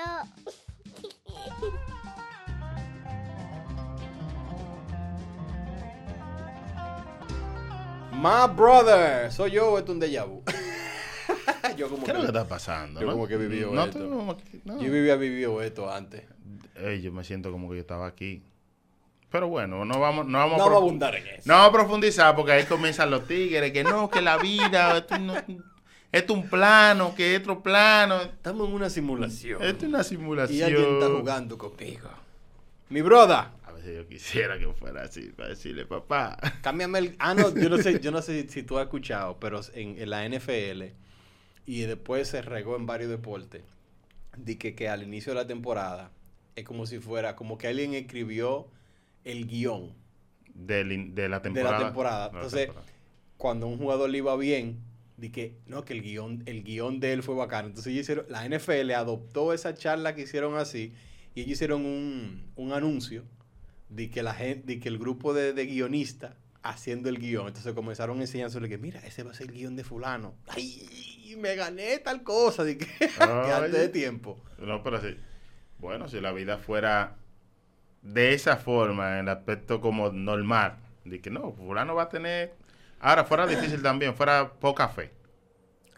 My brother, soy yo, esto es un déjà vu. yo como ¿Qué es lo que está pasando? Yo como que he vivido no, esto. no. Yo vivía vivido esto antes. yo me siento como que yo estaba aquí. Pero bueno, no vamos, no vamos, no a, abundar en eso. No vamos a profundizar porque ahí comienzan los tigres, que no, que la vida, esto, es un plano, que es otro plano. Estamos en una simulación. Esto es una simulación. Y alguien está jugando conmigo. Mi broda. A veces yo quisiera que fuera así, para decirle, papá. Cámbiame el... Ah, no, yo no sé, yo no sé si tú has escuchado, pero en, la NFL, y después se regó en varios deportes, de que, que al inicio de la temporada es como si fuera, como que alguien escribió el guion. De, la temporada. De la temporada. Entonces, cuando un jugador le iba bien, di que no, que el guion, el guion de él fue bacano. Entonces hicieron, la NFL adoptó esa charla que hicieron así y ellos hicieron un, anuncio de que la gente, de que el grupo de, guionistas haciendo el guion. Entonces comenzaron a enseñándole que, mira, ese va a ser el guion de fulano. ¡Ay! Me gané tal cosa. De que, antes de tiempo. No, pero sí. Bueno, si la vida fuera de esa forma, en el aspecto como normal, de que no, fulano va a tener... Ahora, fuera difícil también, fuera poca fe.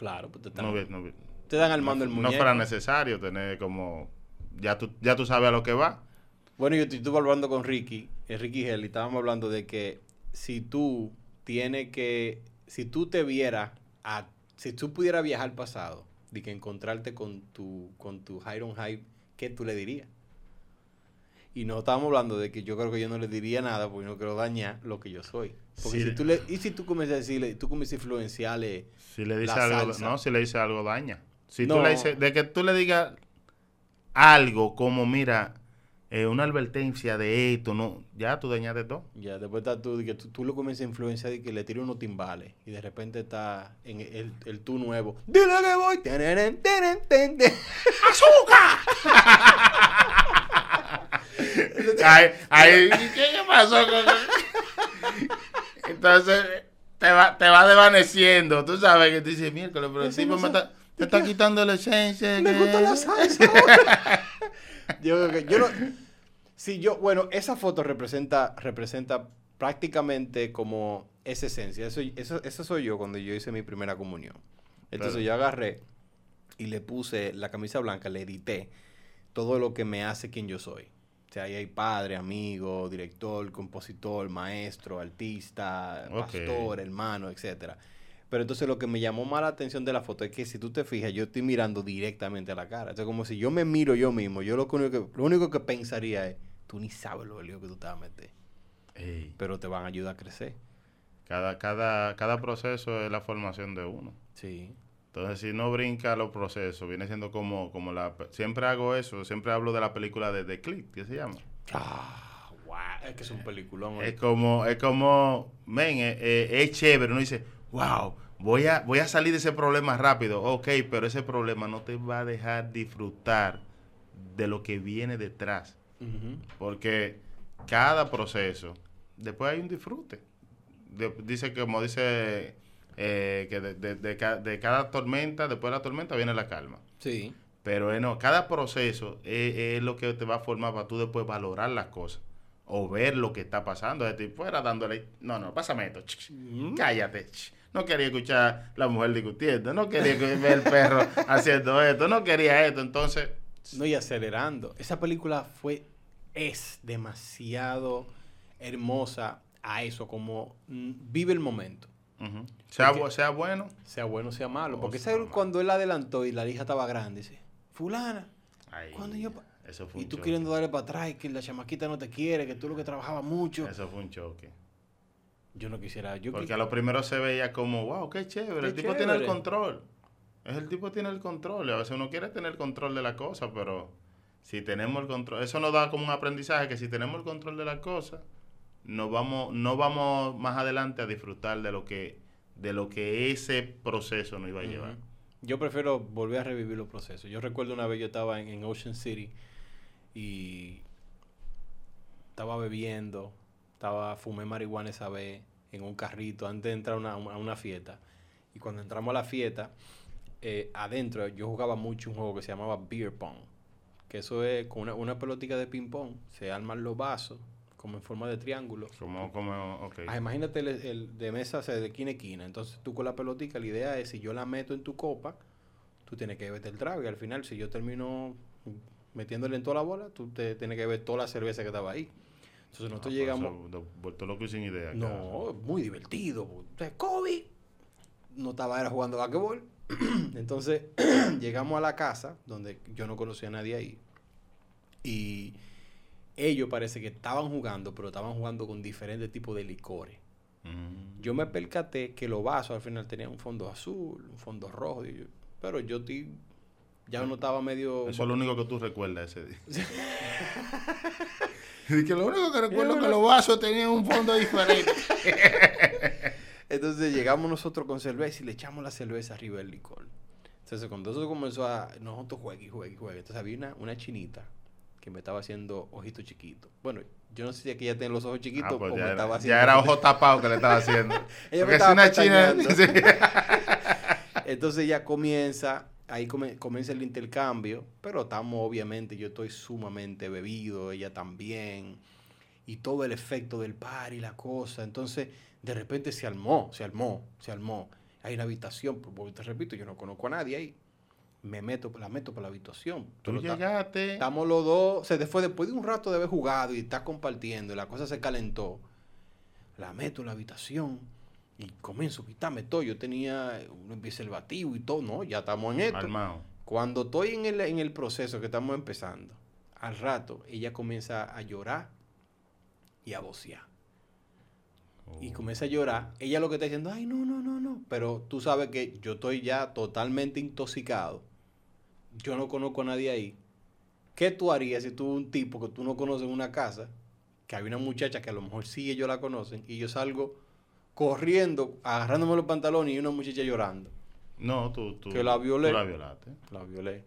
Claro, pues te, te dan armando el muñeco. No fuera necesario tener como... Ya tú, ya tú sabes a lo que va. Bueno, yo estuve hablando con Ricky, eh, Ricky Hell, y estábamos hablando de que si tú tienes que... Si tú te vieras... A, si tú pudieras viajar al pasado, de que encontrarte con tu, con tu high on high, ¿qué tú le dirías? Y no estábamos hablando de que yo creo que yo no le diría nada porque no quiero dañar lo que yo soy. Porque si tú le, y si tú comienzas a decirle, tú comienzas a influenciarle. Si le dices algo, no, si le dices algo, daña. Si tú le dices, de que tú le digas algo como, mira, eh, una advertencia de esto, no, ya tú dañaste todo. Ya, después estás tú, que tú, lo comienzas a influenciar y que le tires unos timbales y de repente está en el, el tú nuevo. Dile que voy. ¡Azúcar! ¿qué pasó? Entonces, te va, te va desvaneciendo. Tú sabes que te dices, miércoles, pero el tipo me está, te está quitando la esencia. Me gusta la salsa. yo, yo no. Sí, yo, bueno, esa foto representa, representa prácticamente como esa esencia. Eso, eso, eso soy yo cuando yo hice mi primera comunión. Entonces yo agarré y le puse la camisa blanca, le edité todo lo que me hace quien yo soy. O sea, ahí hay padre, amigo, director, compositor, maestro, artista, pastor, hermano, etcétera. Pero entonces lo que me llamó más la atención de la foto es que si tú te fijas, yo estoy mirando directamente a la cara. O sea, como si yo me miro yo mismo, yo lo único que, lo único que pensaría es, tú ni sabes lo lío que tú te vas a meter. Pero te van a ayudar a crecer. Cada, cada, cada proceso es la formación de uno. Sí. Entonces, si no brinca los procesos, viene siendo como, como la... Siempre hago eso, siempre hablo de la película de The Click, ¿qué se llama? Ah, wow, es que es un peliculón. Es como, es como, men, eh, eh, es, chévere, uno dice, wow, voy a, voy a salir de ese problema rápido, ok, pero ese problema no te va a dejar disfrutar de lo que viene detrás. Porque cada proceso, después hay un disfrute. dice, como dice eh, que de, de, cada tormenta, después de la tormenta viene la calma. Sí. Pero eh, cada proceso es, lo que te va a formar para tú después valorar las cosas o ver lo que está pasando. De ti fuera dándole, no, no, pásame esto, cállate. No quería escuchar la mujer discutiendo, no quería ver el perro haciendo esto, no quería esto, entonces... No, y acelerando. Esa película fue, es demasiado hermosa a eso, como mm, vive el momento sea, sea bueno. Sea bueno, sea malo. Porque cuando él adelantó y la hija estaba grande, dice, fulana, cuando yo... Eso fue y tú queriendo darle para atrás y que la chamaquita no te quiere, que tú lo que trabajaba mucho. Eso fue un choque. Yo no quisiera... Porque a lo primero se veía como, wow, qué chévere, el tipo tiene el control. Es el tipo tiene el control. a veces uno quiere tener el control de la cosa, pero si tenemos el control, eso nos da como un aprendizaje que si tenemos el control de la cosa, no vamos, no vamos más adelante a disfrutar de lo que, de lo que ese proceso nos iba a llevar. Yo prefiero volver a revivir los procesos. Yo recuerdo una vez yo estaba en, Ocean City y estaba bebiendo, estaba fumé marihuana esa vez en un carrito antes de entrar a una, fiesta. Y cuando entramos a la fiesta, eh, adentro yo jugaba mucho un juego que se llamaba Beer Pong que eso es con una, una pelotica de ping-pong, se arman los vasos como en forma de triángulo. Como, como, ok. Ah, imagínate el, el de mesa o sea, de esquina a esquina. Entonces tú con la pelotica, la idea es si yo la meto en tu copa, tú tienes que beberte el trago. Y al final, si yo termino metiéndole en toda la bola, tú te tienes que beber toda la cerveza que estaba ahí. Entonces nosotros Ah, llegamos. Vuelto loco y sin idea. No, muy divertido. Entonces, Kobe no estaba era jugando basquetbol. Entonces, llegamos a la casa, donde yo no conocía a nadie ahí. Y ellos parece que estaban jugando, pero estaban jugando con diferentes tipos de licores. Mm. Yo me percaté que los vasos al final tenían un fondo azul, un fondo rojo. yo- pero yo estoy- ya no estaba medio... Eso es lo único que tú recuerdas ese día. Y que lo único que recuerdo es que los vasos tenían un fondo diferente. Entonces llegamos nosotros con cerveza y le echamos la cerveza arriba del licor. Entonces cuando eso comenzó a... Nosotros juegue y juegue y juegue. Entonces había una, una chinita que me estaba haciendo ojitos chiquitos. Bueno, yo no sé si aquí ya tiene los ojos chiquitos Ah, pues o me estaba haciendo... ya era ojo tapado que le estaba haciendo. Ella Porque estaba una china. Entonces ya comienza, ahí come- comienza el intercambio, pero estamos obviamente, yo estoy sumamente bebido, ella también, y todo el efecto del par y la cosa. Entonces, de repente se armó, se armó, se armó. Hay una habitación, porque te repito, yo no conozco a nadie ahí. Me meto, la meto por la habitación. Tú Pero está- llegaste. Estamos los dos, se fue después de un rato de haber jugado y estar compartiendo, y la cosa se calentó. La meto en la habitación y comienzo a quitarme todo. Yo tenía un preservativo y todo, no, ya estamos en esto. Armado. Cuando estoy en el, en el proceso que estamos empezando, al rato ella comienza a llorar y a vocear. Y Oh. comienza a llorar. Ella lo que está diciendo, ay, no, no, no, no. Pero tú sabes que yo estoy ya totalmente intoxicado. Yo no conozco a nadie ahí. ¿Qué tú harías si tú un tipo que tú no conoces en una casa, que hay una muchacha que a lo mejor sí ellos la conocen, y yo salgo corriendo, agarrándome los pantalones y una muchacha llorando? No, tú, tú. Que la violé. Tú la violaste. La violé.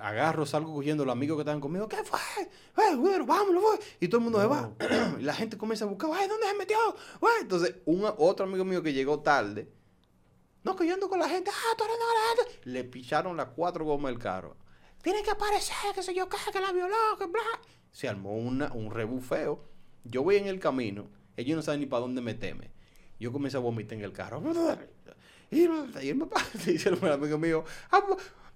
Agarro, salgo cogiendo los amigos que estaban conmigo. ¿Qué fue? Eh, bueno, vámonos. Y todo el mundo se va. Y la gente comienza a buscar. "Ay, ¿dónde se metió? Güey, Entonces, un, otro amigo mío que llegó tarde. No, que yo ando con la gente. Ah, tú eres de la gente. Le picharon las cuatro gomas del carro. Tiene que aparecer, que sé yo qué, que la violó, que bla. Se armó una, un rebufeo. Yo voy en el camino. Ellos no saben ni para dónde meterme. Yo comencé a vomitar en el carro. Y, y el papá dice el amigo mío, "Ah,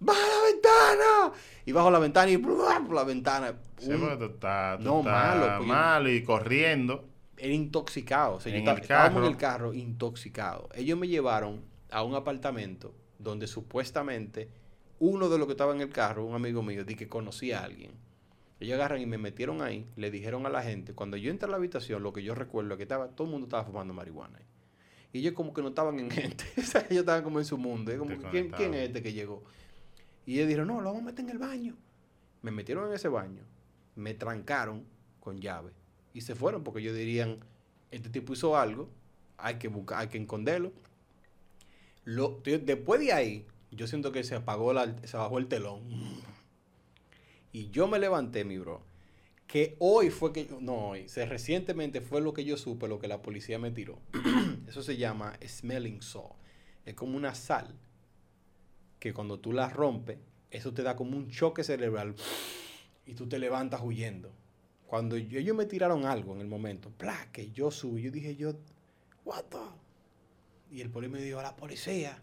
baja la ventana. Y bajo la ventana y por la ventana. Sí, Un- porque tú estás, tú No, malo, pues malo y corriendo. era intoxicado. O sea, yo En estaba- el estábamos en carro. el carro intoxicado. Ellos me llevaron a un apartamento donde supuestamente uno de los que estaba en el carro, un amigo mío, di que conocía a alguien. Ellos agarran y me metieron ahí, le dijeron a la gente, cuando yo entré a la habitación, lo que yo recuerdo es que estaba, todo el mundo estaba fumando marihuana. Y ellos como que no estaban en gente, ellos estaban como en su mundo. Como, ¿quién, ¿quién es este que llegó? Y ellos dijeron, no, lo vamos a meter en el baño. Me metieron en ese baño, me trancaron con llave y se fueron porque ellos dirían, este tipo hizo algo, hay que buscar, hay que esconderlo. Después de ahí, yo siento que se apagó, la, se bajó el telón. Y yo me levanté, mi bro. Que hoy fue que, no hoy, se, recientemente fue lo que yo supe, lo que la policía me tiró. Eso se llama smelling salt. Es como una sal que cuando tú la rompes, eso te da como un choque cerebral y tú te levantas huyendo. Cuando yo- ellos me tiraron algo en el momento, ¡plá! que yo subí, yo dije yo, what the? Y el policía me dijo, la policía.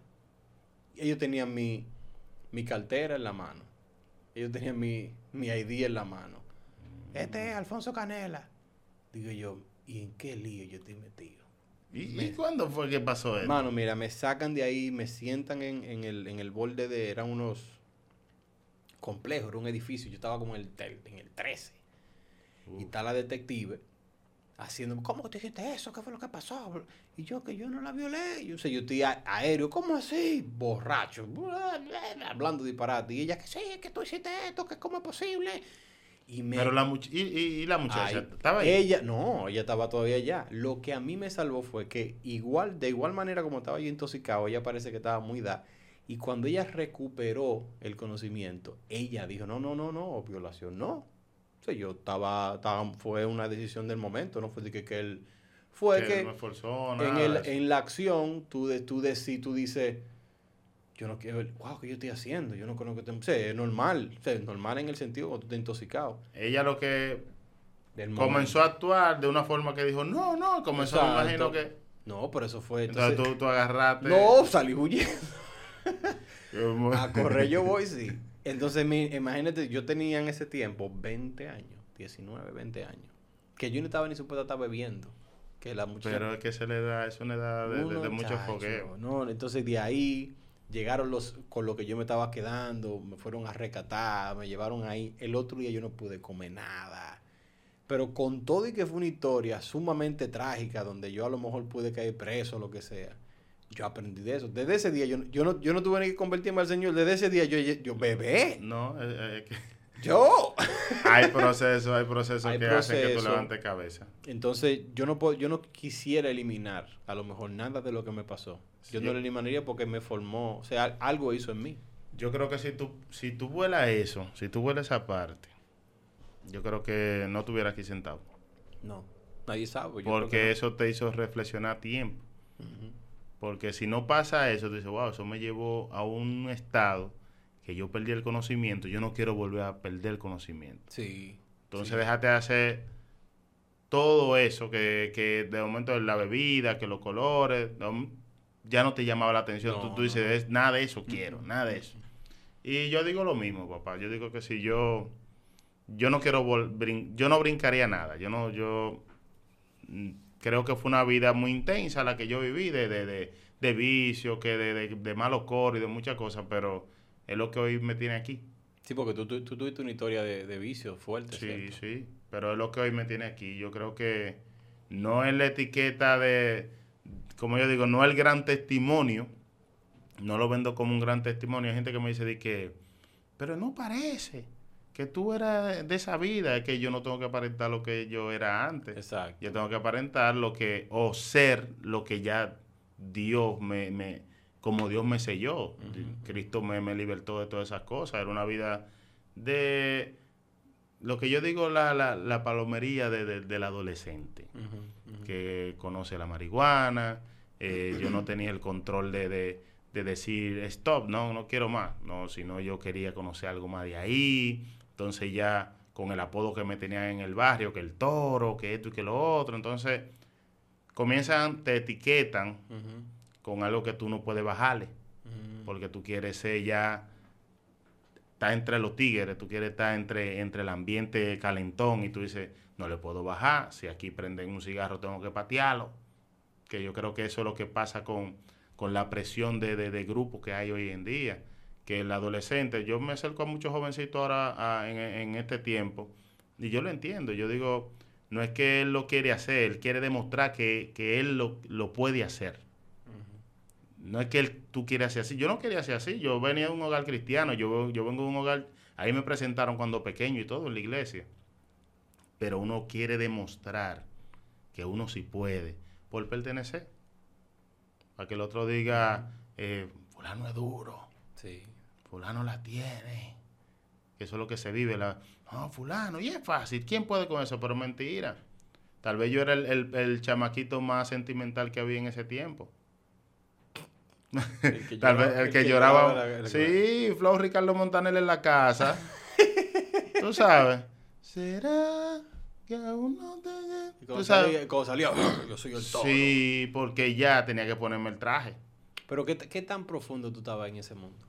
Y ellos tenían mi, mi cartera en la mano. Ellos tenían mi, mi ID en la mano. Este es Alfonso Canela. Digo yo, ¿y en qué lío yo estoy metido? ¿Y, Me- y cuándo fue que pasó eso? Hermano, mira, me sacan de ahí, me sientan en, en el, en el borde de, eran unos complejos, era un edificio, yo estaba como en el, en el 13. Uf. Y está la detective haciendo, ¿cómo te hiciste eso? ¿Qué fue lo que pasó? Y yo, que yo no la violé. Yo yo estoy a- aéreo, ¿cómo así? Borracho, hablando disparate. Y ella, que sí, que tú hiciste esto, que cómo es posible. Y me, Pero la much- y, y- y la muchacha Ay, estaba ahí. Ella, no, ella estaba todavía allá. Lo que a mí me salvó fue que igual, de igual manera como estaba yo intoxicado, ella parece que estaba muy da. Y cuando ella recuperó el conocimiento, ella dijo, no, no, no, no, violación, no. Yo estaba, estaba- fue una decisión del momento, no fue de que, que él, fue que que no esforzó, en, nada el, de en la acción, tú, de, tú, deci- tú dices, yo no quiero, wow, ¿qué yo estoy haciendo? Yo no conozco, o sea, es normal, o sea, es normal en el sentido cuando tú estás intoxicado. Ella lo que comenzó a actuar de una forma que dijo, no, no, comenzó, me imagino Exacto. que... No, por eso fue. Entonces, Entonces, tú, tú agarraste... no, salí huyendo. A correr yo voy, sí. Entonces, mi- imagínate, yo tenía en ese tiempo 20 años, 19, 20 años, que yo no estaba ni supuesto a estar bebiendo. Que la muchacha... Pero es que se le da, es una edad de, de- de mucho fogueo. No, entonces de ahí llegaron los con lo que yo me estaba quedando, me fueron a recatar, me llevaron ahí. El otro día yo no pude comer nada. Pero con todo y que fue una historia sumamente trágica, donde yo a lo mejor pude caer preso o lo que sea, yo aprendí de eso. Desde ese día yo, no- yo, no, yo no tuve ni que convertirme al Señor. Desde ese día yo, yo bebé. No, es, es que Yo. hay procesos, hay procesos Hay que hacen que tú proceso. levantes cabeza. Entonces, yo no puedo, yo no quisiera eliminar a lo mejor nada de lo que me pasó. Yo Sí. no lo eliminaría porque me formó, o sea, al- algo hizo en mí. Yo creo que si tú, si tú vuelas eso, si tú vuelas esa parte, yo creo que no estuviera aquí sentado. No, nadie sabe. yo Porque que eso te hizo reflexionar tiempo. Ujú. Porque si no pasa eso, tú dices, wow, eso me llevó a un estado que yo perdí el conocimiento. Yo no quiero volver a perder el conocimiento. Sí. Entonces Sí. déjate de hacer todo eso que, que de momento la bebida, que los colores, ya no te llamaba la atención. No, tú, tú dices, no. "Es- nada de eso quiero, nada de eso. Y yo digo lo mismo, papá. Yo digo que si yo, yo no quiero yo no brincaría nada. Yo no, yo mm, creo que fue una vida muy intensa la que yo viví de, de, de, de vicio, que de, de, de malos coros y de muchas cosas, pero es lo que hoy me tiene aquí. Sí, porque tú, tú, tú tuviste una historia de, de vicio fuerte. Sí, ¿cierto? sí, pero es lo que hoy me tiene aquí. Yo creo que no es la etiqueta de, como yo digo, no es el gran testimonio. No lo vendo como un gran testimonio. Hay gente que me dice de que, pero no parece que tú eras de esa vida. Es que yo no tengo que aparentar lo que yo era antes. Exacto. Yo tengo que aparentar lo que, o ser lo que ya Dios me, me como Dios me selló. Cristo me, me libertó de todas esas cosas. Era una vida de lo que yo digo, la, la, la palomería de- de- del adolescente, que conoce la marihuana. eh, yo no tenía el control de, de, de decir, stop, no, no quiero más. No, sino yo quería conocer algo más de ahí. Entonces ya con el apodo que me tenían en el barrio, que el toro, que esto y que lo otro. Entonces comienzan, te etiquetan con algo que tú no puedes bajarle, porque tú quieres ser ya, está entre los tigres, tú quieres estar entre, entre el ambiente calentón y tú dices, no le puedo bajar, si aquí prenden un cigarro tengo que patearlo, que yo creo que eso es lo que pasa con, con la presión de, de, de grupo que hay hoy en día, que el adolescente, yo me acerco a muchos jovencitos ahora a- en, en este tiempo, y yo lo entiendo, yo digo, no es que él lo quiere hacer, él quiere demostrar que, que él lo, lo puede hacer. No es que él, tú quieras ser así. Yo no quería ser así. Yo venía de un hogar cristiano. Yo, yo vengo de un hogar... Ahí me presentaron cuando pequeño y todo en la iglesia. Pero uno quiere demostrar que uno sí puede por pertenecer. Para que el otro diga, eh, fulano es duro, Sí. Fulano la tiene. Eso es lo que se vive. La, no, fulano, y es fácil. ¿Quién puede con eso? Pero mentira. Tal vez yo era el, el- el chamaquito más sentimental que había en ese tiempo. El que Tal vez lloraba- el que lloraba. la- la- sí, Flow Ricardo Montaner en la casa. Tú sabes. ¿Será que aún no te lle-?" Y Tú cuando sabes. cuando salía, yo soy el toro. Sí, porque ya tenía que ponerme el traje. Pero ¿qué, ¿qué tan profundo tú estabas en ese mundo?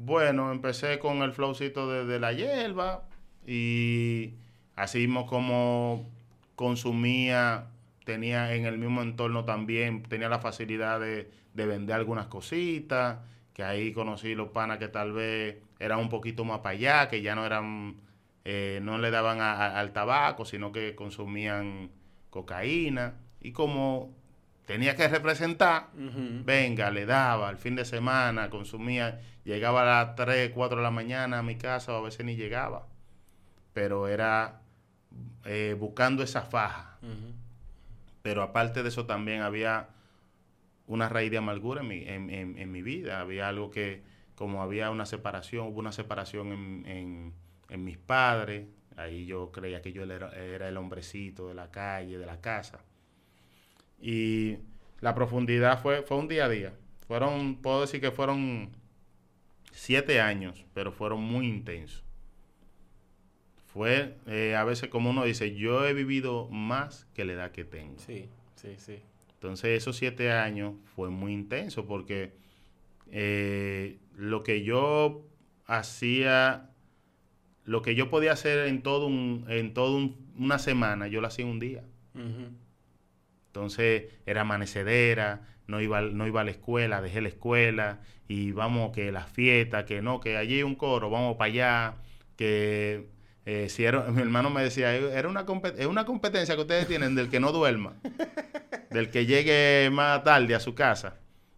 Bueno, empecé con el flowcito de, la hierba y así mismo como consumía, tenía en el mismo entorno también, tenía la facilidad de, de vender algunas cositas, que ahí conocí los panas que tal vez eran un poquito más para allá, que ya no eran, eh, no le daban al tabaco, sino que consumían cocaína. Y como tenía que representar. Venga, le daba, el fin de semana, consumía, llegaba a las 3, 4 de la mañana a mi casa, o a veces ni llegaba. Pero era eh, buscando esa faja. Pero aparte de eso también había una raíz de amargura en mi, en, en- en mi vida. Había algo que, como había una separación, hubo una separación en, en- en mis padres. Ahí yo creía que yo era, era el hombrecito de la calle, de la casa. Y la profundidad fue, fue un día a día. Fueron, puedo decir que fueron siete años, pero fueron muy intensos. Fue, eh, a veces como uno dice, yo he vivido más que la edad que tengo. Sí, sí, sí. Entonces esos siete años fue muy intenso porque eh, lo que yo hacía, lo que yo podía hacer en todo un, en todo una semana, yo lo hacía en un día. Entonces era amanecedera, no iba, no iba a la escuela, dejé la escuela y vamos que la fiesta, que no, que allí hay un coro, vamos para allá, que eh, si era, mi hermano me decía, era una, es una competencia que ustedes tienen del que no duerma, del que llegue más tarde a su casa.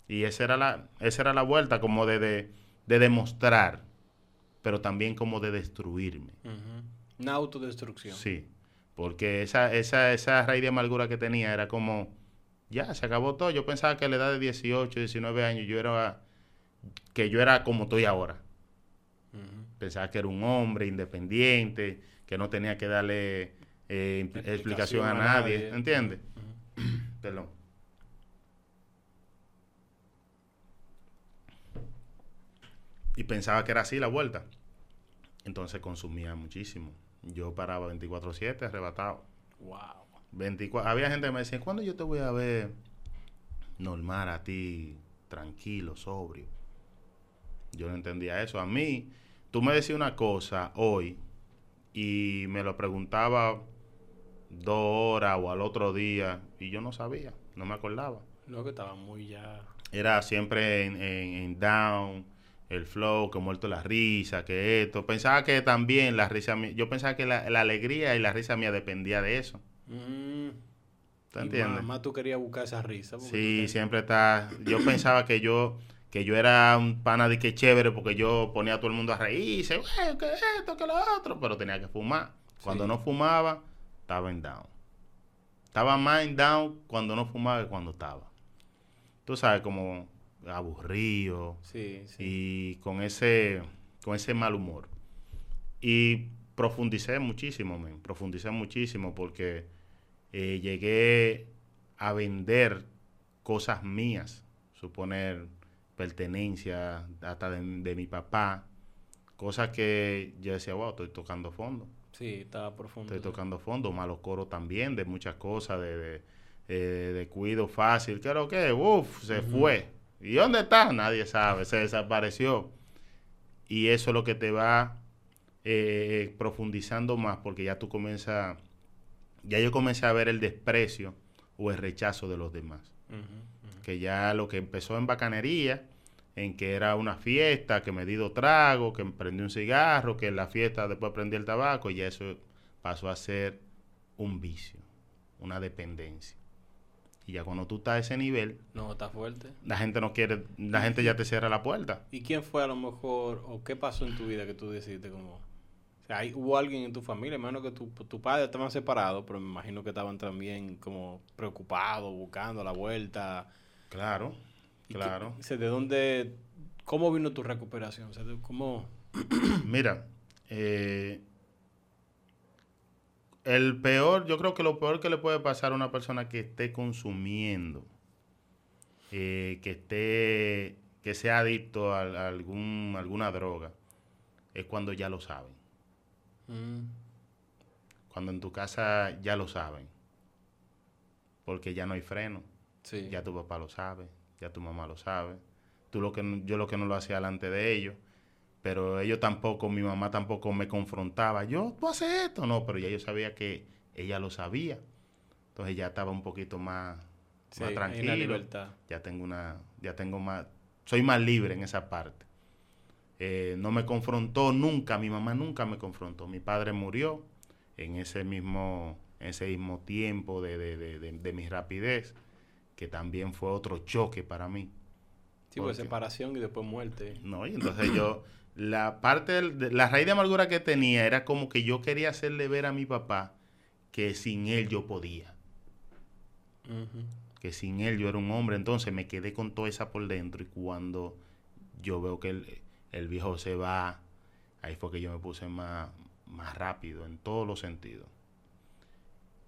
Y esa era la, esa era la vuelta como de, de, demostrar, pero también como de destruirme. Una autodestrucción. Sí, porque esa, esa, esa raíz de amargura que tenía era como, ya, se acabó todo. Yo pensaba que a la edad de 18, 19 años yo era, que yo era como estoy ahora. Pensaba que era un hombre independiente, que no tenía que darle eh, explicación, a, nadie, ¿entiendes? Perdón. y pensaba que era así la vuelta. Entonces consumía muchísimo. Yo paraba 24/7 arrebatado. Wow. 24, había gente que me decía, ¿cuándo yo te voy a ver normal a ti, tranquilo, sobrio? Yo no entendía eso. A mí, tú me decías una cosa hoy y me lo preguntaba dos horas o al otro día y yo no sabía, no me acordaba. No, que estaba muy ya... Era siempre en down, el flow, que muerto la risa, que esto. Pensaba que también la risa mía, yo pensaba que la, alegría y la risa mía dependía de eso. Mm. ¿Te entiendes? Más tú querías buscar esa risa. Sí, siempre está. Yo pensaba que yo que yo era un pana de que chévere porque yo ponía a todo el mundo a reírse, güey, que esto, que lo otro, pero tenía que fumar. Cuando no fumaba, estaba en down. Estaba más en down cuando no fumaba que cuando estaba. Tú sabes, como aburrido y con ese, con ese mal humor. Y profundicé muchísimo, profundicé muchísimo porque eh, llegué a vender cosas mías, suponer pertenencia hasta de, mi papá, cosas que yo decía, wow, estoy tocando fondo. Sí, estaba profundo. Estoy tocando fondo, malos coros también, de muchas cosas, de, de, eh, cuido fácil, creo que, uff, se fue ¿Y dónde está? Nadie sabe, se desapareció. Y eso es lo que te va eh, profundizando más, porque ya tú comienzas, ya yo comencé a ver el desprecio o el rechazo de los demás. Que ya lo que empezó en bacanería, en que era una fiesta, que me di dos tragos, que prendí un cigarro, que en la fiesta después prendí el tabaco, y ya eso pasó a ser un vicio, una dependencia. Y ya cuando tú estás a ese nivel... No, está fuerte. La gente no quiere... La gente ya te cierra la puerta. ¿Y quién fue a lo mejor... o qué pasó en tu vida que tú decidiste como... O sea, ¿hubo alguien en tu familia? Menos que tu, tu padre estaban separados, pero me imagino que estaban también como preocupados, buscando la vuelta. Claro, claro. ¿De dónde... ¿Cómo vino tu recuperación? O sea, ¿cómo...? Mira, eh, el peor, yo creo que lo peor que le puede pasar a una persona que esté consumiendo, eh, que esté, que sea adicto a, algún, alguna droga, es cuando ya lo saben. Mm. Cuando en tu casa ya lo saben. Porque ya no hay freno. Ya tu papá lo sabe, ya tu mamá lo sabe. Tú lo que, yo lo que no lo hacía delante de ellos pero ellos tampoco, mi mamá tampoco me confrontaba. Yo, tú haces esto, no, pero ya yo sabía que ella lo sabía. Entonces ya estaba un poquito más, más tranquilo. libertad. Ya tengo una, ya tengo más, soy más libre en esa parte. Eh, no me confrontó nunca, mi mamá nunca me confrontó. Mi padre murió en ese mismo, ese mismo tiempo de, de, de, mi rapidez, que también fue otro choque para mí. Sí, pues separación y después muerte. No, y entonces yo la parte de, la raíz de amargura que tenía era como que yo quería hacerle ver a mi papá que sin él yo podía. Que sin él yo era un hombre. Entonces me quedé con toda esa por dentro. Y cuando yo veo que el, viejo se va, ahí fue que yo me puse más, más rápido en todos los sentidos.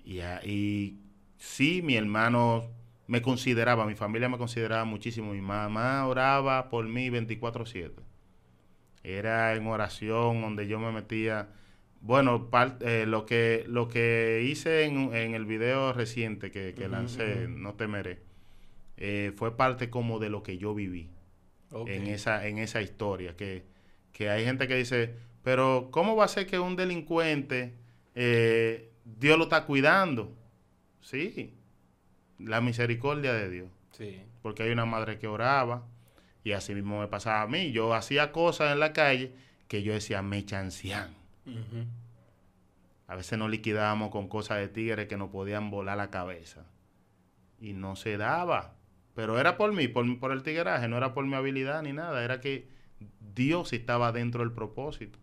Y, y sí, mi hermano me consideraba, mi familia me consideraba muchísimo. Mi mamá oraba por mí 24-7 Era en oración donde yo me metía. Bueno, eh, lo, que, lo que hice en, el video reciente que, lancé, No temeré, eh, fue parte como de lo que yo viví en, esa, en esa historia. Que, que hay gente que dice, pero ¿cómo va a ser que un delincuente eh, Dios lo está cuidando? Sí, la misericordia de Dios. Sí. Porque hay una madre que oraba y así mismo me pasaba a mí. Yo hacía cosas en la calle que yo decía, me chancian. A veces nos liquidábamos con cosas de tigres que nos podían volar la cabeza. Y no se daba. Pero era por mí, por, por el tigueraje, no era por mi habilidad ni nada. Era que Dios estaba dentro del propósito.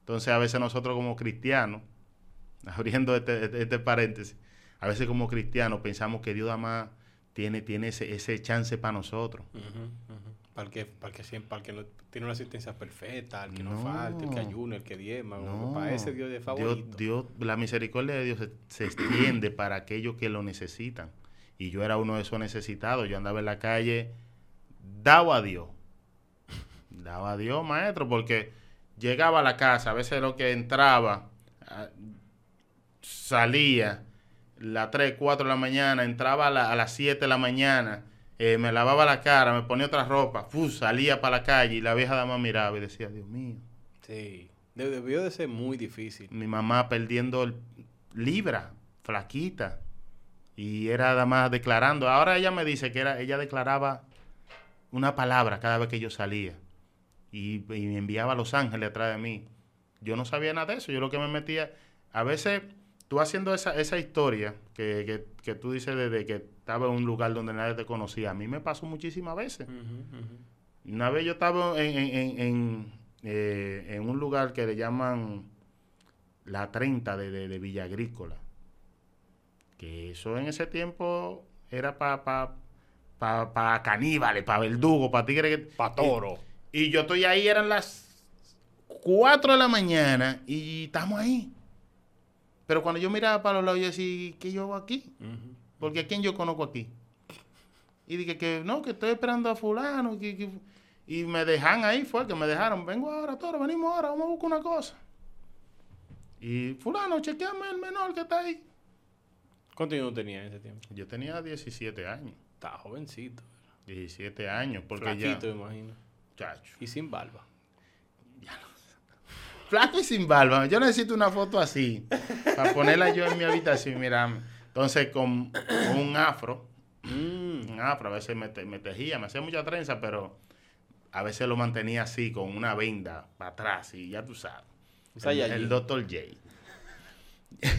Entonces a veces nosotros como cristianos, abriendo este, este, este paréntesis, a veces como cristianos pensamos que Dios además tiene, tiene ese, ese chance para nosotros. Para el que, para el que siempre, para el que no tiene una asistencia perfecta, el que no, falta, el que ayuna, el que diezma, para ese Dios de favorito. Dios, la misericordia de Dios se, extiende para aquellos que lo necesitan. Y yo era uno de esos necesitados. Yo andaba en la calle, daba a Dios. Daba a Dios, maestro, porque llegaba a la casa, a veces lo que entraba, ah, salía las 3, 4 de la mañana, entraba a, las 7 de la mañana, eh, me lavaba la cara, me ponía otra ropa, salía para la calle y la vieja dama miraba y decía, Dios mío. Sí, debió de ser muy difícil. Mi mamá perdiendo el, libra, flaquita, y era además declarando. Ahora ella me dice que era, ella declaraba una palabra cada vez que yo salía y, me enviaba a Los Ángeles atrás de mí. Yo no sabía nada de eso, yo lo que me metía, a veces tú haciendo esa, esa historia que, tú dices desde que estaba en un lugar donde nadie te conocía, a mí me pasó muchísimas veces. Una vez yo estaba en, eh, en, un lugar que le llaman la 30 de, de, Villa Agrícola, que eso en ese tiempo era para pa, pa, caníbales, para verdugos, para tigres. Para toro. Y yo estoy ahí, eran las 4 de la mañana y estamos ahí. Pero cuando yo miraba para los lados, yo decía, ¿qué yo hago aquí? Porque ¿a quién yo conozco aquí? Y dije que no, que estoy esperando a fulano. y me dejan ahí, fue que me dejaron. Vengo ahora, toro, venimos ahora, vamos a buscar una cosa. Y fulano, chequeame el menor que está ahí. ¿Cuánto yo tenía en ese tiempo? Yo tenía 17 años. Estaba jovencito. 17 años, porque Flaquito, ya... imagino. Y sin barba. Flaco y sin barba. Yo necesito una foto así. Para ponerla yo en mi habitación. Mira, entonces con, un afro. Mm. Un afro. A veces me, tejía, me hacía mucha trenza, pero a veces lo mantenía así, con una venda para atrás. Y ya tú sabes. el, doctor J.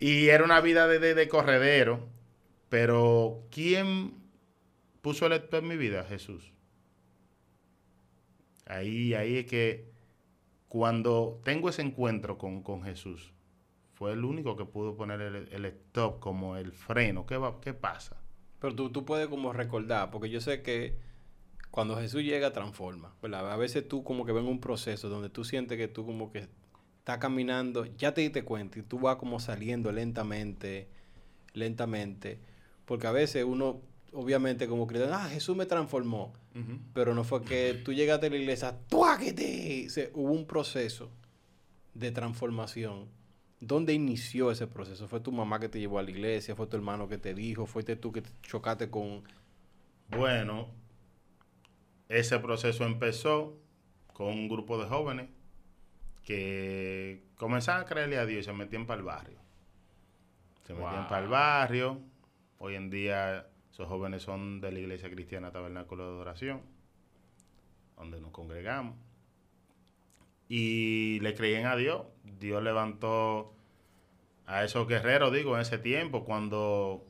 y era una vida de, de, corredero. Pero ¿quién puso el esto en mi vida? Jesús. Ahí, ahí es que cuando tengo ese encuentro con, Jesús, fue el único que pudo poner el, stop como el freno. ¿Qué, va, qué pasa? Pero tú, tú puedes como recordar, porque yo sé que cuando Jesús llega, transforma. A veces tú como que ven un proceso donde tú sientes que tú como que estás caminando, ya te diste cuenta y tú vas como saliendo lentamente, lentamente. Porque a veces uno obviamente como cristiano, ah, Jesús me transformó. Pero no fue que tú llegaste a la iglesia, ¡tuáquete! hubo un proceso de transformación. ¿Dónde inició ese proceso? ¿Fue tu mamá que te llevó a la iglesia? ¿Fue tu hermano que te dijo? ¿Fuiste tú que chocaste con...? Bueno, ese proceso empezó con un grupo de jóvenes que comenzaban a creerle a Dios y se metían para el barrio. Se metían para el barrio. Hoy en día esos jóvenes son de la Iglesia Cristiana Tabernáculo de Adoración, donde nos congregamos. Y le creían a Dios. Dios levantó a esos guerreros, digo, en ese tiempo, cuando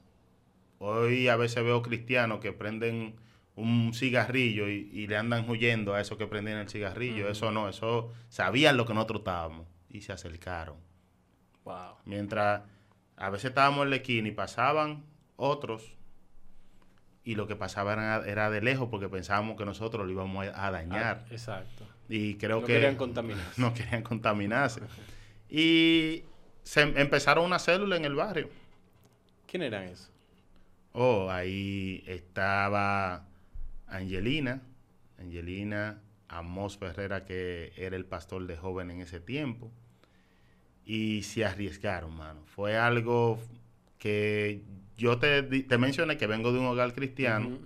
hoy a veces veo cristianos que prenden un cigarrillo y, le andan huyendo a esos que prenden el cigarrillo. Eso no, eso sabían lo que nosotros estábamos y se acercaron. Wow. Mientras a veces estábamos en la esquina y pasaban otros y lo que pasaba era, de lejos porque pensábamos que nosotros lo íbamos a dañar. Ah, exacto. Y creo no que... Querían contaminarse. No querían contaminarse. y se empezaron una célula en el barrio. ¿Quién eran esos? Oh, ahí estaba Angelina. Angelina, Amos Ferrera, que era el pastor de joven en ese tiempo. Y se arriesgaron, mano. Fue algo que yo te, te mencioné que vengo de un hogar cristiano.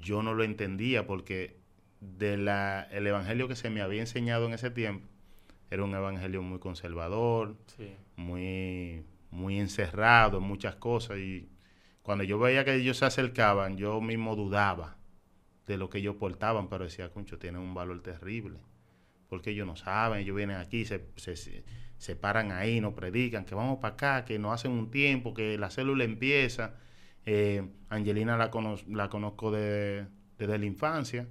Yo no lo entendía porque de la, el evangelio que se me había enseñado en ese tiempo era un evangelio muy conservador, Sí. muy, muy encerrado en muchas cosas. Y cuando yo veía que ellos se acercaban, yo mismo dudaba de lo que ellos portaban, pero decía, concho, tienen un valor terrible. Porque ellos no saben, ellos vienen aquí, se, se, se- se paran ahí, nos predican, que vamos para acá, que nos hacen un tiempo, que la célula empieza. Eh, Angelina la, cono- la conozco de- desde la infancia.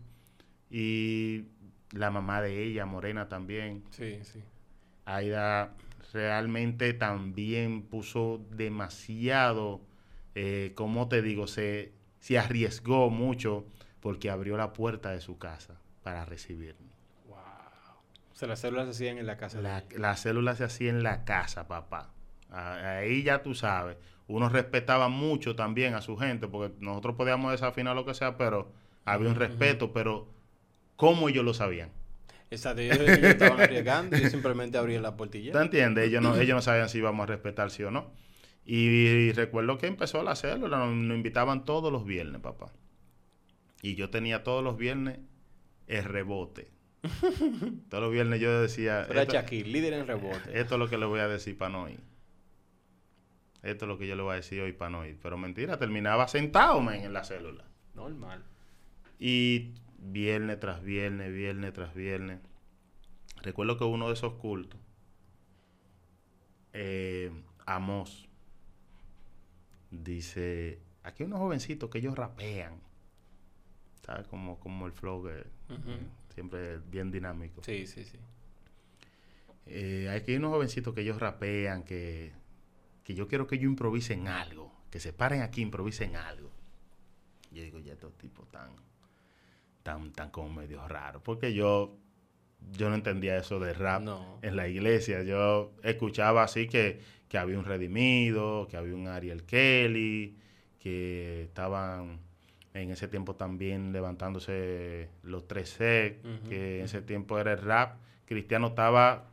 Y la mamá de ella, Morena también. Sí, sí. Aida realmente también puso demasiado, eh, como te digo, se, se arriesgó mucho porque abrió la puerta de su casa para recibirme. Wow. O sea, las células se hacían en la casa. de La, ella. la célula se hacía en la casa, papá. Ahí ya tú sabes. Uno respetaba mucho también a su gente, porque nosotros podíamos desafinar lo que sea, pero había un respeto, pero ¿cómo ellos lo sabían? Exacto. Ellos, ellos estaban arriesgando y simplemente abría la portilla. ¿Tú entiendes? Ellos no, ellos no sabían si íbamos a respetar sí o no. Y, recuerdo que empezó la célula, nos, nos invitaban todos los viernes, papá. Y yo tenía todos los viernes el rebote. todos los viernes yo decía, Era Shaquille, líder en rebote. esto es lo que le voy a decir para no ir. Esto es lo que yo le voy a decir hoy para no ir. Pero mentira, terminaba sentado en la célula. Normal. Y viernes tras viernes, viernes tras viernes. Recuerdo que uno de esos cultos, eh, Amos, dice, aquí hay unos jovencitos que ellos rapean. ¿Sabes? Como, como el flow que siempre es bien dinámico. Sí, sí, sí. Eh, aquí hay unos jovencitos que ellos rapean, que, que yo quiero que ellos improvisen algo. Que se paren aquí, improvisen algo. Yo digo, ya estos tipos tan, tan, tan como medio raros. Porque yo, yo no entendía eso de rap No. en la iglesia. Yo escuchaba así que, que había un Redimido, que había un Ariel Kelly, que estaban en ese tiempo también levantándose los 3C, Ujú, que en ese tiempo era el rap. Cristiano estaba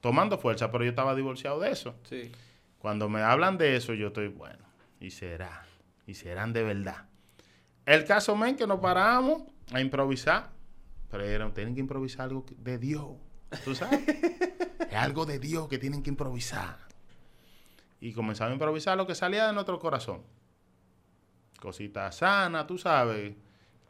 tomando fuerza, pero yo estaba divorciado de eso. Sí. Cuando me hablan de eso, yo estoy, bueno, y será, y serán de verdad. El caso, men, que nos paramos a improvisar, pero tienen que improvisar algo de Dios, ¿tú sabes? es algo de Dios que tienen que improvisar. Y comenzamos a improvisar lo que salía de nuestro corazón. Cositas sanas, tú sabes,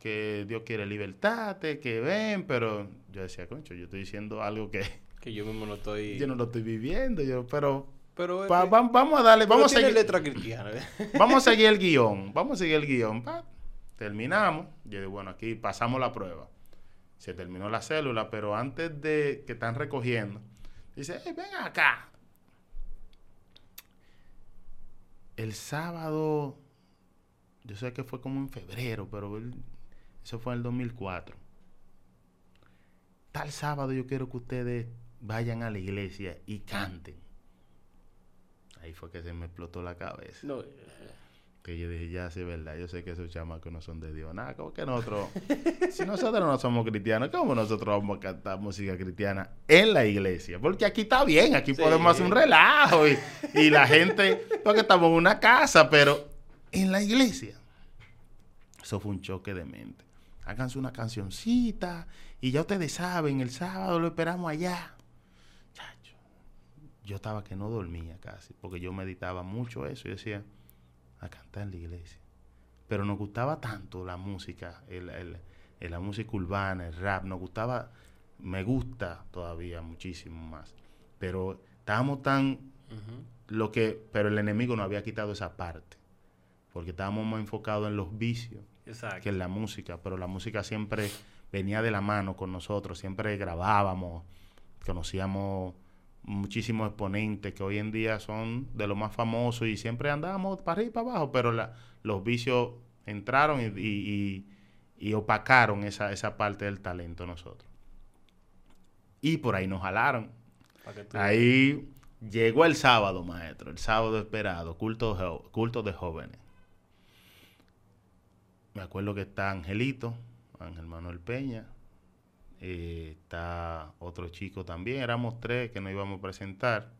que Dios quiere libertarte, que ven, pero yo decía, concho, yo estoy diciendo algo que Que yo mismo no estoy. yo no lo estoy viviendo, yo, pero Pero. Va- eh, va- vamos a darle, vamos a seguir, letra cristiana. vamos a seguir el guion, vamos a seguir el guion. pa. Terminamos. Yo digo, bueno, aquí pasamos la prueba. Se terminó la célula, pero antes de que están recogiendo, dice, "Ey, ven acá. El sábado, yo sé que fue como en febrero, pero eso fue en el 2004. Tal sábado yo quiero que ustedes vayan a la iglesia y canten. Ahí fue que se me explotó la cabeza. No, eh, Que yo dije, ya sí es verdad, yo sé que esos chamacos no son de Dios. Nada, como que nosotros, si nosotros no somos cristianos, ¿cómo nosotros vamos a cantar música cristiana en la iglesia? Porque aquí está bien, aquí Sí. podemos hacer un relajo y, y la gente, porque estamos en una casa, pero en la iglesia. Eso fue un choque de mente. Háganse una cancioncita y ya ustedes saben, el sábado lo esperamos allá. Chacho, yo estaba que no dormía casi, porque yo meditaba mucho eso y decía, a cantar en la iglesia. Pero nos gustaba tanto la música, el, el- el- la música urbana, el rap, nos gustaba, me gusta todavía muchísimo más. Pero estábamos tan, lo que, pero el enemigo nos había quitado esa parte, porque estábamos más enfocados en los vicios Exacto. que en la música, pero la música siempre venía de la mano con nosotros, siempre grabábamos, conocíamos muchísimos exponentes que hoy en día son de los más famosos y siempre andábamos para arriba y para abajo, pero la- los vicios entraron y, y- y- y opacaron esa, esa parte del talento nosotros. Y por ahí nos jalaron. Ahí llegó el sábado, maestro, el sábado esperado, culto, de culto de jóvenes. Me acuerdo que está Angelito, Ángel Manuel Peña, eh, está otro chico también, éramos tres que nos íbamos a presentar.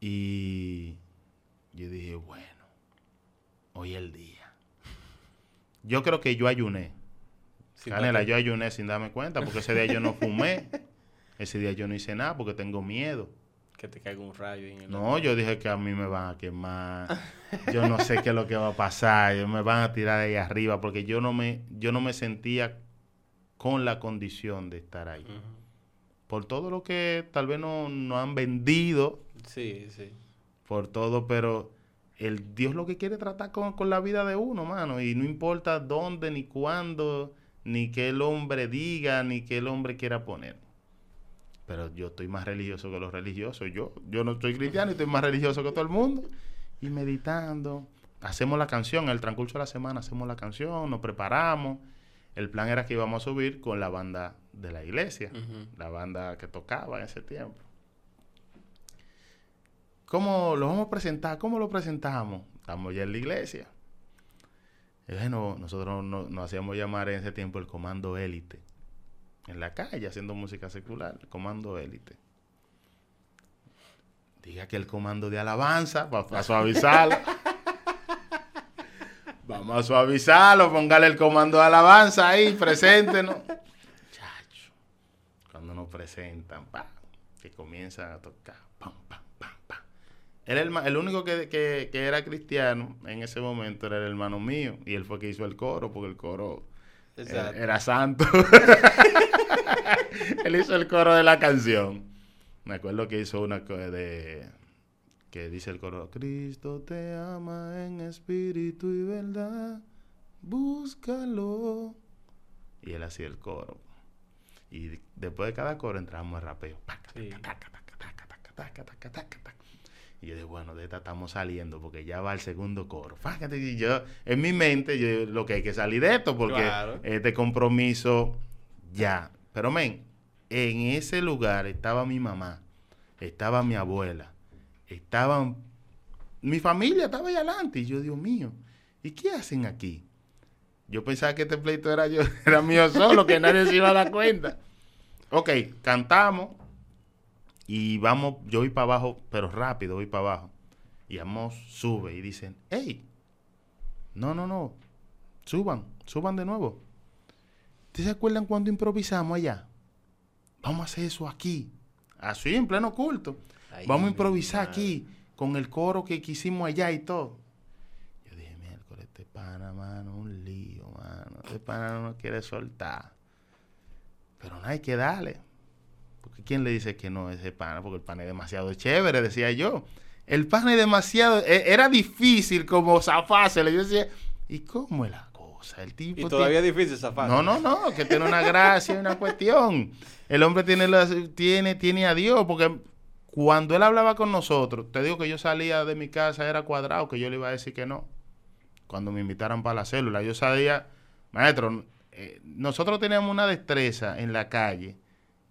Y yo dije, bueno, hoy es el día. Yo creo que yo ayuné. Sí, Canela, yo ayuné sin darme cuenta, porque ese día yo no fumé. Ese día yo no hice nada porque tengo miedo. Que te caiga un rayo en el No, yo dije que a mí me van a quemar. Yo no sé qué es lo que va a pasar. Me van a tirar de ahí arriba porque yo no me, yo no me sentía con la condición de estar ahí. Por todo lo que tal vez no, no han vendido, Sí, sí. por todo, pero el Dios lo que quiere tratar con, con la vida de uno, mano. Y no importa dónde, ni cuándo, ni qué el hombre diga, ni qué el hombre quiera poner. Pero yo estoy más religioso que los religiosos. Yo, yo no estoy cristiano y estoy más religioso que todo el mundo. Y meditando. Hacemos la canción, en el transcurso de la semana hacemos la canción, nos preparamos. El plan era que íbamos a subir con la banda de la iglesia, la banda que tocaba en ese tiempo. ¿Cómo lo vamos a presentar? ¿Cómo lo presentamos? Estamos ya en la iglesia. Y bueno, nosotros no- nos hacíamos llamar en ese tiempo el Comando Élite. En la calle, haciendo música secular. El Comando Élite. Diga que el comando de alabanza, para suavizarlo. Vamos a suavizarlo, póngale el comando de alabanza ahí, preséntenos. Chacho, cuando nos presentan, pa, que comienzan a tocar, pam, pam, pam, pam. Era el, el único que, que- que era cristiano en ese momento era el hermano mío, y él fue que hizo el coro, porque el coro era, era santo. él hizo el coro de la canción. Me acuerdo que hizo una de que dice el coro, Cristo te ama en espíritu y verdad, búscalo. Y él hacía el coro. Y después de cada coro entrábamos al rapeo. Sí. Y yo dije, bueno, de esta estamos saliendo porque ya va el segundo coro. Y yo, en mi mente, yo, lo que hay que salir de esto porque Claro. este compromiso ya. Pero, men, en ese lugar estaba mi mamá, estaba mi abuela, estaban mi familia, estaba allá adelante. Y yo, Dios mío, ¿y qué hacen aquí? Yo pensaba que este pleito era yo, era mío solo, que nadie se iba a dar cuenta. Ok, cantamos y vamos, yo voy para abajo, pero rápido voy para abajo. Y Amos sube y dicen, hey, no, no, no, suban, suban de nuevo. ¿Ustedes se acuerdan cuando improvisamos allá? Vamos a hacer eso aquí, así en pleno culto. Ay, Vamos a improvisar aquí con el coro que, que hicimos allá y todo. Yo dije, miércoles, este pana, mano, un lío, mano. Este pana no nos quiere soltar. Pero no hay que darle. Porque ¿quién le dice que no a ese pana? Porque el pana es demasiado chévere, decía yo. El pana es demasiado... e- Era difícil como zafárselo. Yo decía, ¿y cómo es la cosa? El tipo... Y todavía es difícil zafar. no, no, no, que tiene una gracia y una cuestión. El hombre tiene, las- tiene, tiene a Dios, porque cuando él hablaba con nosotros, te digo que yo salía de mi casa, era cuadrado, que yo le iba a decir que no. Cuando me invitaran para la célula, yo sabía, maestro, eh, nosotros teníamos una destreza en la calle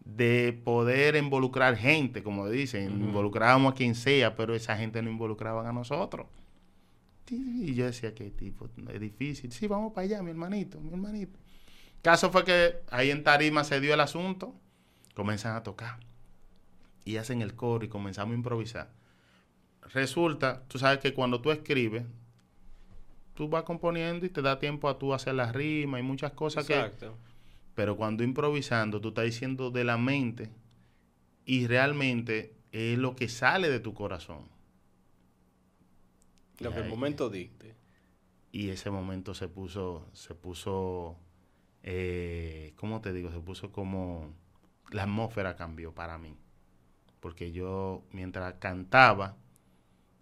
de poder involucrar gente, como dicen, Ujú. involucrábamos a quien sea, pero esa gente no involucraban a nosotros. Y yo decía, qué tipo, es difícil. Sí, vamos para allá, mi hermanito, mi hermanito. Caso fue que ahí en Tarima se dio el asunto, comienzan a tocar y hacen el coro y comenzamos a improvisar. Resulta, tú sabes que cuando tú escribes, tú vas componiendo y te da tiempo a tú hacer las rimas y muchas cosas que... Exacto. Pero cuando improvisando, tú estás diciendo de la mente y realmente es lo que sale de tu corazón. Lo que el momento dicte. Y ese momento se puso, se puso, eh, ¿cómo te digo? Se puso como, la atmósfera cambió para mí. Porque yo, mientras cantaba,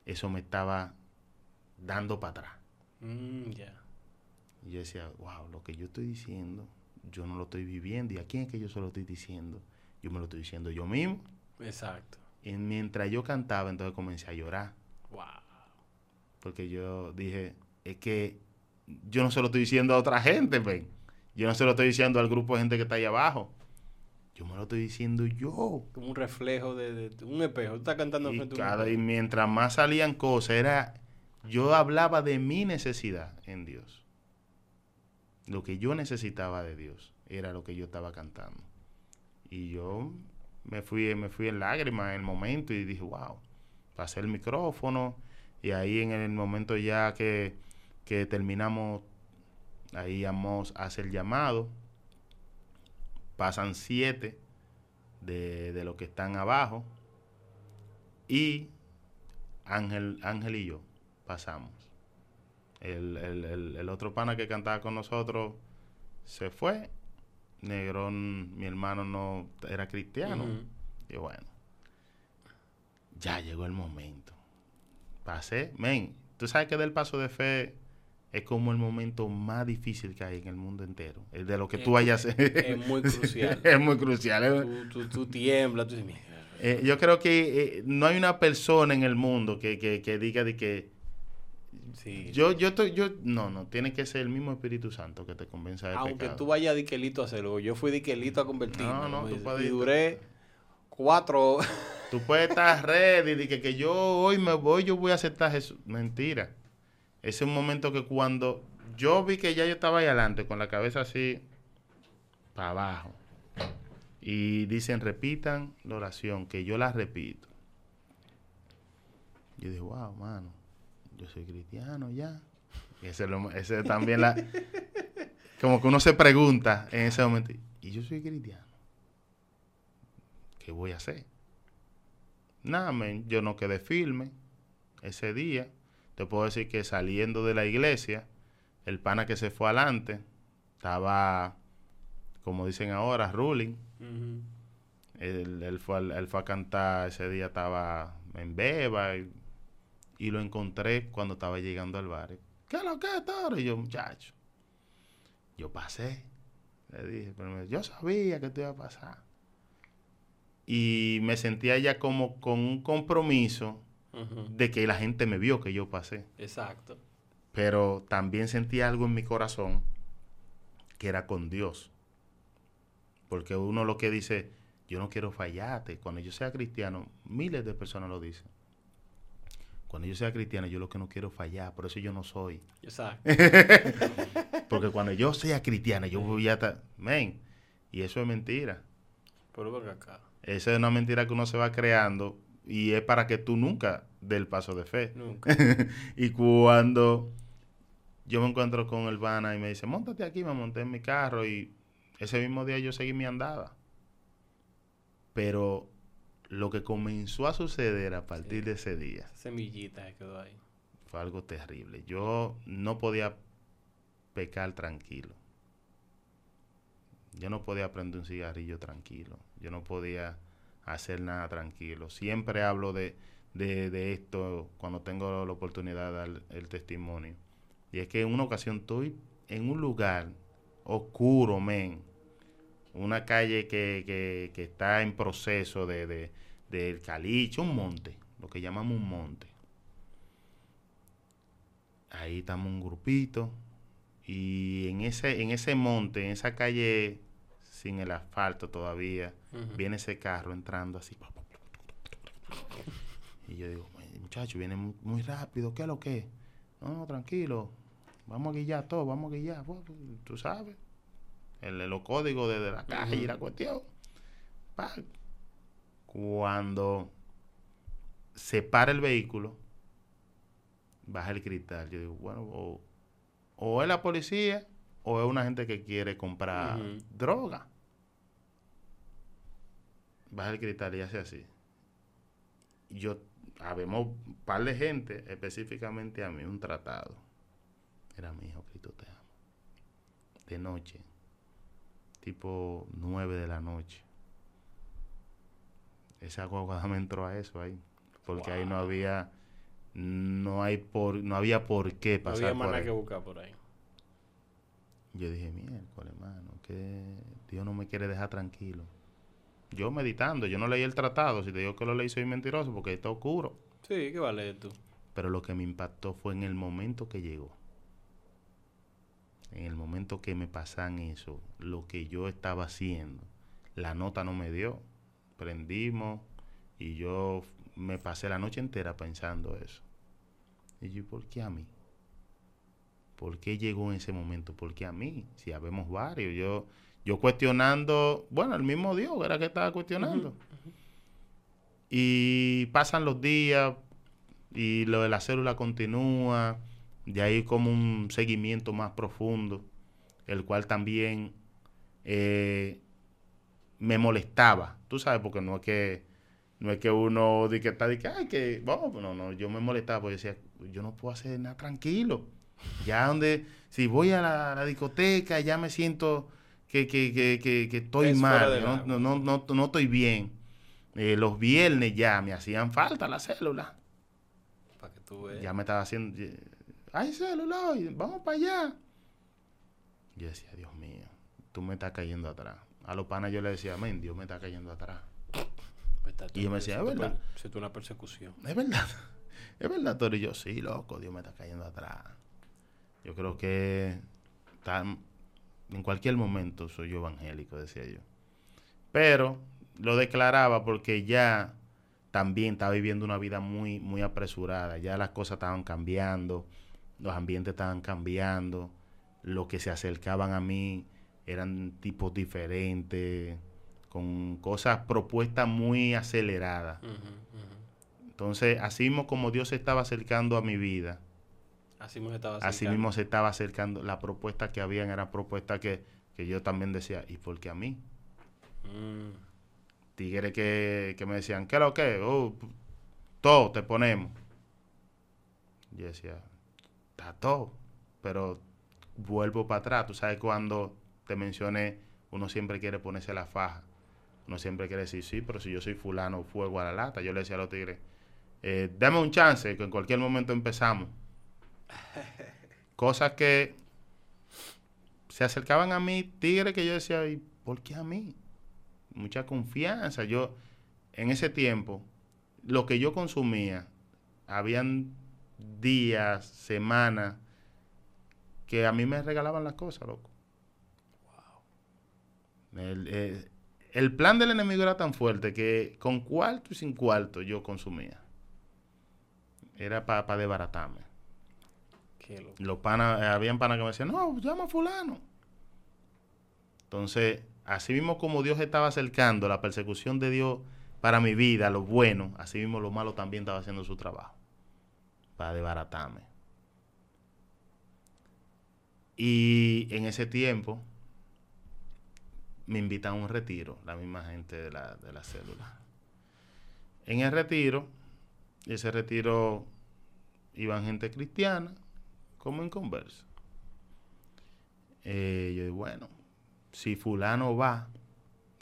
eso me estaba dando para atrás. Mm. Y yo decía, wow, lo que yo estoy diciendo, yo no lo estoy viviendo. ¿Y a quién es que yo se lo estoy diciendo? Yo me lo estoy diciendo yo mismo. Exacto. Y mientras yo cantaba, entonces comencé a llorar. Wow. Porque yo dije, es que yo no se lo estoy diciendo a otra gente, ven. Yo no se lo estoy diciendo al grupo de gente que está ahí abajo. Yo me lo estoy diciendo yo. Como un reflejo de, de- un espejo. Tú estás cantando Y, frente a un cada- y mientras más salían cosas, era, yo hablaba de mi necesidad en Dios. Lo que yo necesitaba de Dios era lo que yo estaba cantando. Y yo me fui, me fui en lágrimas en el momento y dije, wow, pasé el micrófono y ahí en el momento ya que, que terminamos, ahí Amos hace el llamado, pasan siete de, de los que están abajo y Ángel, Ángel y yo pasamos. El, el, el, el otro pana que cantaba con nosotros se fue. Negrón, mi hermano, no era cristiano. Y bueno, ya llegó el momento. Pasé, men, tú sabes que del paso de fe es como el momento más difícil que hay en el mundo entero. El de lo que Es- tú vayas a hacer. es muy crucial. es muy crucial. es- Tú, tú, tú tiemblas, tú eh, yo creo que eh, no hay una persona en el mundo que, que, que diga de que Sí. yo, yo estoy, yo, no, no, tiene que ser el mismo Espíritu Santo que te convenza del Aunque pecado. tú vayas a diquelito a hacerlo, yo fui diquelito a convertirme. No, no, tú puedes y duré cuatro. Tú puedes estar ready de que, que yo hoy me voy, yo voy a aceptar a Jesús. Mentira. Ese es un momento que cuando yo vi que ya yo estaba ahí adelante, con la cabeza así para abajo, y dicen, repitan la oración, que yo la repito. Yo dije, wow, mano, yo soy cristiano ya. Y ese, también la... Como que uno se pregunta en ese momento, ¿y yo soy cristiano? ¿Qué voy a hacer? Nada, men, yo no quedé firme ese día. Te puedo decir que saliendo de la iglesia, el pana que se fue adelante estaba, como dicen ahora, ruling. Él, él fue, él fue a cantar ese día, estaba en Beba y, y lo encontré cuando estaba llegando al bar. ¿Qué es lo que es, toro? Y yo, muchacho, yo pasé. Le dije, pero me- yo sabía que esto iba a pasar. Y me sentía ya como con un compromiso De que la gente me vio que yo pasé. Exacto. Pero también sentí algo en mi corazón que era con Dios. Porque uno lo que dice, yo no quiero fallarte. Cuando yo sea cristiano, miles de personas lo dicen. Cuando yo sea cristiano, yo lo que no quiero fallar, por eso yo no soy. Exacto. Porque cuando yo sea cristiano, yo voy a estar... Men, y eso es mentira. Pero acá. Esa es una mentira que uno se va creando y es para que tú nunca dé el paso de fe. Nunca. y cuando yo me encuentro con el Vana y me dice, montate aquí, me monté en mi carro y ese mismo día yo seguí mi andada. Pero lo que comenzó a suceder a partir Sí. de ese día semillita se quedó ahí. fue algo terrible. Yo no podía pecar tranquilo. Yo no podía prender un cigarrillo tranquilo. Yo no podía hacer nada tranquilo. Siempre hablo de, de, esto cuando tengo la oportunidad de dar el testimonio. Y es que en una ocasión estoy en un lugar oscuro, men. Una calle que, que, que está en proceso de, de, del caliche, un monte, lo que llamamos un monte ahí estamos un grupito y en ese en ese monte, en esa calle sin el asfalto todavía, viene ese carro entrando así. Y yo digo, muchacho, viene mu- muy rápido, ¿qué es lo que? es?". No, no, tranquilo, vamos a guillar todo, vamos a guillar, pues, pues, tú sabes, el, los códigos de, de la calle y la cuestión. Pa. Cuando se para el vehículo, baja el cristal. Yo digo, bueno, o, o es la policía o es una gente que quiere comprar droga. Baja el cristal y hace así. Yo, habemos un par de gente, específicamente a mí, un tratado. Era mi hijo, Cristo te amo. De noche, tipo nueve de la noche. Esa guagua me entró a eso ahí. Porque ahí no había, no hay por, no había por qué No pasar había más por ahí. que buscar por ahí. Yo dije, miércoles, hermano, que Dios no me quiere dejar tranquilo. Yo meditando, yo no leí el tratado. Si te digo que lo leí, soy mentiroso porque está oscuro. Sí, ¿qué vale tú? Pero lo que me impactó fue en el momento que llegó. En el momento que me pasan eso, lo que yo estaba haciendo. La nota no me dio. Prendimos y yo me pasé la noche entera pensando eso. Y yo, ¿por qué a mí? ¿Por qué llegó en ese momento? ¿Por qué a mí? Si habemos varios. Yo, Yo cuestionando, bueno, el mismo Dios era que estaba cuestionando. Y pasan los días y lo de la célula continúa, de ahí como un seguimiento más profundo, el cual también eh, me molestaba, tú sabes, porque no es que no es que uno de que está de que ay que vamos, no, no, yo me molestaba porque decía, yo no puedo hacer nada tranquilo. Ya donde si voy a la, discoteca ya me siento que, que, que, que, estoy mal, no, no, no, no, estoy bien. Eh, los viernes ya me hacían falta la célula. Para que tú veas. Ya me estaba haciendo, ay célula, vamos para allá. Yo decía, Dios mío, tú me estás cayendo atrás. A los panas yo le decía, amén, Dios me está cayendo atrás. Pues y yo me decía, es verdad. Es una persecución. Es verdad. Es verdad, Toro. Y yo, sí, loco, Dios me está cayendo atrás. Yo creo que en cualquier momento soy yo evangélico, decía yo. Pero lo declaraba porque ya también estaba viviendo una vida muy, muy apresurada. Ya las cosas estaban cambiando, los ambientes estaban cambiando, los que se acercaban a mí eran tipos diferentes, con cosas propuestas muy aceleradas. Entonces, así mismo como Dios se estaba acercando a mi vida, así mismo, estaba así mismo se estaba acercando, la propuesta que habían era propuesta que, que yo también decía, ¿y por qué a mí? Mm. Tigres que, que, me decían, ¿qué es lo que? Oh, todo te ponemos. Yo decía, está todo, pero vuelvo para atrás. Tú sabes, cuando te mencioné, uno siempre quiere ponerse la faja. Uno siempre quiere decir, sí, pero si yo soy fulano, fuego a la lata. Yo le decía a los tigres, eh, dame un chance, que en cualquier momento empezamos. Cosas que se acercaban a mí, tigres que yo decía, ¿y por qué a mí? Mucha confianza. Yo, en ese tiempo, lo que yo consumía, habían días, semanas, que a mí me regalaban las cosas, loco. El, eh, el plan del enemigo era tan fuerte que con cuarto y sin cuarto yo consumía. Era para pa desbaratarme. Los panas, eh, panas que me decían, no, llama a fulano. Entonces, así mismo como Dios estaba acercando la persecución de Dios para mi vida, lo bueno, así mismo lo malo también estaba haciendo su trabajo. Para desbaratarme. Y en ese tiempo, me invitan a un retiro, la misma gente de la, de la célula. En el retiro, ese retiro iban gente cristiana, como en conversa. Eh, yo digo, bueno, si fulano va,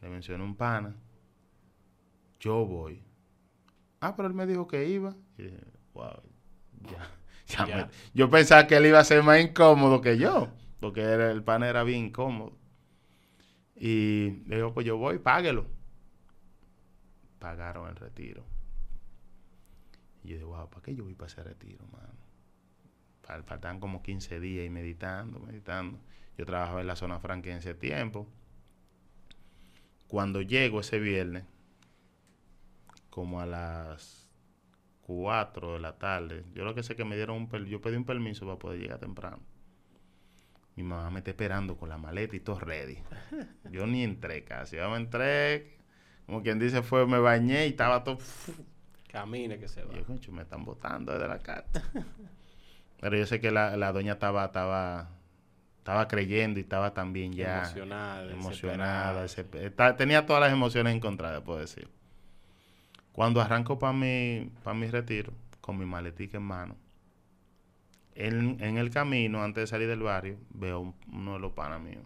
le menciono un pana, yo voy. Ah, pero él me dijo que iba. wow, ya, yo pensaba que él iba a ser más incómodo que yo, porque el pana era bien incómodo. Y le digo, pues yo voy, páguelo. Pagaron el retiro. Y yo digo, wow, ¿para qué yo voy para ese retiro, mano? Faltan como 15 días y meditando, meditando. Yo trabajaba en la zona franca en ese tiempo. Cuando llego ese viernes, como a las 4 de la tarde, yo lo que sé que me dieron un yo pedí un permiso para poder llegar temprano. Mi mamá me está esperando con la maleta y todo ready. Yo ni entré casi. Yo me entré, como quien dice, fue, me bañé y estaba todo... Camine que se va. Yo, me están botando desde la casa. Pero yo sé que la, la doña estaba, estaba, estaba creyendo y estaba también ya... Emocionada. Emocionada. tenía todas las emociones encontradas, puedo decir. Cuando arranco para mi, para mi retiro, con mi maletica en mano, en, el camino, antes de salir del barrio, veo uno de los panas míos.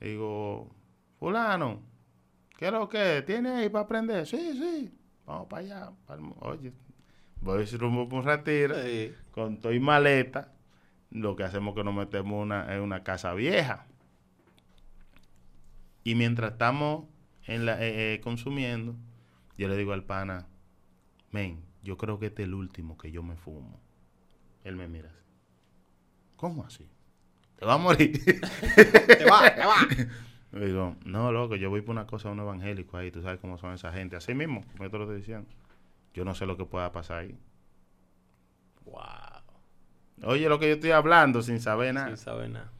Digo, fulano, ¿qué es lo que tiene ahí para aprender? Sí, sí, vamos para allá. oye, voy rumbo por un retiro con todo y maleta. Lo que hacemos es que nos metemos una, en una casa vieja. Y mientras estamos en la, eh, eh, consumiendo, yo le digo al pana, men, yo creo que este es el último que yo me fumo. Él me mira así. ¿Cómo así? Te va a morir. te va, te va. Le digo, no, loco, yo voy por una cosa a un evangélico ahí, tú sabes cómo son esa gente. Así mismo, como yo te lo estoy diciendo. Yo no sé lo que pueda pasar ahí. Wow. Oye, lo que yo estoy hablando sin saber nada. Sin saber nada.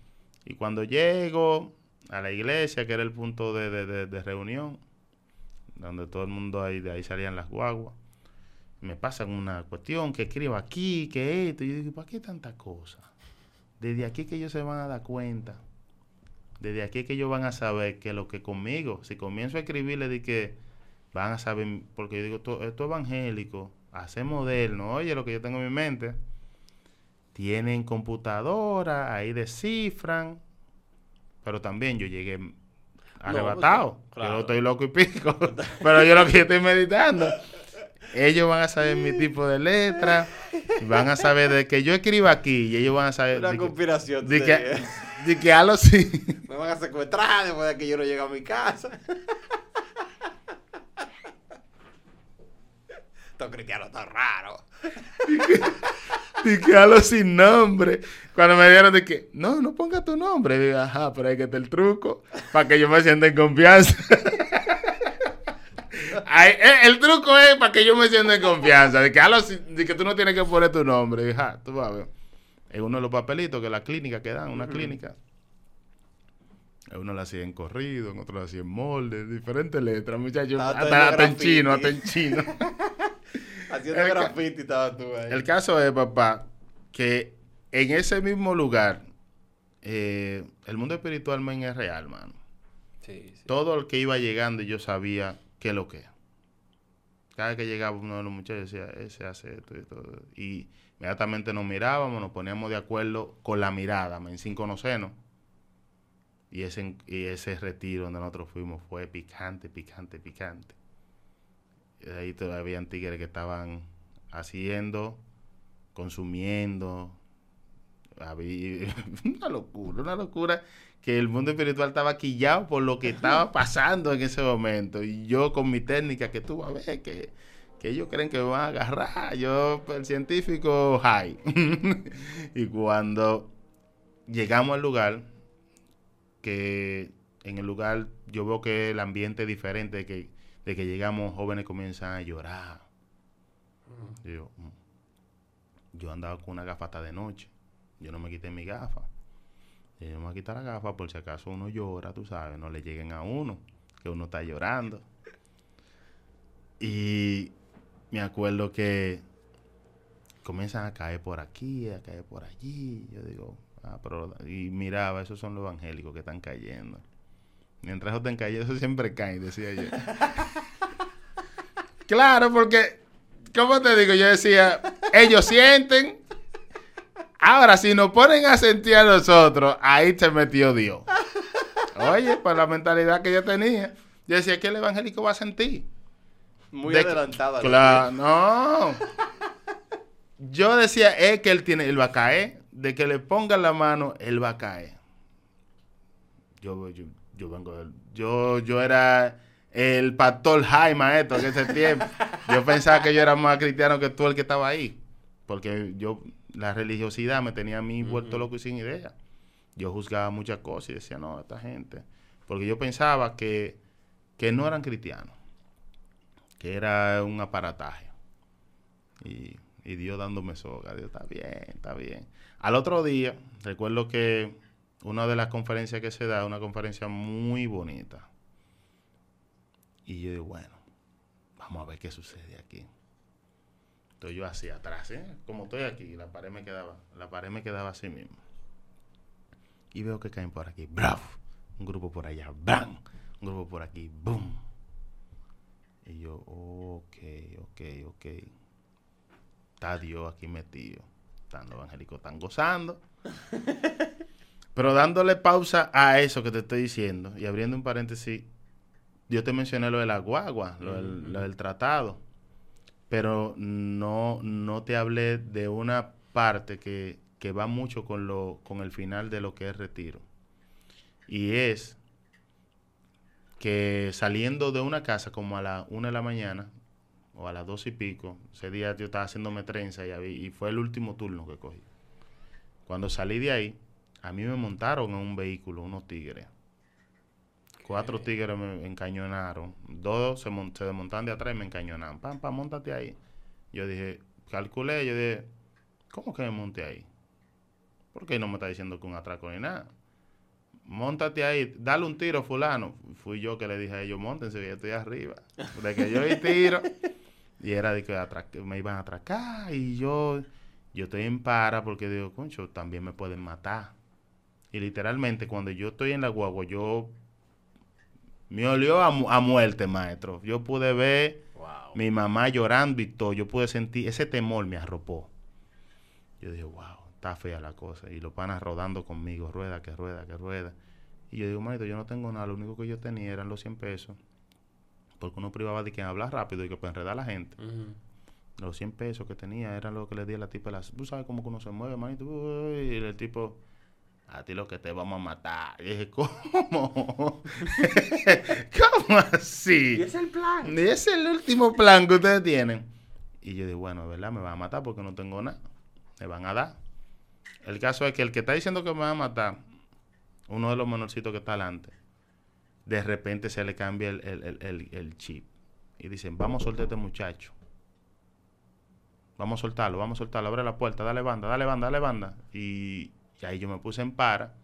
Y cuando llego a la iglesia, que era el punto de, de- de- de reunión, donde todo el mundo ahí, de ahí salían las guaguas. Me pasan una cuestión, que escribo aquí, que esto. Y yo digo, ¿para qué tanta cosa? Desde aquí que ellos se van a dar cuenta. Desde aquí que ellos van a saber que lo que conmigo, si comienzo a escribirle de que van a saber, porque yo digo, esto, esto es evangélico, hace moderno, oye lo que yo tengo en mi mente. Tienen computadora, ahí descifran, pero también yo llegué arrebatado. pues, claro. Yo estoy loco y pico, pero yo lo que yo estoy meditando. Ellos van a saber mi tipo de letra, van a saber de que yo escribo aquí y ellos van a saber Una de que, conspiración. de sí. que, de que algo sí. Me van a secuestrar después de que yo no llegue a mi casa. Estos cristianos están raros. Y que sin nombre. Cuando me dieron de que, no, no ponga tu nombre. Digo, ajá, pero hay que estar el truco para que yo me sienta en confianza. Ay, eh, el truco es para que yo me sienta en confianza. De que, algo sin- de que tú no tienes que poner tu nombre. Digo, ajá, tú vas a ver. Es uno de los papelitos que la clínica que dan, una clínica. Uno lo hacía en corrido, en otro lo hacía en molde, diferentes letras, muchachos. Hasta Hasta, en chino, hasta en chino. Haciendo El graffiti estaba tú ahí. El caso es, papá, que en ese mismo lugar, eh, el mundo espiritual men, es real, mano. Sí, sí. Todo el que iba llegando, yo sabía qué es lo que es. Cada vez que llegaba uno de los muchachos decía, ese hace esto y todo. Y inmediatamente nos mirábamos, nos poníamos de acuerdo con la mirada, men, sin conocernos. Y ese, y ese retiro donde nosotros fuimos fue picante, picante, picante. Ahí todavía tigres que estaban haciendo, consumiendo. Había una locura, una locura que el mundo espiritual estaba quillado por lo que estaba pasando en ese momento. Y yo con mi técnica, que tú vas a ver que, que ellos creen que me van a agarrar. Yo, el científico, high. y cuando llegamos al lugar, que en el lugar yo veo que el ambiente es diferente, que, de que llegamos, jóvenes comienzan a llorar. Yo, mm. yo andaba con una gafata de noche. Yo no me quité mi gafa. Yo me voy a quitar la gafa por si acaso uno llora, tú sabes, no le lleguen a uno, que uno está llorando. Y me acuerdo que comienzan a caer por aquí, a caer por allí. Yo digo, ah, pero. Y miraba, esos son los evangélicos que están cayendo. Mientras están cayendo, esos siempre caen, decía yo. claro, porque, ¿cómo te digo? Yo decía, ellos sienten. Ahora, si nos ponen a sentir a nosotros, ahí se metió Dios. Oye, pues la mentalidad que yo tenía. Yo decía, ¿qué el evangélico va a sentir? Muy De adelantada. la Claro, no. Yo decía, es que él tiene, él va a caer. De que le pongan la mano, él va a caer. Yo, yo, yo vengo del- Yo, yo era el pastor Jaime, maestro, en ese tiempo. Yo pensaba que yo era más cristiano que tú el que estaba ahí. Porque yo, la religiosidad me tenía a mí vuelto loco y sin idea. Yo juzgaba muchas cosas y decía, no, esta gente. Porque yo pensaba que, que no eran cristianos que era un aparataje. Y, y Dios dándome soga. Dios, está bien, está bien. Al otro día, recuerdo que una de las conferencias que se da, una conferencia muy bonita. Y yo digo, bueno, vamos a ver qué sucede aquí. Estoy yo así atrás, ¿eh? Como estoy aquí, la pared me quedaba, la pared me quedaba así mismo. Y veo que caen por aquí, ¡bravo! Un grupo por allá, ¡bam! Un grupo por aquí, ¡boom! Y yo, ok, ok, ok. Está Dios aquí metido. Están los evangélicos, están gozando. Pero dándole pausa a eso que te estoy diciendo y abriendo un paréntesis, yo te mencioné lo de la guagua, lo del, lo del tratado. Pero no, no te hablé de una parte que, que va mucho con, lo, con el final de lo que es retiro. Y es que saliendo de una casa como a la una de la mañana o a las dos y pico, ese día yo estaba haciéndome trenza y, y fue el último turno que cogí. Cuando salí de ahí, a mí me montaron en un vehículo unos tigres. Cuatro tigres me encañonaron. Dos se, se desmontaron de atrás y me encañonaron. Pam, pam, montate ahí. Yo dije, calculé, yo dije, ¿cómo que me monte ahí? ¿Por qué no me está diciendo que un atraco ni nada? montate ahí, dale un tiro, fulano. Fui yo que le dije a ellos, montense, que yo estoy arriba. De que yo vi tiro. Y era de que me iban a atracar y yo, yo estoy en para porque digo, concho, también me pueden matar. Y literalmente cuando yo estoy en la guagua, yo me olió a, muerte, maestro. Yo pude ver mi mamá llorando y todo. Yo pude sentir, ese temor me arropó. Yo dije, wow, está fea la cosa. Y los panas rodando conmigo, rueda, que rueda, que rueda. Y yo digo, maestro, yo no tengo nada. Lo único que yo tenía eran los 100 pesos. Porque uno privaba de que hablar rápido y que puede enredar a la gente. Los 100 pesos que tenía eran lo que le di a la tipa. Las, Tú sabes cómo uno se mueve, manito. Y el tipo a ti lo que te vamos a matar. Y dije, ¿cómo? ¿Cómo así? Y es el plan. Y es el último plan que ustedes tienen. Y yo dije, bueno, ¿verdad? Me van a matar porque no tengo nada. Me van a dar. El caso es que el que está diciendo que me va a matar, uno de los menorcitos que está adelante, de repente se le cambia el, chip. Y dicen, vamos a soltar a este muchacho. Vamos a soltarlo, vamos a soltarlo, abre la puerta, dale banda, dale banda, dale banda. Y y ahí yo me puse en para,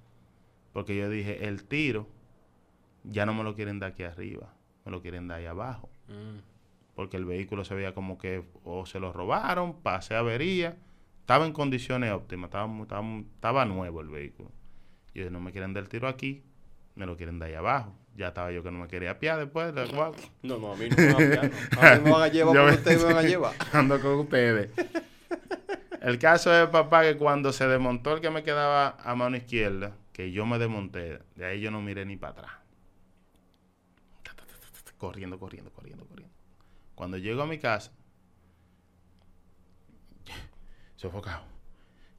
porque yo dije, el tiro ya no me lo quieren dar aquí arriba, me lo quieren dar ahí abajo. Mm. Porque el vehículo se veía como que o se lo robaron, pasé avería, estaba en condiciones óptimas, estaba, estaba, nuevo el vehículo. Yo no me quieren dar el tiro aquí, me lo quieren dar ahí abajo. Ya estaba yo que no me quería apiar después. No, no, a mí no me van a apiar. A mí me van a llevar ustedes me van a llevar. Ando con ustedes. El caso es, papá, que cuando se desmontó el que me quedaba a mano izquierda, que yo me desmonté, de ahí yo no miré ni para atrás. Corriendo, corriendo, corriendo, corriendo. Cuando llego a mi casa, sofocado.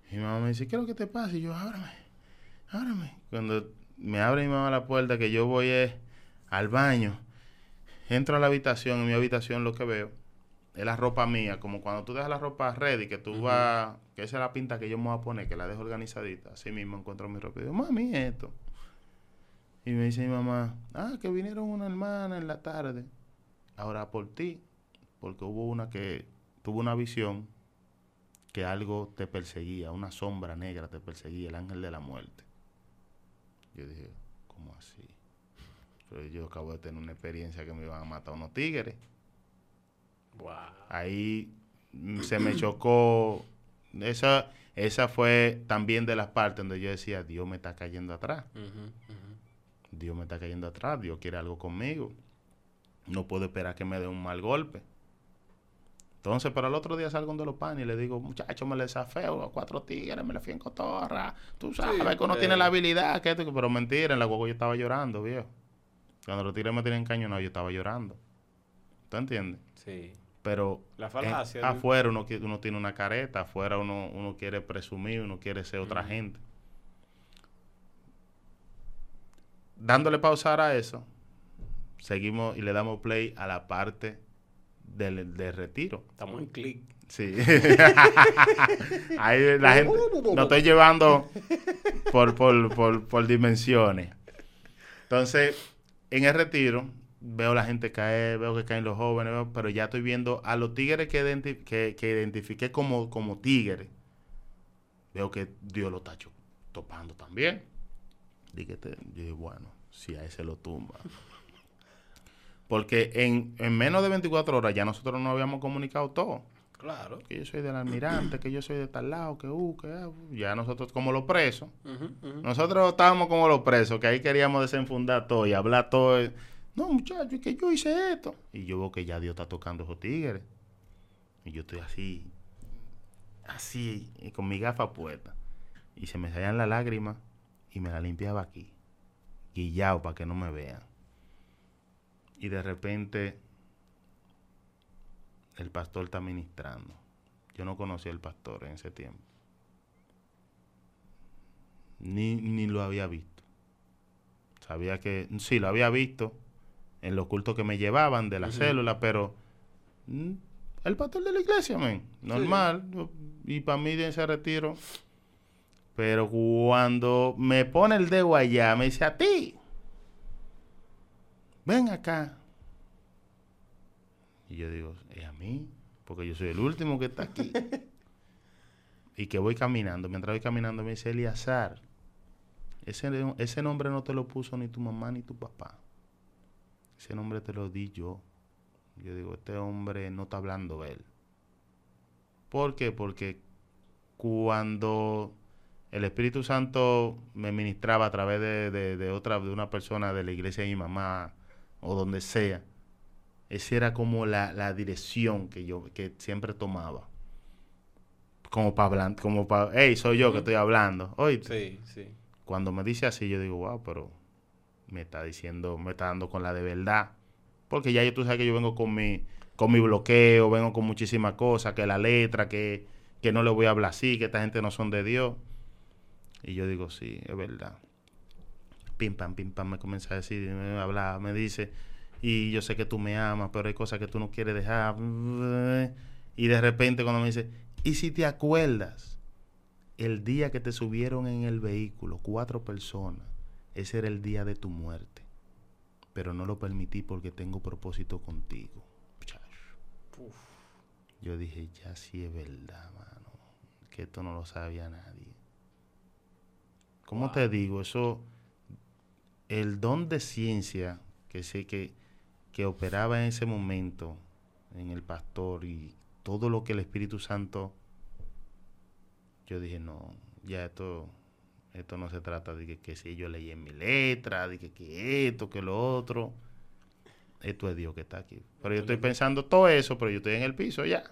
Y mi mamá me dice, ¿qué es lo que te pasa? Y yo, ábrame, ábrame. Cuando me abre mi mamá la puerta, que yo voy al baño, entro a la habitación, en mi habitación lo que veo es la ropa mía, como cuando tú dejas la ropa ready, que tú vas, que esa es la pinta que yo me voy a poner, que la dejo organizadita, así mismo encuentro mi ropa y digo, mami, esto. Y me dice mi mamá, ah, que vinieron una hermana en la tarde, ahora por ti, porque hubo una que tuvo una visión que algo te perseguía, una sombra negra te perseguía, el ángel de la muerte. Yo dije, ¿cómo así? Pero yo acabo de tener una experiencia que me iban a matar unos tigres. Ahí se me chocó. Esa, esa fue también de las partes donde yo decía, Dios me está cayendo atrás. Dios me está cayendo atrás, Dios quiere algo conmigo. No puedo esperar que me dé un mal golpe. Entonces, pero el otro día salgo de los panes y le digo, muchacho, me le desafío a cuatro tigres, me le fui en cotorra. Tú sabes que uno tiene la habilidad, que pero mentira, en la guagua yo estaba llorando, viejo. Cuando los tigres me tienen caño, no, yo estaba llorando. ¿Tú entiendes? Sí. Pero afuera uno, uno tiene una careta, afuera uno, uno quiere presumir, uno quiere ser otra gente. Dándole pausar a eso, seguimos y le damos play a la parte del, retiro. Estamos en clic. Sí. Ahí la gente lo estoy llevando por, por, por, por dimensiones. Entonces, en el retiro, veo la gente caer, veo que caen los jóvenes, pero ya estoy viendo a los tigres que, que, identifiqué como, como tigres. Veo que Dios lo está topando también. Dije, dije, bueno, si a ese lo tumba. Porque en, menos de 24 horas ya nosotros no habíamos comunicado todo. Claro. Que yo soy del almirante, que yo soy de tal lado, que uh, que uh, ya nosotros como los presos. Nosotros estábamos como los presos, que ahí queríamos desenfundar todo y hablar todo no, muchacho, es que yo hice esto. Y yo veo que ya Dios está tocando esos tigres. Y yo estoy así, así, con mi gafa puesta. Y se me salían las lágrimas y me la limpiaba aquí, guillado para que no me vean. Y de repente el pastor está ministrando. Yo no conocía al pastor en ese tiempo. Ni, ni lo había visto. Sabía que, sí, lo había visto, en los cultos que me llevaban de la célula, pero mm, el pastor de la iglesia, men, normal. Y para mí de ese retiro. Pero cuando me pone el dedo allá, me dice a ti, ven acá. Y yo digo, es a mí, porque yo soy el último que está aquí. y que voy caminando. Mientras voy caminando me dice Eliazar. ese, ese nombre no te lo puso ni tu mamá ni tu papá. Ese nombre te lo di yo. Yo digo, este hombre no está hablando él. ¿Por qué? Porque cuando el Espíritu Santo me ministraba a través de, otra, de una persona de la iglesia de mi mamá o donde sea, esa era como la, dirección que yo que siempre tomaba. Como para hablar, como para, hey, soy yo que estoy hablando. Oye, sí, sí. Cuando me dice así, yo digo, wow, pero me está diciendo, me está dando con la de verdad. Porque ya tú sabes que yo vengo con mi, con mi bloqueo, vengo con muchísimas cosas, que la letra, que, que no le voy a hablar así, que esta gente no son de Dios. Y yo digo, sí, es verdad. Pim, pam, pim, pam, me comienza a decir, me habla, me dice, y yo sé que tú me amas, pero hay cosas que tú no quieres dejar. Y de repente cuando me dice, ¿y si te acuerdas? El día que te subieron en el vehículo, cuatro personas, ese era el día de tu muerte. Pero no lo permití porque tengo propósito contigo. Yo dije, ya sí es verdad, mano. Que esto no lo sabía nadie. ¿Cómo te digo? Eso, el don de ciencia que sé que, que operaba en ese momento en el pastor y todo lo que el Espíritu Santo, yo dije, no, ya esto, esto no se trata de que, si yo leí en mi letra, de que, que, esto, que lo otro. Esto es Dios que está aquí. Pero yo estoy pensando todo eso, pero yo estoy en el piso ya.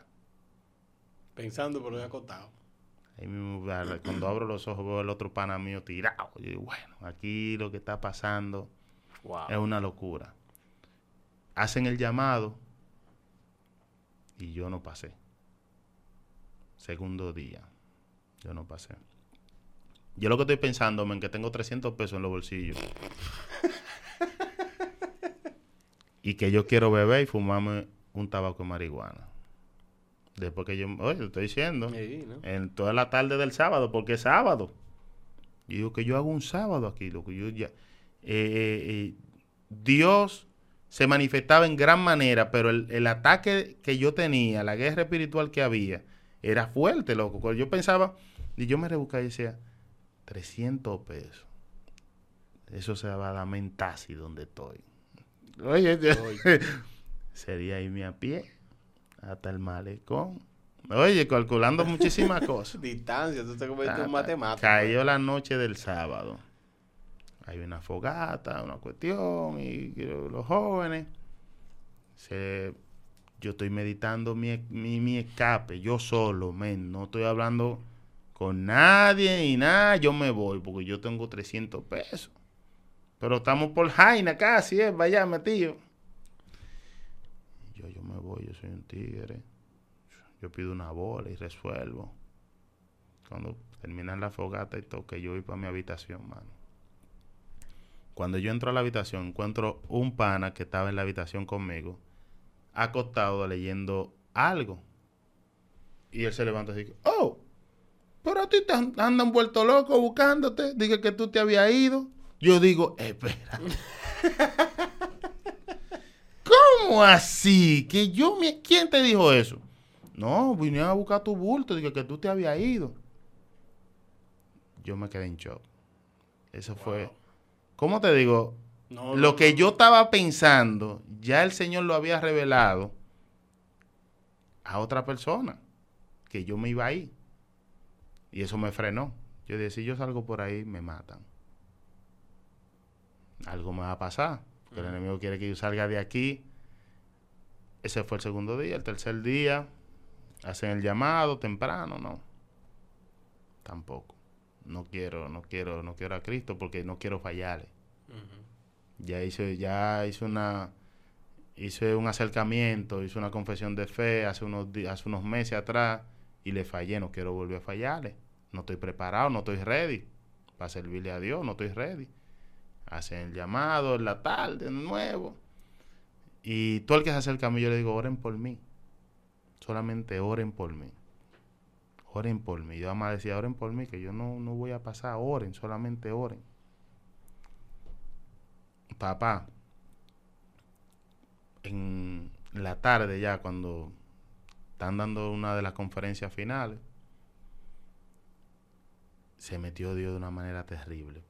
Pensando, pero he acostado cuando abro los ojos veo el otro pana mío tirado. Y digo, bueno, aquí lo que está pasando es una locura. Hacen el llamado y yo no pasé. Segundo día, yo no pasé. Yo lo que estoy pensando, es que tengo 300 pesos en los bolsillos. y que yo quiero beber y fumarme un tabaco de marihuana. Después que yo, oye, te estoy diciendo, en toda la tarde del sábado, porque es sábado. Y digo que yo hago un sábado aquí, lo que yo ya. Eh, eh, eh, Dios se manifestaba en gran manera, pero el, ataque que yo tenía, la guerra espiritual que había, era fuerte, loco. Yo pensaba, y yo me rebuscaba y decía, 300 pesos. Eso se va a dar mentasi donde estoy. Oye, sería irme a pie hasta el malecón. Oye, calculando muchísimas cosas. Distancia, tú te conviertes en matemático. Cayó la noche del sábado. Hay una fogata, una cuestión, y, los jóvenes. yo estoy meditando mi, mi, escape, yo solo, men. No estoy hablando con nadie y nada. Yo me voy porque yo tengo 300 pesos. Pero estamos por Jaina casi, ¿eh? Vaya, tío yo me voy, yo soy un tigre. Yo pido una bola y resuelvo. Cuando terminan la fogata y toque, yo voy para mi habitación, mano. Cuando yo entro a la habitación, encuentro un pana que estaba en la habitación conmigo, acostado leyendo algo. Y él se levanta dice, oh, pero a ti te andan vuelto loco buscándote. Dije que tú te habías ido. Yo digo, espera. ¿Cómo así? Que yo me... ¿Quién te dijo eso? No, vine a buscar tu bulto, dije que tú te habías ido. Yo me quedé en shock. Eso fue. ¿Cómo te digo? lo que yo estaba pensando, ya el Señor lo había revelado a otra persona, que yo me iba ahí. Y eso me frenó. Yo dije, si yo salgo por ahí, me matan. Algo me va a pasar. Porque el enemigo quiere que yo salga de aquí ese fue el segundo día. El tercer día, hacen el llamado temprano, no. Tampoco. No quiero, no quiero, no quiero a Cristo porque no quiero fallarle. Ya hice, ya hice una, hice un acercamiento, hice una confesión de fe hace unos, hace unos meses atrás y le fallé, no quiero volver a fallarle. No estoy preparado, no estoy ready para servirle a Dios, no estoy ready. Hacen el llamado en la tarde de nuevo. Y todo el que se acerca a mí, yo le digo, oren por mí. Solamente oren por mí. Oren por mí. Yo además decía, oren por mí, que yo no, no voy a pasar. Oren, solamente oren. Papá, en la tarde ya, cuando están dando una de las conferencias finales, se metió Dios de una manera terrible.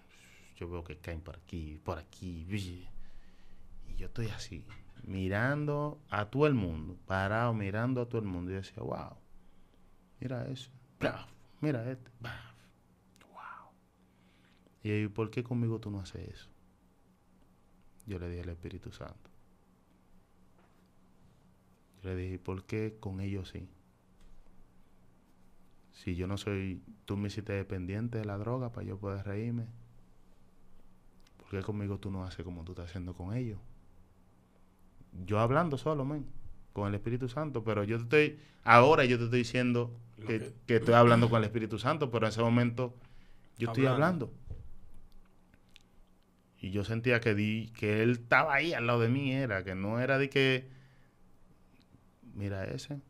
yo veo que caen por aquí, por aquí. Y yo estoy así, mirando a todo el mundo, parado mirando a todo el mundo. Y decía, wow, mira eso, mira este, wow. Y yo, ¿por qué conmigo tú no haces eso? Yo le dije al Espíritu Santo. Yo le dije, ¿por qué con ellos sí? Si yo no soy, tú me hiciste dependiente de la droga para yo poder reírme. ¿Por qué conmigo tú no haces como tú estás haciendo con ellos? Yo hablando solo, man, con el Espíritu Santo, pero yo te estoy, ahora yo te estoy diciendo que, estoy hablando con el Espíritu Santo, pero en ese momento yo estoy hablando. Y yo sentía que, di, que él estaba ahí al lado de mí, era que no era de que, mira ese,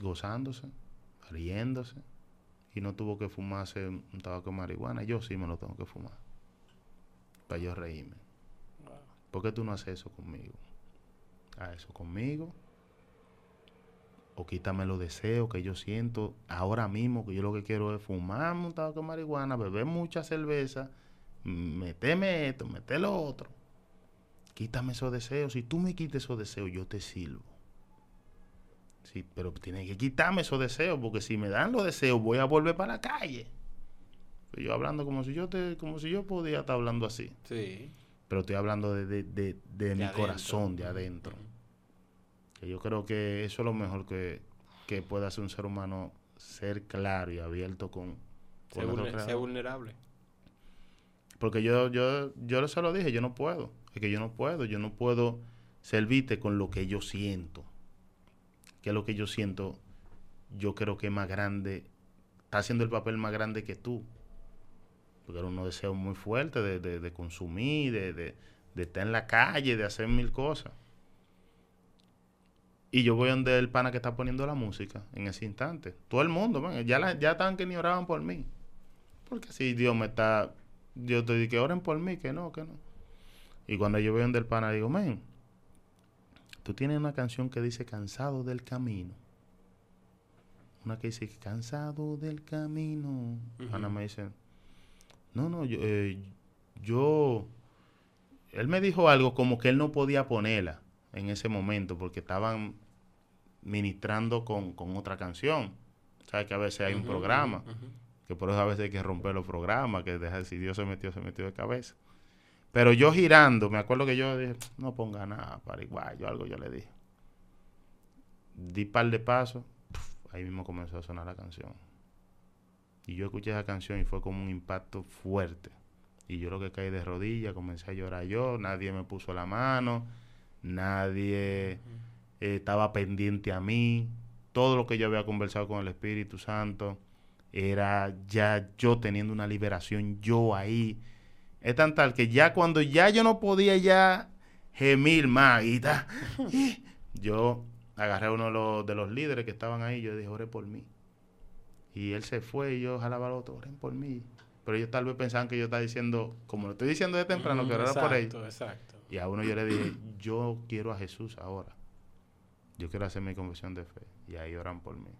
gozándose riéndose y no tuvo que fumarse un tabaco de marihuana, yo sí me lo tengo que fumar. Para yo reírme. ¿Por qué tú no haces eso conmigo? Haz eso conmigo. O quítame los deseos que yo siento ahora mismo, que yo lo que quiero es fumarme un tabaco de marihuana, beber mucha cerveza, meteme esto, meter lo otro. Quítame esos deseos. Si tú me quites esos deseos, yo te sirvo. Sí, pero tiene que quitarme esos deseos, porque si me dan los deseos, voy a volver para la calle. yo hablando como si yo te, como si yo podía estar hablando así. Sí. Pero estoy hablando de, mi corazón, de adentro. Que yo creo que eso es lo mejor que, puede hacer un ser humano, ser claro y abierto con, ser, vulnerable. Porque yo, yo, yo se lo dije, yo no puedo. Es que yo no puedo, yo no puedo servirte con lo que yo siento que es lo que yo siento, yo creo que es más grande, está haciendo el papel más grande que tú. Porque era unos deseos muy fuertes de, de, consumir, de, de, estar en la calle, de hacer mil cosas. Y yo voy donde el pana que está poniendo la música en ese instante. Todo el mundo, ya, la, ya estaban que ni oraban por mí. Porque si Dios me está. Yo te digo que oren por mí, que no, que no. Y cuando yo voy donde el pana, digo, men, Tú tienes una canción que dice cansado del camino. Una que dice cansado del camino. Ana me dice, no, no, yo, eh, yo, él me dijo algo como que él no podía ponerla en ese momento porque estaban ministrando con, otra canción. Sabes que a veces hay un programa, que por eso a veces hay que romper los programas, que deja, si Dios se metió, se metió de cabeza. Pero yo girando, me acuerdo que yo dije, no ponga nada para igual, yo algo yo le dije. Di par de pasos, ahí mismo comenzó a sonar la canción. Y yo escuché esa canción y fue como un impacto fuerte. Y yo lo que caí de rodillas, comencé a llorar yo, nadie me puso la mano, nadie eh, estaba pendiente a mí. Todo lo que yo había conversado con el Espíritu Santo era ya yo teniendo una liberación, yo ahí es tan tal que ya cuando ya yo no podía ya gemir más y tal, yo agarré a uno de los, líderes que estaban ahí y yo dije, ore por mí. Y él se fue y yo jalaba al otro, oren por mí. Pero ellos tal vez pensaban que yo estaba diciendo, como lo estoy diciendo de temprano, que era por ellos. Exacto. Y a uno yo le dije, yo quiero a Jesús ahora. Yo quiero hacer mi confesión de fe. Y ahí oran por mí.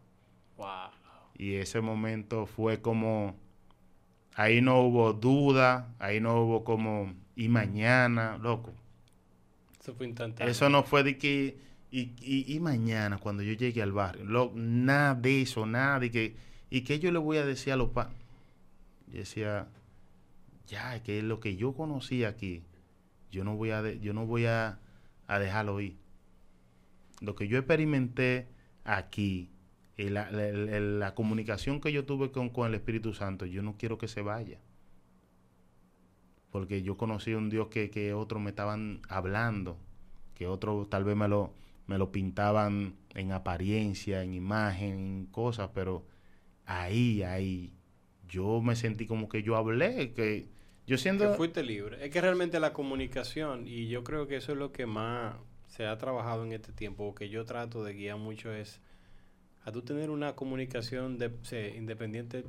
Wow. Y ese momento fue como Ahí no hubo duda, ahí no hubo como, y mañana, loco. Eso fue instantáneo. Eso no fue de que, y, y, mañana, cuando yo llegue al barrio, nada de eso, nada de que, y que yo le voy a decir a los padres. Yo decía, ya, que lo que yo conocí aquí, yo no voy a, yo no voy a, a dejarlo ir. Lo que yo experimenté aquí, y la, comunicación que yo tuve con, el Espíritu Santo, yo no quiero que se vaya. Porque yo conocí un Dios que, que otros me estaban hablando, que otros tal vez me lo, me lo pintaban en apariencia, en imagen, en cosas, pero ahí, ahí, yo me sentí como que yo hablé, que yo siendo... Que fuiste libre. Es que realmente la comunicación, y yo creo que eso es lo que más se ha trabajado en este tiempo, que yo trato de guiar mucho es a tú tener una comunicación de, independiente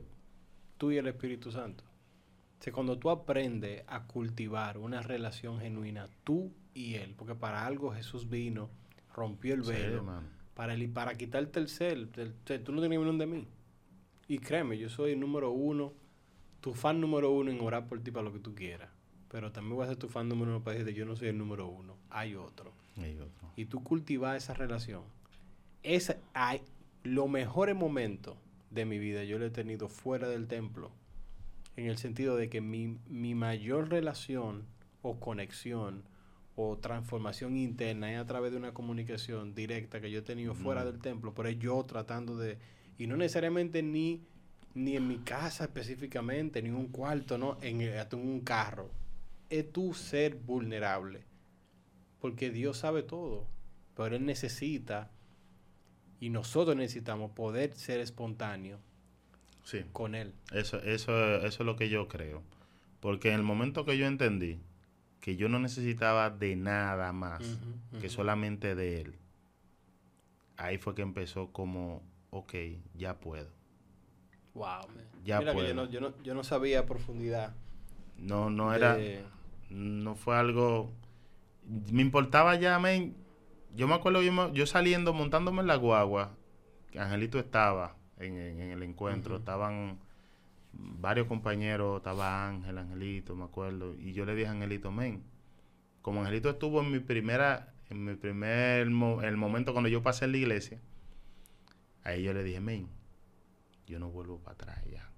tú y el Espíritu Santo. O cuando tú aprendes a cultivar una relación genuina, tú y Él, porque para algo Jesús vino, rompió el velo, para, él, para quitarte el ser, tú no tienes ningún de mí. Y créeme, yo soy el número uno, tu fan número uno en orar por ti para lo que tú quieras. Pero también voy a ser tu fan número uno para decirte, yo no soy el número uno. Hay otro. Hay otro. Y tú cultivar esa relación. Esa, hay, los mejores momentos de mi vida yo lo he tenido fuera del templo. En el sentido de que mi, mi mayor relación o conexión o transformación interna es a través de una comunicación directa que yo he tenido fuera del templo, pero es yo tratando de, y no necesariamente ni, ni en mi casa específicamente, ni en un cuarto, no, en, hasta en un carro. Es tu ser vulnerable, porque Dios sabe todo, pero Él necesita, y nosotros necesitamos poder ser espontáneos Sí. con Él. Eso, eso, eso es lo que yo creo. Porque en el momento que yo entendí que yo no necesitaba de nada más que solamente de él, ahí fue que empezó como, ok, ya puedo. Wow, man. Ya Mira que puedo. yo no, yo, no, yo no sabía a profundidad. No, no era, no fue algo, me importaba ya, men. Yo me acuerdo, yo, saliendo, montándome en la guagua, que Angelito estaba en, en- en el encuentro, estaban varios compañeros, estaba Ángel, Angelito, me acuerdo, y yo le dije a Angelito, men, como Angelito estuvo en mi primera, en mi primer, mo- el momento cuando yo pasé en la iglesia, ahí yo le dije, men, yo no vuelvo para atrás ya.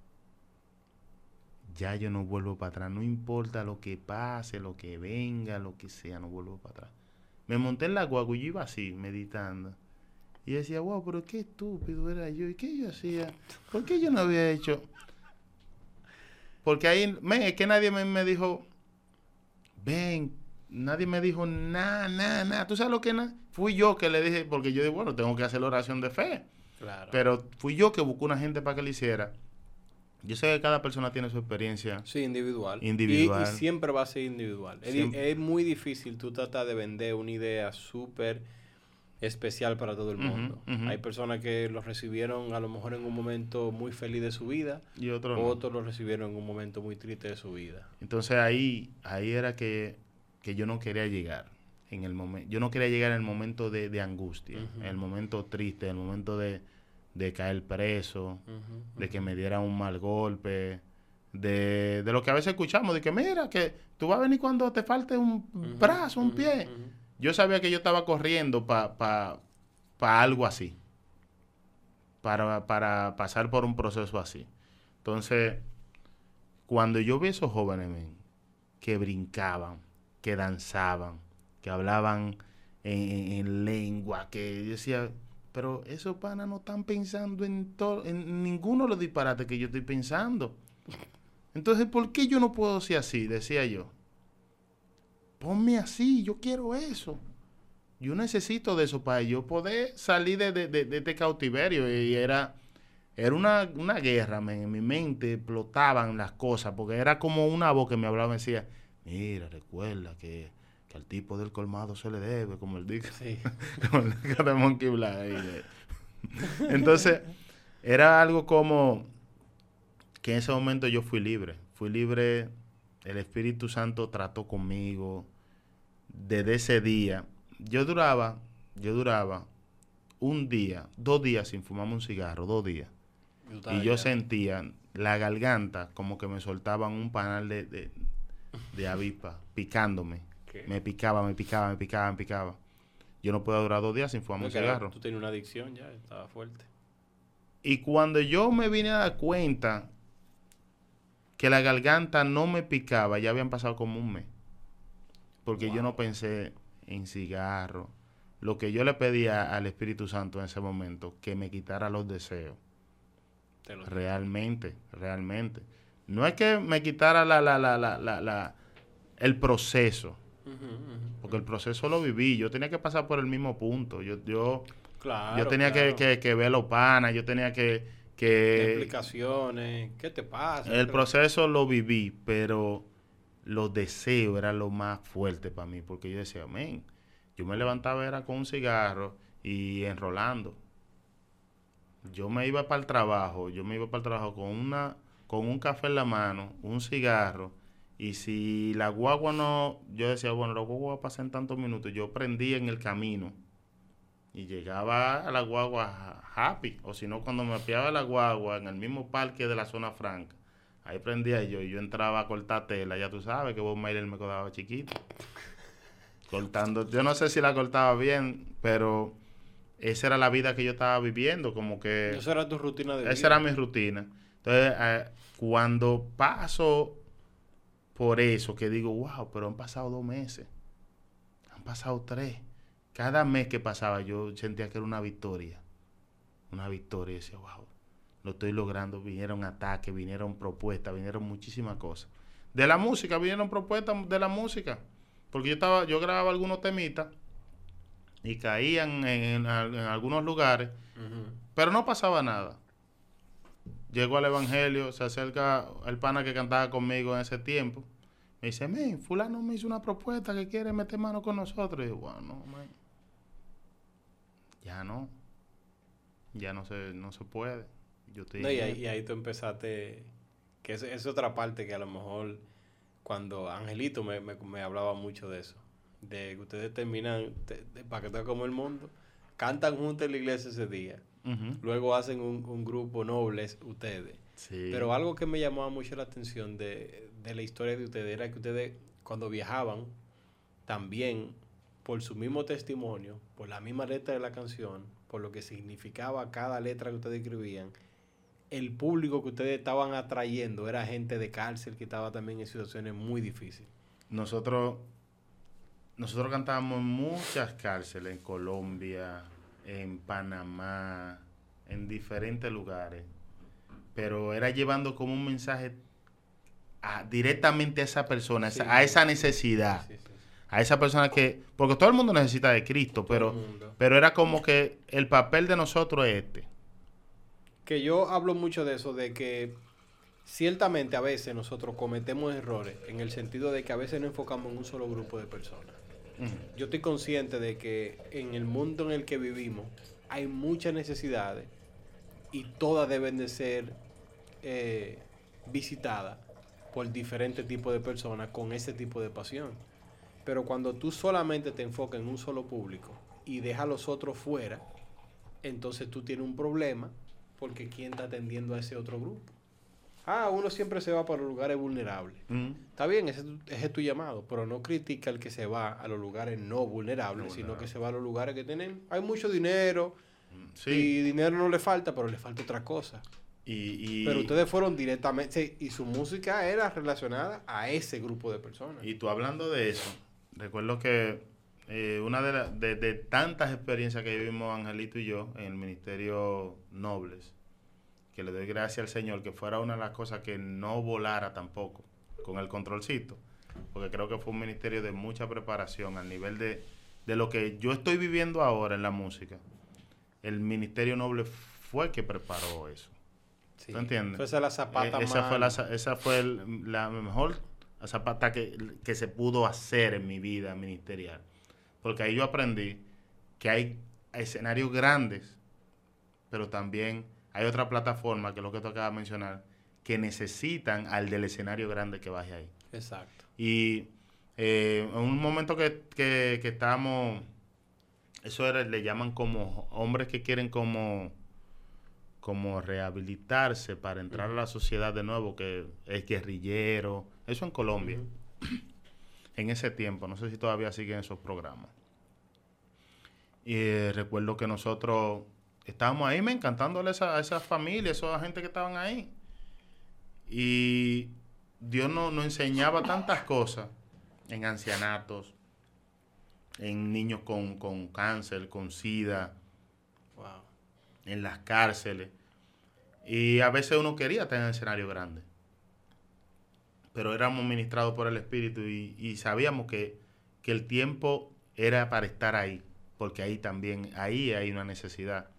Ya yo no vuelvo para atrás, no importa lo que pase, lo que venga, lo que sea, no vuelvo para atrás. Me monté en la guagua y iba así, meditando. Y decía, wow, pero qué estúpido era yo. ¿Y qué yo hacía? ¿Por qué yo no había hecho? Porque ahí, men, es que nadie me, me dijo, ven, nadie me dijo nada, nada, nada. ¿Tú sabes lo que nada? Fui yo que le dije, porque yo dije, bueno, tengo que hacer la oración de fe. Claro. Pero fui yo que buscó una gente para que lo hiciera. Yo sé que cada persona tiene su experiencia. Sí, individual. Y- Individual. Y, siempre va a ser individual. Es, es muy difícil tú tratar de vender una idea súper especial para todo el mundo. ujú. Hay personas que lo recibieron a lo mejor en un momento muy feliz de su vida, Y otro no. otros lo recibieron en un momento muy triste de su vida. Entonces ahí, ahí era que, que yo no quería llegar. En el momento, yo no quería llegar en el momento de, de angustia, Ujú. en el momento triste, en el momento de, de caer preso, de que me diera un mal golpe, de, de lo que a veces escuchamos, de que mira, que tú vas a venir cuando te falte un brazo, un pie. Yo sabía que yo estaba corriendo para pa, pa algo así. Para, para pasar por un proceso así. Entonces, cuando yo vi esos jóvenes men, que brincaban, que danzaban, que hablaban en, en- en lengua, que yo decía, pero esos panas no están pensando en, to- en ninguno de los disparates que yo estoy pensando. Entonces, ¿por qué yo no puedo ser así? Decía yo. Ponme así, yo quiero eso. Yo necesito de eso para yo poder salir de, de- de- de este cautiverio. Y era, era una, una guerra, en mi mente explotaban las cosas, porque era como una voz que me hablaba y me decía, mira, recuerda que, que al tipo del colmado se le debe, como el disco, Sí. como el de Monkey Black. Entonces, era algo como que en ese momento yo fui libre. Fui libre, el Espíritu Santo trató conmigo. Desde ese día, yo duraba, yo duraba un día, dos días sin fumarme un cigarro, dos días. Y yo sentía la garganta como que me soltaban un panal de, de, de avispa picándome. ¿Qué? Me picaba, me picaba, me picaba, me picaba. Yo no puedo durar dos días sin fumarme No, un cigarro. Tú tenías una adicción ya, estaba fuerte. Y cuando yo me vine a dar cuenta que la garganta no me picaba, ya habían pasado como un mes. Porque yo no pensé en cigarro. Lo que yo le pedía al Espíritu Santo en ese momento, que me quitara los deseos. Te Realmente, realmente. No es que me quitara la, la, la, la, la- el proceso. Porque el proceso lo viví. Yo tenía que pasar por el mismo punto. Yo, yo, Claro, yo tenía que, claro. que, que ver los panas. Yo tenía que... ¿Qué que explicaciones? ¿Qué te pasa? El ¿Qué- proceso lo viví, pero los deseos era lo más fuerte para mí, porque yo decía, men, yo me levantaba era con un cigarro y enrolando. Yo me iba para el trabajo, yo me iba para el trabajo con una con un café en la mano, un cigarro, y si la guagua no, yo decía, bueno, la guagua va a pasar en tantos minutos, yo prendía en el camino y llegaba a la guagua ha- happy, o si no, cuando me apiaba la guagua en el mismo parque de la zona franca, Ahí prendía yo. Y yo entraba a cortar tela. Ya tú sabes que Bob Marley me quedaba chiquito. Cortando. Yo no sé si la cortaba bien, pero esa era la vida que yo estaba viviendo. Como que. Esa era tu rutina de vida. Esa era mi rutina. Entonces, eh, cuando paso por eso, que digo, wow, pero han pasado dos meses. Han pasado tres. Cada mes que pasaba yo sentía que era una victoria. Una victoria. Y decía, wow, lo estoy logrando. Vinieron ataques, vinieron propuestas, vinieron muchísimas cosas. De la música, vinieron propuestas de la música. Porque yo estaba, yo grababa algunos temitas y caían en, en algunos lugares, pero no pasaba nada. Llego al Evangelio, se acerca el pana que cantaba conmigo en ese tiempo. Me dice, men, fulano me hizo una propuesta que quiere meter mano con nosotros. Y yo, bueno, no, man. Ya no. Ya no se, no se puede. Yo estoy No, y, ahí, esto. y ahí tú empezaste, que es, es otra parte que a lo mejor cuando Angelito me, me, me hablaba mucho de eso, de que ustedes terminan, de- para que esté como el mundo, cantan juntos en la iglesia ese día, Luego hacen un, un grupo nobles ustedes. Sí. Pero algo que me llamaba mucho la atención de, de la historia de ustedes era que ustedes cuando viajaban, también por su mismo testimonio, por la misma letra de la canción, por lo que significaba cada letra que ustedes escribían, el público que ustedes estaban atrayendo era gente de cárcel que estaba también en situaciones muy difíciles. Nosotros, nosotros cantábamos en muchas cárceles, en Colombia, en Panamá, en diferentes lugares. Pero era llevando como un mensaje a- directamente a esa persona, a esa- Sí. a esa necesidad, Sí, sí, sí. a esa persona que, porque todo el mundo necesita de Cristo, pero, Todo pero era como que el papel de nosotros es este. Que yo hablo mucho de eso, de que ciertamente a veces nosotros cometemos errores en el sentido de que a veces nos enfocamos en un solo grupo de personas. Yo estoy consciente de que en el mundo en el que vivimos hay muchas necesidades y todas deben de ser eh, visitadas por diferentes tipos de personas con ese tipo de pasión. Pero cuando tú solamente te enfocas en un solo público y dejas a los otros fuera, entonces tú tienes un problema porque ¿quién está atendiendo a ese otro grupo? Ah, uno siempre se va para los lugares vulnerables. Ujú. Está bien, ese, es tu- ese es tu llamado, pero no critica al que se va a los lugares no vulnerables, No sino que se va a los lugares que tienen. Hay mucho dinero Sí. y dinero no le falta, pero le falta otra cosa. Y, y- Pero ustedes fueron directamente, y su música era relacionada a ese grupo de personas. Y tú hablando de eso, recuerdo que eh, una de, la- de, de tantas experiencias que vivimos Angelito y yo en el Ministerio Nobles, que le doy gracias al Señor, que fuera una de las cosas que no volara tampoco con el controlcito, porque creo que fue un ministerio de mucha preparación al nivel de, de lo que yo estoy viviendo ahora en la música. El Ministerio Noble fue el que preparó eso. Sí. ¿tú entiendes? Entonces esa la zapata Eh, esa más- fue la, za- esa fue el- la mejor zapata que, que se pudo hacer en mi vida ministerial. Porque ahí yo aprendí que hay escenarios grandes, pero también hay otra plataforma, que es lo que tú acabas de mencionar, que necesitan al del escenario grande que baje ahí. Exacto. Y eh, en un momento que, que, que estábamos, eso era, le llaman como hombres que quieren como, como rehabilitarse para entrar a la sociedad de nuevo, que es guerrillero, eso en Colombia, en ese tiempo, no sé si todavía siguen esos programas. Y eh, recuerdo que nosotros estábamos ahí, me encantándole a esa, a esa familia, a esa gente que estaban ahí. Y Dios nos nos enseñaba tantas cosas en ancianatos, en niños con, con cáncer, con sida, Wow. en las cárceles. Y a veces uno quería tener el escenario grande. Pero éramos ministrados por el Espíritu y, y sabíamos que, que el tiempo era para estar ahí. Porque ahí también, ahí hay una necesidad.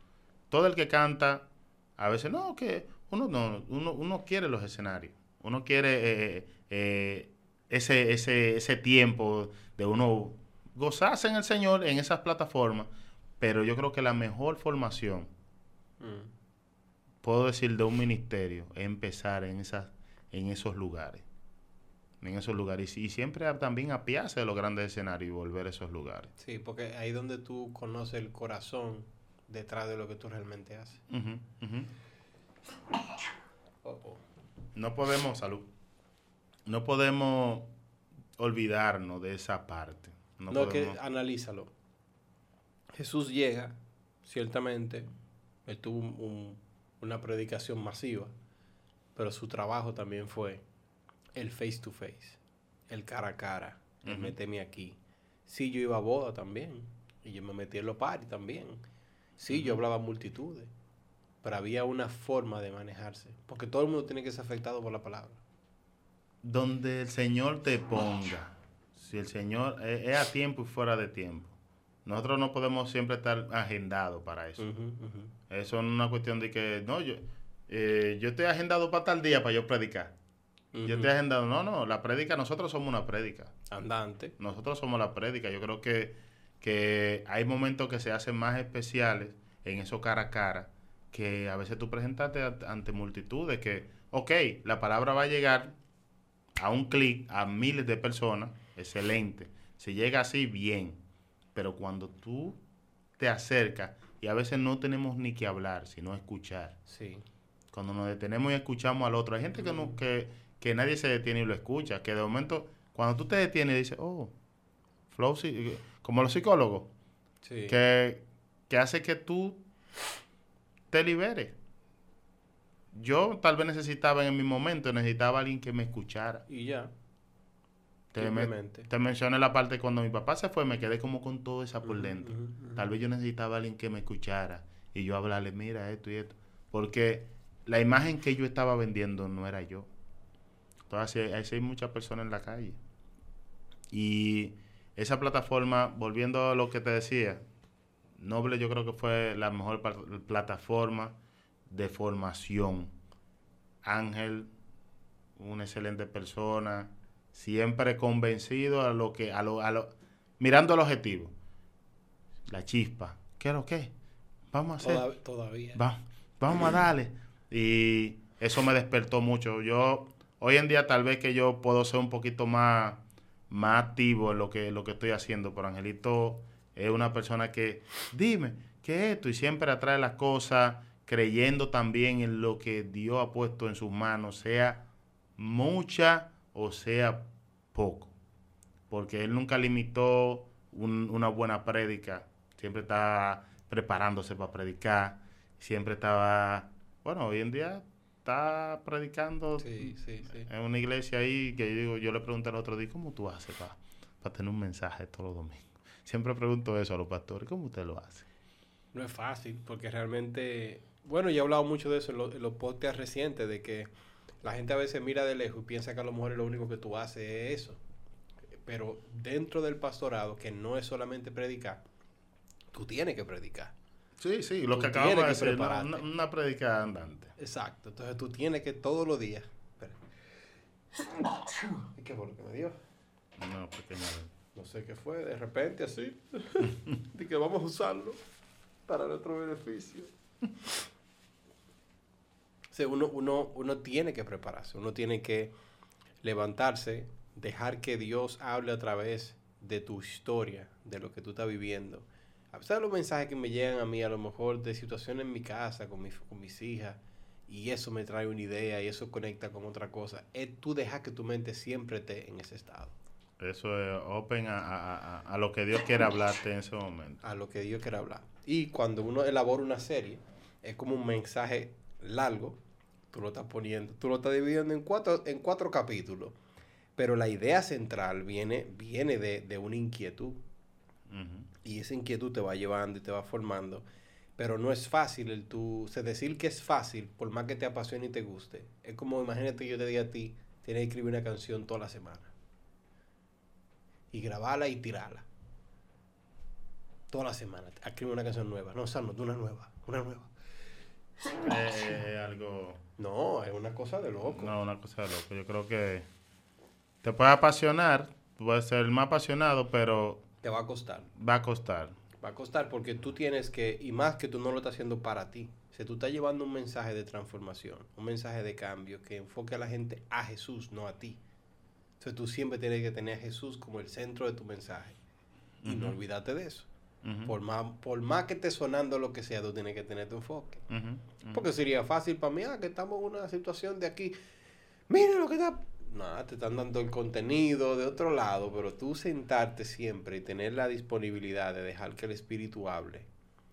Todo el que canta, a veces no, que uno no, uno, uno quiere los escenarios. Uno quiere eh, eh, ese, ese, ese tiempo de uno gozarse en el Señor en esas plataformas. Pero yo creo que la mejor formación, Mm. puedo decir, de un ministerio es empezar en, esas, en esos lugares. En esos lugares. Y, siempre a- también apiarse de los grandes escenarios y volver a esos lugares. Sí, porque ahí es donde tú conoces el corazón detrás de lo que tú realmente haces. Oh, oh. no podemos, salud, no podemos olvidarnos de esa parte. No, No, que podemos- analízalo. Jesús llega, ciertamente, él tuvo un- un- una predicación masiva, pero su trabajo también fue el face to face, el cara a cara, el Ujú. méteme aquí. Sí, yo iba a boda también, y yo me metí en los paris también. Sí, yo hablaba a multitudes, pero había una forma de manejarse, porque todo el mundo tiene que ser afectado por la palabra. donde el Señor te ponga, si el Señor es, es a tiempo y fuera de tiempo. Nosotros no podemos siempre estar agendados para eso. Eso no es una cuestión de que, no, yo, eh, yo estoy agendado para tal día para yo predicar. Yo estoy agendado, no, no, la prédica, nosotros somos una prédica. Andante. Nosotros somos la prédica. Yo creo que, que hay momentos que se hacen más especiales en eso cara a cara, que a veces tú presentaste ante multitudes que, ok, la palabra va a llegar a un clic a miles de personas, excelente. Si llega así, bien. Pero cuando tú te acercas, y a veces no tenemos ni que hablar, sino escuchar. Sí. Cuando nos detenemos y escuchamos al otro. Hay gente que, no, que, que nadie se detiene y lo escucha. Que de momento, cuando tú te detienes, dices, oh, flow, sí", como los psicólogos, Sí. que, que hace que tú te liberes. Yo tal vez necesitaba en mi momento, necesitaba alguien que me escuchara. Y ya. Te, me- te mencioné la parte cuando mi papá se fue, me quedé como con todo esa por dentro. Tal vez yo necesitaba alguien que me escuchara y yo hablarle, mira esto y esto. Porque la imagen que yo estaba vendiendo no era yo. Entonces, hay muchas personas en la calle. Y esa plataforma, volviendo a lo que te decía, Noble yo creo que fue la mejor plataforma de formación. Ángel, una excelente persona, siempre convencido a lo que, a lo, a lo, mirando el objetivo. La chispa. ¿Qué es lo que? Vamos a hacer. Toda- todavía. Va- vamos a darle. Y eso me despertó mucho. Yo, hoy en día tal vez que yo puedo ser un poquito más, más activo en lo que, lo que estoy haciendo, pero Angelito es una persona que, dime, ¿qué es esto? Y siempre atrae las cosas, creyendo también en lo que Dios ha puesto en sus manos, sea mucha o sea poco. Porque Él nunca limitó un- una buena prédica, siempre está preparándose para predicar, siempre estaba, bueno, hoy en día está predicando Sí, sí, sí. en una iglesia ahí que yo digo, yo le pregunté al otro día, ¿cómo tú haces para tener un mensaje todos los domingos? Siempre pregunto eso a los pastores, ¿cómo usted lo hace? No es fácil, porque realmente, bueno, yo he hablado mucho de eso en, lo- en los podcasts recientes, de que la gente a veces mira de lejos y piensa que a lo mejor lo único que tú haces es eso. Pero dentro del pastorado, que no es solamente predicar, tú tienes que predicar. Sí, sí, lo Tú que acabamos de decir, una, una, prédica andante. Exacto. Entonces tú tienes que todos los días. ¿Y ¿Qué fue lo que me dio? No, pequeña. No sé qué fue, de repente así. de que vamos a usarlo para nuestro beneficio. O sea, uno, uno, uno tiene que prepararse, uno tiene que levantarse, dejar que Dios hable a través de tu historia, de lo que tú estás viviendo. A pesar de los mensajes que me llegan a mí, a lo mejor de situaciones en mi casa, con, mi- con mis hijas, y eso me trae una idea y eso conecta con otra cosa, es tú dejar que tu mente siempre esté en ese estado. Eso es open a, a- a- a lo que Dios quiere hablarte en ese momento. a lo que Dios quiere hablar. Y cuando uno elabora una serie, es como un mensaje largo, tú lo estás poniendo, tú lo estás dividiendo en cuatro, en cuatro capítulos, pero la idea central viene, viene de, de una inquietud, Ujú. Y esa inquietud te va llevando y te va formando, pero no es fácil el tú, o sea, decir que es fácil, por más que te apasione y te guste, es como, imagínate yo te diga a ti, tienes que escribir una canción toda la semana, y grabarla y tirarla. Toda la semana. Escribe una canción nueva. No, Salmo, una nueva. Una nueva. Es algo, No, es una cosa de loco. no, una cosa de loco. Yo creo que te puede apasionar, tú puedes ser el más apasionado, pero Te va a costar. va a costar. Va a costar porque tú tienes que, y más que tú no lo estás haciendo para ti. O sea, tú estás llevando un mensaje de transformación, un mensaje de cambio que enfoque a la gente a Jesús, no a ti. Entonces tú siempre tienes que tener a Jesús como el centro de tu mensaje. Y no olvídate de eso. Por más, por más que esté sonando lo que sea, tú tienes que tener tu enfoque. Porque sería fácil para mí, ah, que estamos en una situación de aquí. mira lo que está... Nada, te están dando el contenido de otro lado, pero tú sentarte siempre y tener la disponibilidad de dejar que el espíritu hable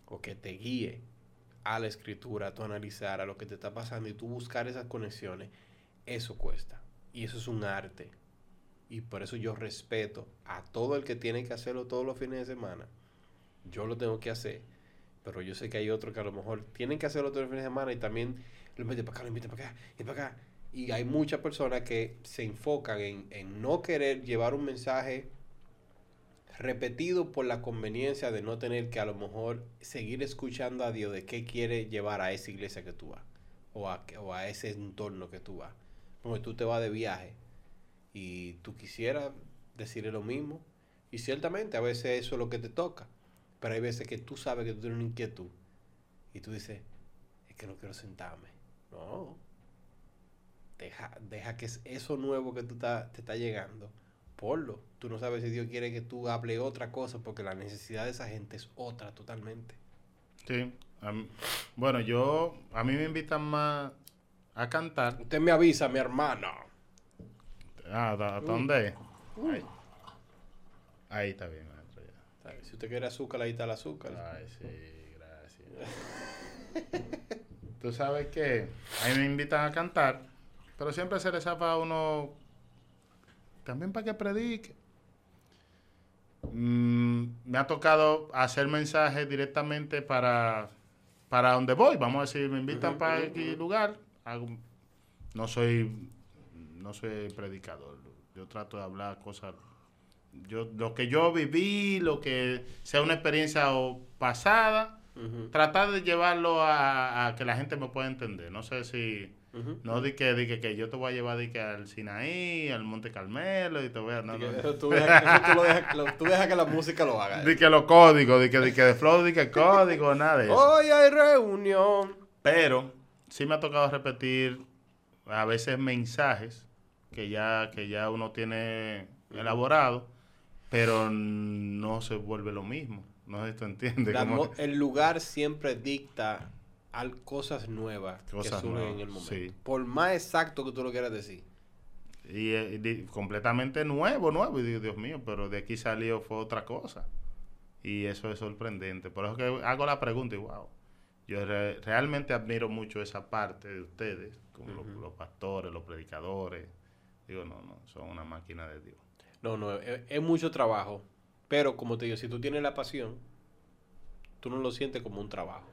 o que te guíe a la escritura, a tu analizar, a lo que te está pasando y tú buscar esas conexiones, eso cuesta. Y eso es un arte. Y por eso yo respeto a todo el que tiene que hacerlo todos los fines de semana. Yo lo tengo que hacer. Pero yo sé que hay otros que a lo mejor tienen que hacerlo todos los fines de semana y también lo meten para acá, lo meten para acá y para acá. Y hay muchas personas que se enfocan en, en no querer llevar un mensaje repetido por la conveniencia de no tener que a lo mejor seguir escuchando a Dios de qué quiere llevar a esa iglesia que tú vas o a, o a ese entorno que tú vas. Porque tú te vas de viaje y tú quisieras decirle lo mismo y ciertamente a veces eso es lo que te toca, pero hay veces que tú sabes que tú tienes una inquietud y tú dices, es que no quiero sentarme. No. Deja, deja que eso nuevo que tú está, te está llegando ponlo. Tú no sabes si Dios quiere que tú hable otra cosa porque la necesidad de esa gente es otra totalmente. Sí. bueno, yo, a mí me invitan más a cantar. Usted me avisa, mi hermano. Ah, ¿a dónde? Ahí. Ahí está bien, maestro. Ya. Si usted quiere azúcar, ahí está el azúcar. Ay, sí, gracias. Tú sabes que a mí me invitan a cantar, pero siempre se les zafa uno también para que predique. Mm, me ha tocado hacer mensajes directamente para, para donde voy. Vamos a decir, me invitan para aquel lugar. no soy no soy predicador. Yo trato de hablar cosas. Yo, lo que yo viví, lo que sea una experiencia pasada, tratar de llevarlo a, a, que la gente me pueda entender. No sé si no di que, di que, yo te voy a llevar di que al Sinaí, al Monte Carmelo y te voy a... No, Eso tú dejas deja que la música lo haga. Di que los códigos, di que, di que de flow, di que código, nada de eso. Hoy hay reunión. Pero sí me ha tocado repetir a veces mensajes que ya, que ya uno tiene elaborado, pero no se vuelve lo mismo. No sé si tú entiendes. El lugar siempre dicta cosas nuevas que surgen en el momento. Por más exacto que tú lo quieras decir. Y, eh, completamente nuevo, nuevo. Y digo, Dios mío, pero de aquí salió fue otra cosa. Y eso es sorprendente. Por eso que hago la pregunta y wow. Yo realmente admiro mucho esa parte de ustedes, como los, pastores, los predicadores. Digo, no, no, son una máquina de Dios. No, no, es, es mucho trabajo. Pero como te digo, si tú tienes la pasión, tú no lo sientes como un trabajo.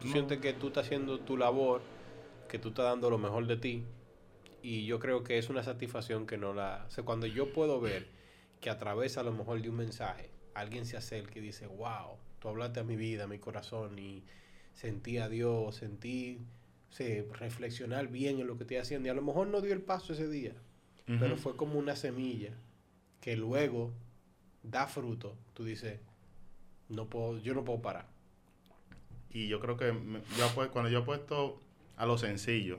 Tú sientes que tú estás haciendo tu labor, que tú estás dando lo mejor de ti. Y yo creo que es una satisfacción que no la... O sea, cuando yo puedo ver que a través a lo mejor de un mensaje, alguien se acerca y dice, wow, tú hablaste a mi vida, a mi corazón y sentí a Dios, sentí reflexionar bien en lo que estoy haciendo. Y a lo mejor no dio el paso ese día, pero fue como una semilla que luego da fruto. Tú dices, no puedo, yo no puedo parar. Y yo creo que yo, cuando yo he puesto a lo sencillo,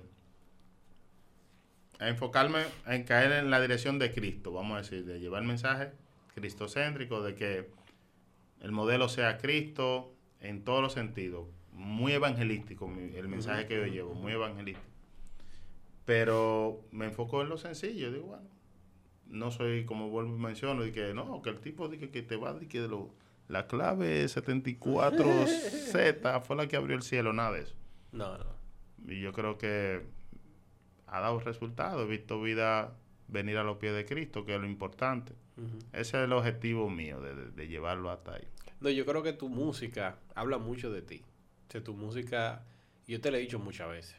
a enfocarme en caer en la dirección de Cristo, vamos a decir, de llevar el mensaje cristocéntrico, de que el modelo sea Cristo en todos los sentidos. Muy evangelístico el mensaje que yo llevo, muy evangelístico. Pero me enfoco en lo sencillo, digo, bueno, no soy como vuelvo y menciono, y que no, que el tipo de que, que te va de que de lo la clave 74Z fue la que abrió el cielo, nada de eso. No, no. Y yo creo que ha dado resultados. He visto vida venir a los pies de Cristo, que es lo importante. Ese es el objetivo mío, de, llevarlo hasta ahí. No, yo creo que tu música habla mucho de ti. O sea, tu música, yo te lo he dicho muchas veces,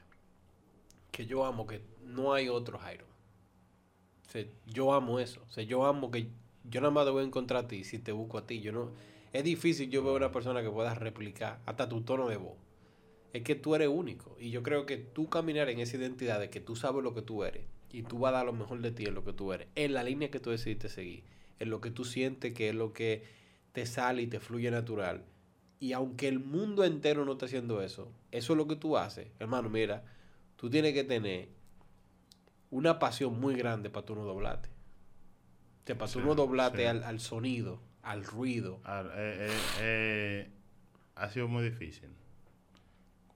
que yo amo que no hay otro Jairo. O sea, yo amo eso. O sea, yo amo que yo nada más te voy a encontrar a ti si te busco a ti. Yo no es difícil yo veo una persona que pueda replicar hasta tu tono de voz. Es que tú eres único. Y yo creo que tú caminar en esa identidad de que tú sabes lo que tú eres y tú vas a dar lo mejor de ti en lo que tú eres, en la línea que tú decidiste seguir, en lo que tú sientes que es lo que te sale y te fluye natural. Y aunque el mundo entero no está haciendo eso, eso es lo que tú haces. Hermano, mira, tú tienes que tener una pasión muy grande para tú no doblarte. para tú no doblarte al, al sonido al ruido. Eh, eh, eh, ha sido muy difícil.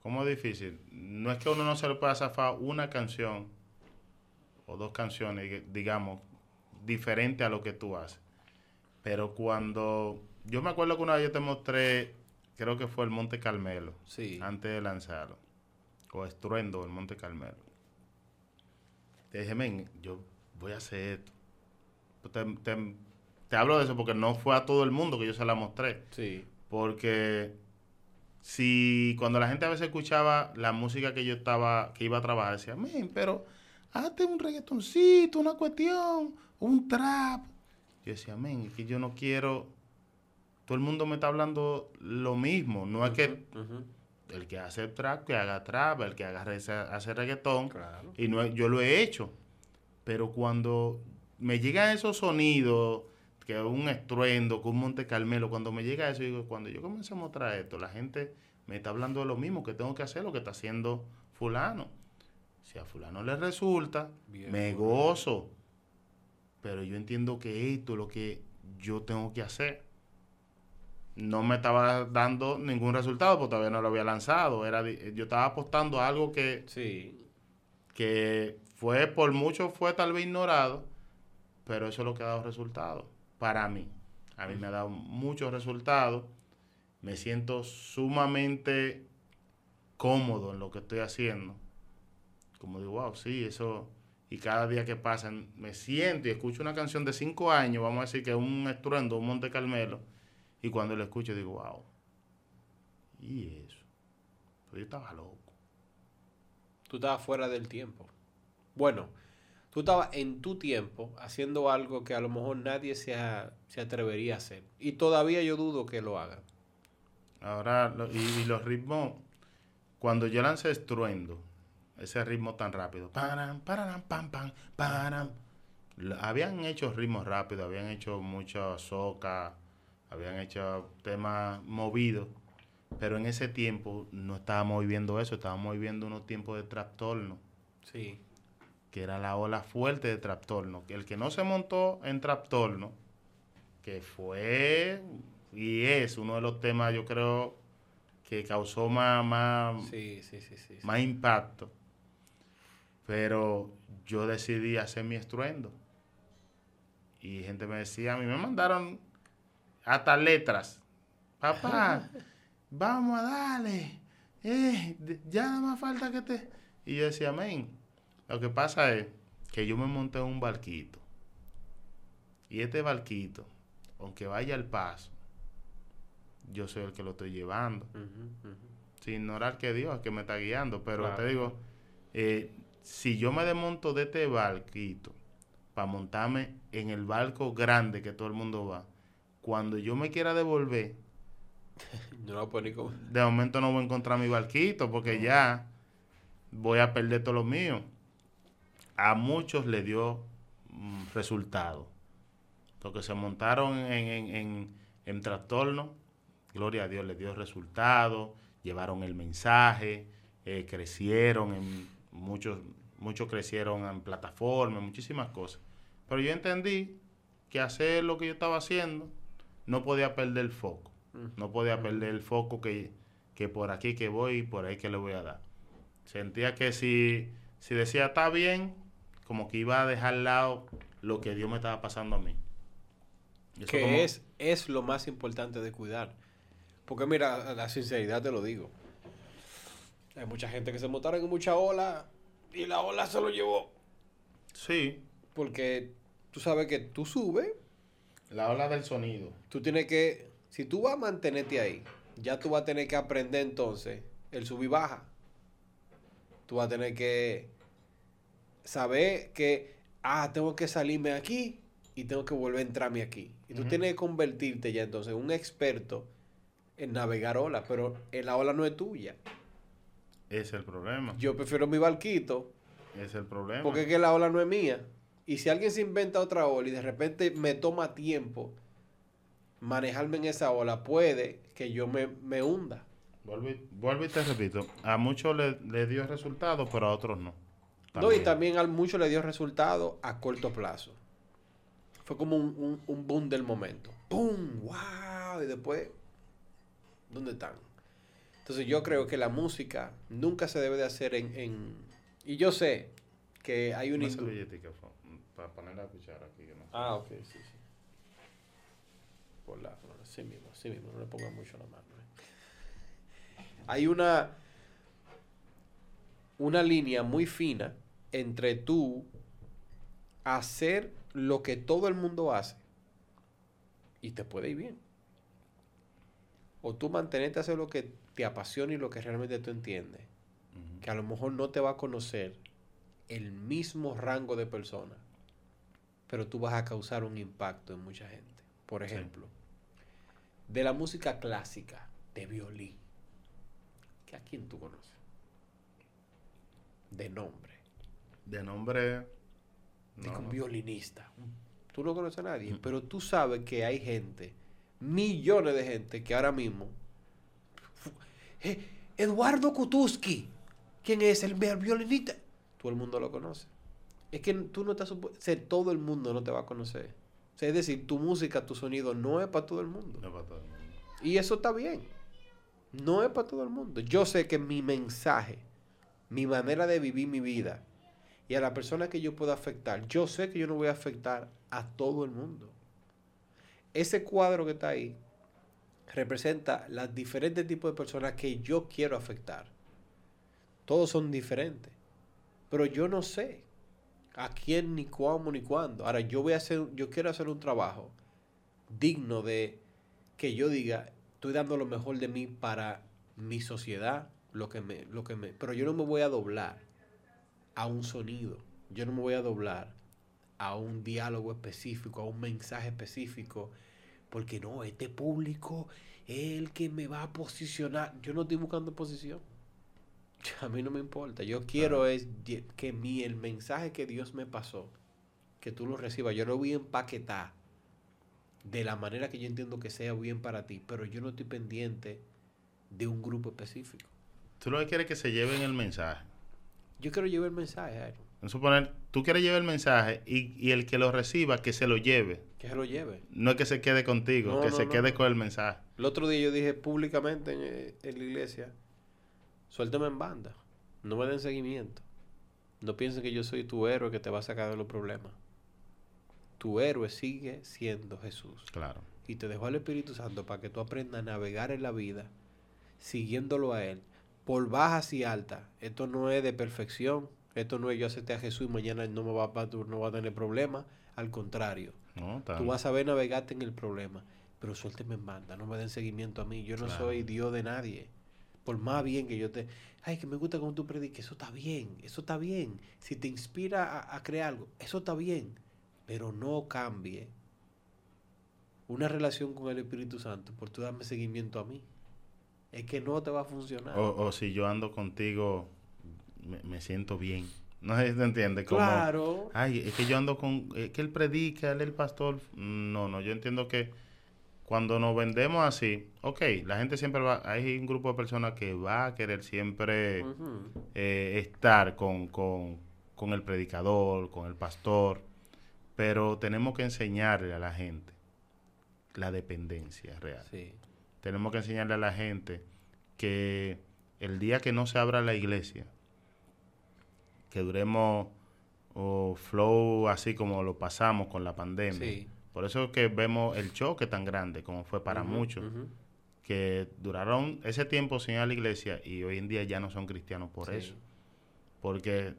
¿Cómo difícil? No es que uno no se le pueda zafar una canción o dos canciones, digamos, diferentes a lo que tú haces. Pero cuando, yo me acuerdo que una vez yo te mostré, creo que fue el Monte Carmelo, Sí. antes de lanzarlo, o Estruendo, el Monte Carmelo. Te dije, men, yo voy a hacer esto. Te, te- te hablo de eso porque no fue a todo el mundo que yo se la mostré. Sí. Porque si cuando la gente a veces escuchaba la música que yo estaba, que iba a trabajar, decía, men, pero hazte un reggaetoncito, una cuestión, un trap. Yo decía, men, es que yo no quiero. Todo el mundo me está hablando lo mismo. No es que el que hace trap, que haga trap, el que haga hace reggaetón. Claro. Y no, yo lo he hecho. Pero cuando me llegan esos sonidos, que un estruendo, que un Monte Carmelo, cuando me llega eso, digo, cuando yo comencé a mostrar esto, la gente me está hablando de lo mismo, que tengo que hacer lo que está haciendo fulano. Si a fulano le resulta, Bien, me gozo. Pero yo entiendo que esto es lo que yo tengo que hacer. No me estaba dando ningún resultado porque todavía no lo había lanzado. Era, di- yo estaba apostando a algo que Sí. que fue por mucho fue tal vez ignorado, pero eso es lo que ha dado resultados para mí. A mí me ha dado muchos resultados. Me siento sumamente cómodo en lo que estoy haciendo. Como digo, wow, sí, eso. Y cada día que pasa, me siento y escucho una canción de cinco años, vamos a decir que es un estruendo, un Monte Carmelo, y cuando lo escucho digo, wow. Y eso. Pues yo estaba loco. Tú estabas fuera del tiempo. Bueno, tú estabas en tu tiempo haciendo algo que a lo mejor nadie se, a- se atrevería a hacer. Y todavía yo dudo que lo hagan. Ahora, lo- y, y los ritmos, cuando yo lancé Estruendo, ese ritmo tan rápido, param, pararam, pam, pam, param, habían hecho ritmos rápidos, habían hecho mucha soca, habían hecho temas movidos, pero en ese tiempo no estábamos viviendo eso, estábamos viviendo unos tiempos de trastorno, Sí. Que era la ola fuerte de trastorno. Que el que no se montó en trastorno, que fue y es uno de los temas, yo creo, que causó más, más, Sí, sí, sí, más impacto. Pero yo decidí hacer mi estruendo. Y gente me decía, a mí me mandaron hasta letras. Papá, vamos a darle. Eh, ya nada más falta que te... Y yo decía, amén. Lo que pasa es que yo me monté en un barquito. Y este barquito, aunque vaya al paso, yo soy el que lo estoy llevando sin ignorar que Dios es que me está guiando. Pero Claro. te digo, eh, si yo me desmonto de este barquito para montarme en el barco grande que todo el mundo va, cuando yo me quiera devolver, No lo puedo ni como... de momento no voy a encontrar mi barquito porque ya voy a perder todo lo mío. A muchos le dio mm, resultado. Porque se montaron en, en, en, en trastorno, gloria a Dios, les dio resultado, llevaron el mensaje, eh, crecieron, en muchos, muchos crecieron en plataformas, muchísimas cosas. Pero yo entendí que hacer lo que yo estaba haciendo no podía perder el foco. No podía perder el foco que, que por aquí que voy y por ahí que le voy a dar. Sentía que si, si decía está bien, como que iba a dejar al lado lo que Dios me estaba pasando a mí. Eso Que como- es, es lo más importante de cuidar. Porque mira, la sinceridad te lo digo. Hay mucha gente que se montaron en mucha ola y la ola se lo llevó. Sí, Porque tú sabes que tú subes, la ola del sonido. tú tienes que, si tú vas a mantenerte ahí, ya tú vas a tener que aprender entonces el sub y baja. Tú vas a tener que saber que, ah, tengo que salirme aquí y tengo que volver a entrarme aquí. Y tú tienes que convertirte ya entonces en un experto en navegar olas, pero la ola no es tuya. Es el problema. Yo prefiero mi barquito es el problema. porque es que la ola no es mía. Y si alguien se inventa otra ola y de repente me toma tiempo manejarme en esa ola, puede que yo me, me hunda. Vuelvo y, vuelvo y te repito, a muchos le, le dio resultado, pero a otros no. No, y también a mucho le dio resultado a corto plazo. Fue como un, un, un boom del momento. ¡Pum! ¡Wow! Y después, ¿dónde están? Entonces yo creo que la música nunca se debe de hacer en... en- y yo sé que hay una para poner la cuchara aquí. no. Ah, ok, sí, sí. Por la, sí mismo, sí mismo, no le pongas mucho la mano. eh. Hay una, una línea muy fina entre tú hacer lo que todo el mundo hace y te puede ir bien. O tú mantenerte a hacer lo que te apasiona y lo que realmente tú entiendes. Que a lo mejor no te va a conocer el mismo rango de personas, pero tú vas a causar un impacto en mucha gente. Por Sí. ejemplo, de la música clásica, de violín, a quién tú conoces? De nombre. De nombre. No, un violinista. Tú no conoces a nadie, Mm. pero tú sabes que hay gente, millones de gente, que ahora mismo. Eh, Eduardo Kutuski, ¿quién es el vi- violinista? Todo el mundo lo conoce. Es que tú no estás o sea, todo el mundo no te va a conocer. O sea, es decir, tu música, tu sonido no es para todo el mundo. No es para todo el mundo. Y eso está bien. No es para todo el mundo. Yo sé que mi mensaje, mi manera de vivir mi vida y a la persona que yo puedo afectar, yo sé que yo no voy a afectar a todo el mundo. Ese cuadro que está ahí representa los diferentes tipos de personas que yo quiero afectar. Todos son diferentes. Pero yo no sé a quién, ni cómo, ni cuándo. Ahora, yo voy a hacer, yo quiero hacer un trabajo digno de que yo diga, estoy dando lo mejor de mí para mi sociedad, lo que me, lo que me, pero yo no me voy a doblar a un sonido, yo no me voy a doblar a un diálogo específico, a un mensaje específico, porque no, este público es el que me va a posicionar. Yo no estoy buscando posición. A mí no me importa. Yo quiero es que mi, el mensaje que Dios me pasó, que tú lo recibas. Yo lo voy a empaquetar de la manera que yo entiendo que sea bien para ti, pero yo no estoy pendiente de un grupo específico. Tú lo que quieres es que se lleven el mensaje. Yo quiero llevar el mensaje, Jairo, Vamos a suponer, tú quieres llevar el mensaje y, y el que lo reciba, que se lo lleve. que se lo lleve. No es que se quede contigo, No, que no, se no, quede con el mensaje. El otro día yo dije públicamente en, eh, en la iglesia, suéltame en banda, no me den seguimiento. No piensen que yo soy tu héroe que te va a sacar de los problemas. Tu héroe sigue siendo Jesús. Claro. y te dejó al Espíritu Santo para que tú aprendas a navegar en la vida siguiéndolo a Él por bajas y altas. Esto no es de perfección. Esto no es yo acepté a Jesús y mañana no me va, tú no va a tener problemas. Al contrario, No, tú vas a saber navegarte en el problema. Pero suélteme en banda, no me den seguimiento a mí. Yo no Claro. soy Dios de nadie. Por más bien que yo te... Ay, que me gusta cómo tú prediques. Eso está bien, eso está bien. Si te inspira a, a crear algo, eso está bien. Pero no cambie una relación con el Espíritu Santo por tú darme seguimiento a mí. Es que no te va a funcionar. o, o si yo ando contigo, me, me siento bien. No sé si te entiendes. Como, claro. Ay, es que yo ando con... Es que él predica, él es el pastor. No, no, yo entiendo que cuando nos vendemos así, ok, la gente siempre va... Hay un grupo de personas que va a querer siempre eh, estar con, con, con el predicador, con el pastor, pero tenemos que enseñarle a la gente la dependencia real. Sí. Tenemos que enseñarle a la gente que el día que no se abra la iglesia, que duremos o flow así como lo pasamos con la pandemia. Sí. Por eso es que vemos el choque tan grande como fue para muchos, que duraron ese tiempo sin ir a la iglesia y hoy en día ya no son cristianos por Sí. eso. Porque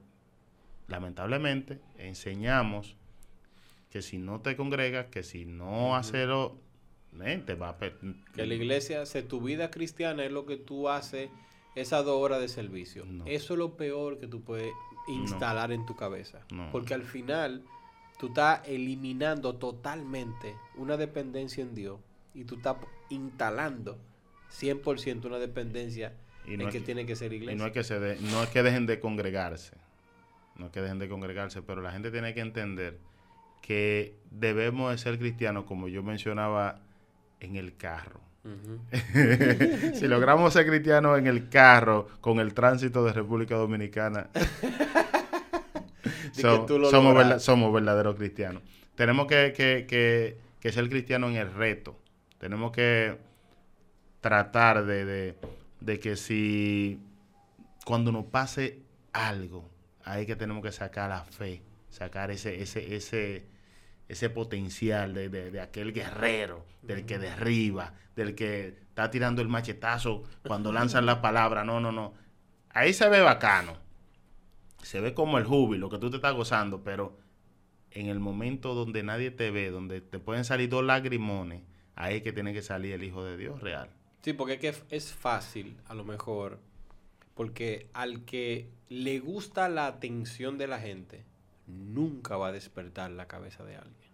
lamentablemente enseñamos que si no te congregas, que si no Ujú. haces lo, eh, te va a... per- Que la iglesia, se tu vida cristiana es lo que tú haces esas dos horas de servicio. No. Eso es lo peor que tú puedes instalar en tu cabeza. No. Porque al final tú estás eliminando totalmente una dependencia en Dios y tú estás instalando 100% una dependencia Y en es que tiene que ser Y iglesia. no es que se de- no es que dejen de congregarse. No es que dejen de congregarse, pero la gente tiene que entender que debemos de ser cristianos, como yo mencionaba, en el carro. Si logramos ser cristianos en el carro con el tránsito de República Dominicana, so- somos, verdaderos cristianos. Tenemos que, que- que- que ser cristianos en el reto. Tenemos que tratar de, de- de que si cuando nos pase algo, ahí que tenemos que sacar la fe, sacar ese, ese, ese, ese potencial de, de, de aquel guerrero, del que derriba, del que está tirando el machetazo cuando lanzan la palabra. No, no, no. Ahí se ve bacano. Se ve como el júbilo que tú te estás gozando, pero en el momento donde nadie te ve, donde te pueden salir dos lagrimones, ahí es que tiene que salir el Hijo de Dios real. Sí, porque es que es fácil, a lo mejor, porque al que le gusta la atención de la gente, nunca va a despertar la cabeza de alguien.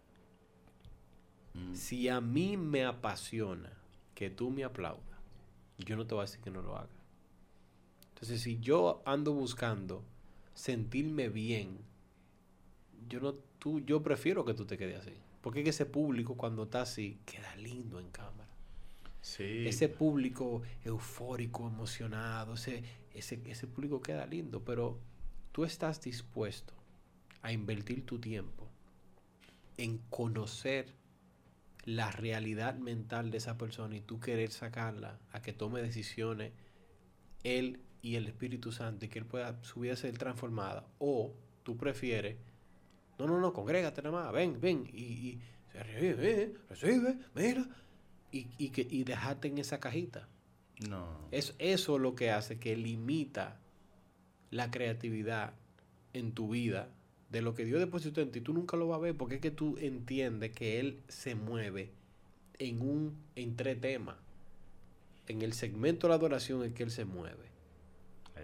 Mm. Si a mí me apasiona que tú me aplaudas, yo no te voy a decir que no lo haga. Entonces, si yo ando buscando sentirme bien, yo no, tú, yo prefiero que tú te quedes así. Porque es que ese público cuando está así queda lindo en cámara. Sí. Ese público eufórico, emocionado, ese, ese, ese público queda lindo, pero tú estás dispuesto a invertir tu tiempo en conocer la realidad mental de esa persona y tú querer sacarla a que tome decisiones él y el Espíritu Santo y que él pueda su vida ser transformada o tú prefieres no no no congrégate nada más ven ven y, y se recibe recibe mira y, y que y dejarte en esa cajita No. es eso lo que hace que limita la creatividad en tu vida de lo que Dios depositó en ti. Tú nunca lo vas a ver porque es que tú entiendes que Él se mueve en un en tres temas. En el segmento de la adoración es que Él se mueve.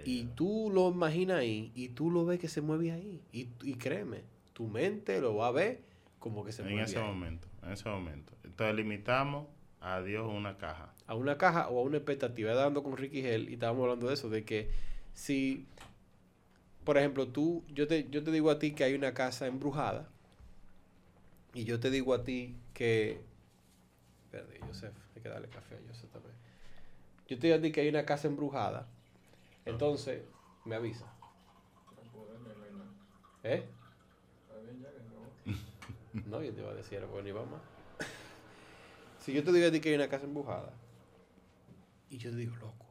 Y tú lo imaginas ahí y tú lo ves que se mueve ahí. Y, y créeme, tu mente lo va a ver como que se en mueve ese ahí. momento, en ese momento. Entonces limitamos a Dios a una caja. a una caja o a una expectativa. Dando con Ricky Hell y estábamos hablando de eso, de que si, por ejemplo, tú, yo te, yo te digo a ti que hay una casa embrujada y yo te digo a ti que, espérate, Joseph, hay que darle café a Joseph también. Yo te digo a ti que hay una casa embrujada, entonces me avisa. ¿Eh? No, yo te iba a decir, bueno, ni vamos. Si yo te digo a ti que hay una casa embrujada y yo te digo, loco,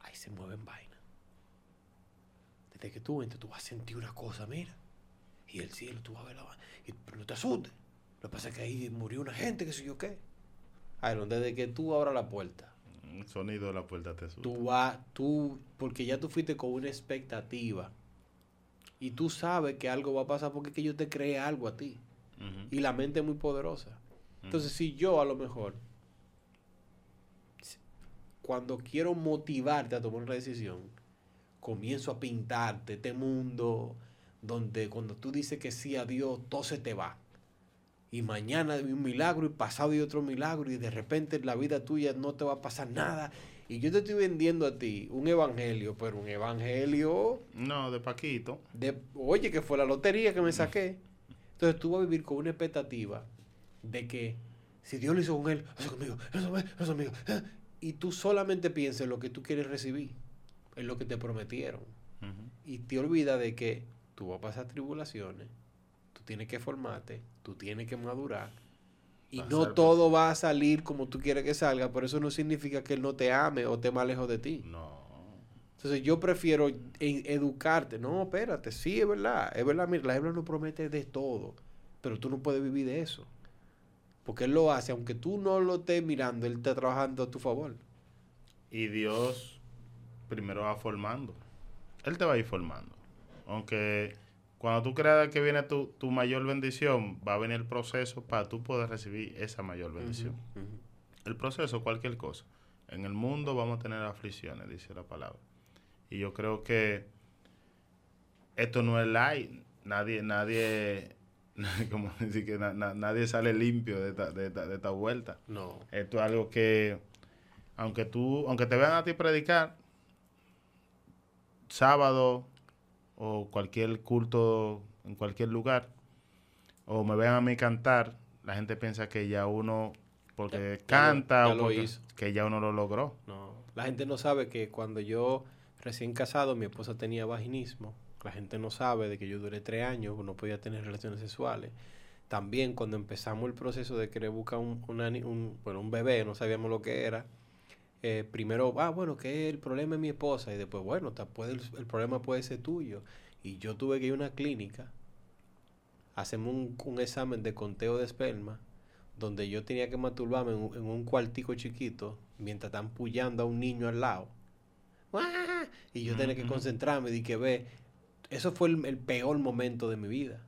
ahí se mueven vainas. Desde que tú entres, tú vas a sentir una cosa, mira. Y el cielo, tú vas a ver la. Y, pero no te asustes. Lo que pasa es que ahí murió una gente, que sé yo qué. Iron, desde que tú abras la puerta, El sonido de la puerta te asusta. tú vas, tú, porque ya tú fuiste con una expectativa. Y tú sabes que algo va a pasar porque es que yo te creé algo a ti. Y la mente es muy poderosa. Entonces, si yo a lo mejor, cuando quiero motivarte a tomar una decisión, comienzo a pintarte este mundo donde cuando tú dices que sí a Dios, todo se te va. Y mañana hay un milagro y pasado hay otro milagro y de repente en la vida tuya no te va a pasar nada. Y yo te estoy vendiendo a ti un evangelio, pero un evangelio No, de Paquito. de, oye, que fue la lotería que me saqué. Entonces tú vas a vivir con una expectativa de que si Dios lo hizo con él, eso conmigo, eso conmigo, eso conmigo. ¿eh? Y tú solamente piensas en lo que tú quieres recibir, en lo que te prometieron. Y te olvidas de que tú vas a pasar tribulaciones, tú tienes que formarte, tú tienes que madurar. Y no todo va a salir como tú quieres que salga, pero eso no significa que él no te ame o te más lejos de ti. No. Entonces yo prefiero educarte. No, espérate, sí, es verdad. Es verdad, mira, la Biblia no promete de todo, pero tú no puedes vivir de eso. Porque Él lo hace, aunque tú no lo estés mirando, Él está trabajando a tu favor. Y Dios primero va formando. Él te va a ir formando. Aunque cuando tú creas que viene tu, tu mayor bendición, va a venir el proceso para tú poder recibir esa mayor bendición. El proceso, cualquier cosa. En el mundo vamos a tener aflicciones, dice la palabra. Y yo creo que esto no es light. Nadie, nadie, como decir que na- na- nadie sale limpio de esta, de esta- de esta vuelta. No. Esto es algo que, aunque tú, aunque te vean a ti predicar, sábado o cualquier culto en cualquier lugar, o me vean a mí cantar, la gente piensa que ya uno, porque Ya- ya lo- canta, ya o lo porque- hizo. que ya uno lo logró. No. La gente no sabe que cuando yo recién casado, mi esposa tenía vaginismo. La gente no sabe de que yo duré tres años, no podía tener relaciones sexuales. También cuando empezamos el proceso de querer buscar un, ni- un- bueno, un bebé, no sabíamos lo que era. Eh, primero, ah, bueno, que el problema es mi esposa. Y después, bueno, ta- puede, el, el problema puede ser tuyo. Y yo tuve que ir a una clínica, hacemos un, un examen de conteo de esperma, donde yo tenía que masturbarme en, un- en un cuartico chiquito, mientras están pullando a un niño al lado. ¡Guau! Y yo tenía que concentrarme y que ver. Eso fue el, el peor momento de mi vida.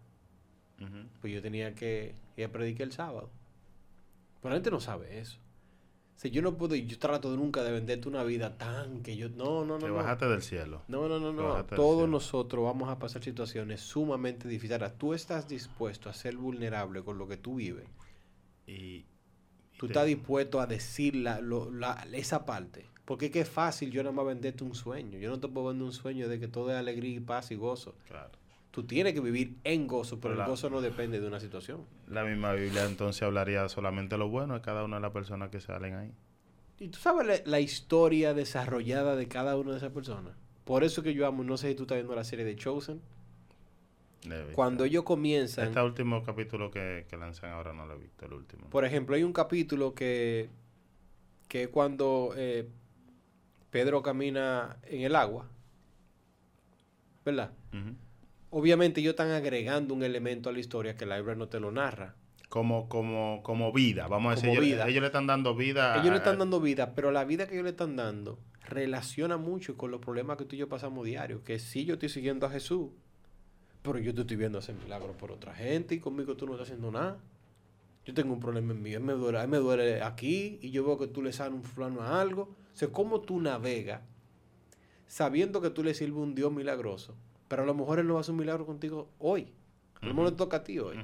Pues yo tenía que ir a predicar el sábado. Pero la gente no sabe eso. O sea, yo no puedo, yo trato nunca de venderte una vida tan que yo. No, no, no. Que no. bajaste del cielo. No, no, no, no. Todos nosotros vamos a pasar situaciones sumamente difíciles. Ahora, tú estás dispuesto a ser vulnerable con lo que tú vives. Y, Tú te- estás dispuesto a decir la, lo- la- esa parte. Porque es que es fácil yo nada más venderte un sueño. Yo no te puedo vender un sueño de que todo es alegría y paz y gozo. Claro. Tú tienes que vivir en gozo, pero Pero el gozo no depende de una situación. La misma Biblia entonces hablaría solamente lo bueno de cada una de las personas que salen ahí. Y tú sabes la, la historia desarrollada de cada una de esas personas. Por eso que yo amo, no sé si tú estás viendo la serie de Chosen. Cuando ellos comienzan, Este último capítulo que, que lanzan ahora no lo he visto, el último. por ejemplo, hay un capítulo que, que es cuando eh, Pedro camina en el agua, ¿verdad? Obviamente ellos están agregando un elemento a la historia que la Biblia no te lo narra. Como, como, como vida, vamos a decir. Como ellos, vida. ellos le están dando vida. Ellos le están dando vida, pero la vida que ellos le están dando relaciona mucho con los problemas que tú y yo pasamos diario. Que sí, yo estoy siguiendo a Jesús, pero yo te estoy viendo hacer milagros por otra gente y conmigo tú no estás haciendo nada. Yo tengo un problema en mí, me duele, a mí me duele aquí y yo veo que tú le sanas un fulano a algo. O sea, ¿cómo tú navegas sabiendo que tú le sirves un Dios milagroso? Pero a lo mejor él no va a hacer un milagro contigo hoy. A lo mejor le toca a ti hoy.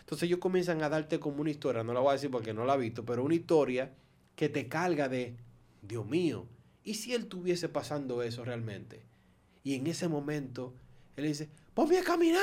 Entonces ellos comienzan a darte como una historia, no la voy a decir porque no la he visto, pero una historia que te carga de, Dios mío, ¿y si él estuviese pasando eso realmente? Y en ese momento, él dice, ponme a caminar,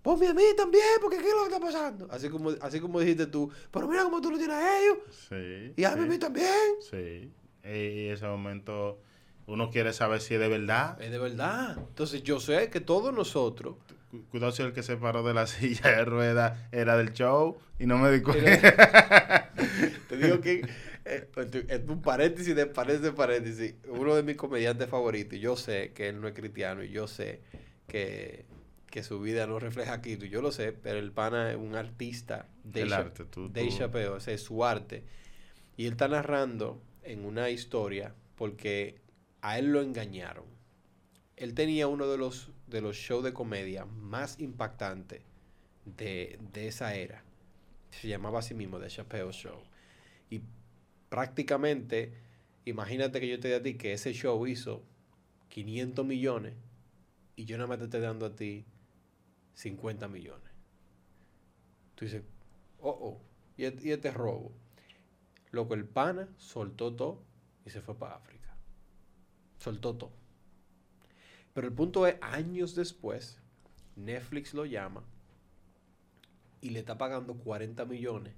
ponme a mí también, porque ¿qué es lo que está pasando? Así como, así como dijiste tú, pero mira cómo tú lo tienes a ellos, Sí. y a sí, mí también. Sí. Y ese momento uno quiere saber si es de verdad. Es de verdad. Entonces yo sé que todos nosotros, Cu- Cuidado si el que se paró de la silla de rueda era del show y no me di cuenta. Te digo que eh, es un paréntesis de paréntesis de paréntesis. Uno de mis comediantes favoritos, yo sé que él no es cristiano y yo sé que, que su vida no refleja aquí, yo lo sé, pero el pana es un artista de El arte, tú- de tú- Chappelle, o sea, es su arte. Y él está narrando en una historia porque a él lo engañaron. Él tenía uno de los, de los shows de comedia más impactantes de, de esa era. Se llamaba así mismo The Chappelle Show. Y prácticamente, imagínate que yo te diga a ti que ese show hizo 500 millones y yo nada más te estoy dando a ti 50 millones. Tú dices, oh, oh, y este, y este robo. Loco, el pana soltó todo y se fue para África. Soltó todo. Pero el punto es, años después, Netflix lo llama y le está pagando 40 millones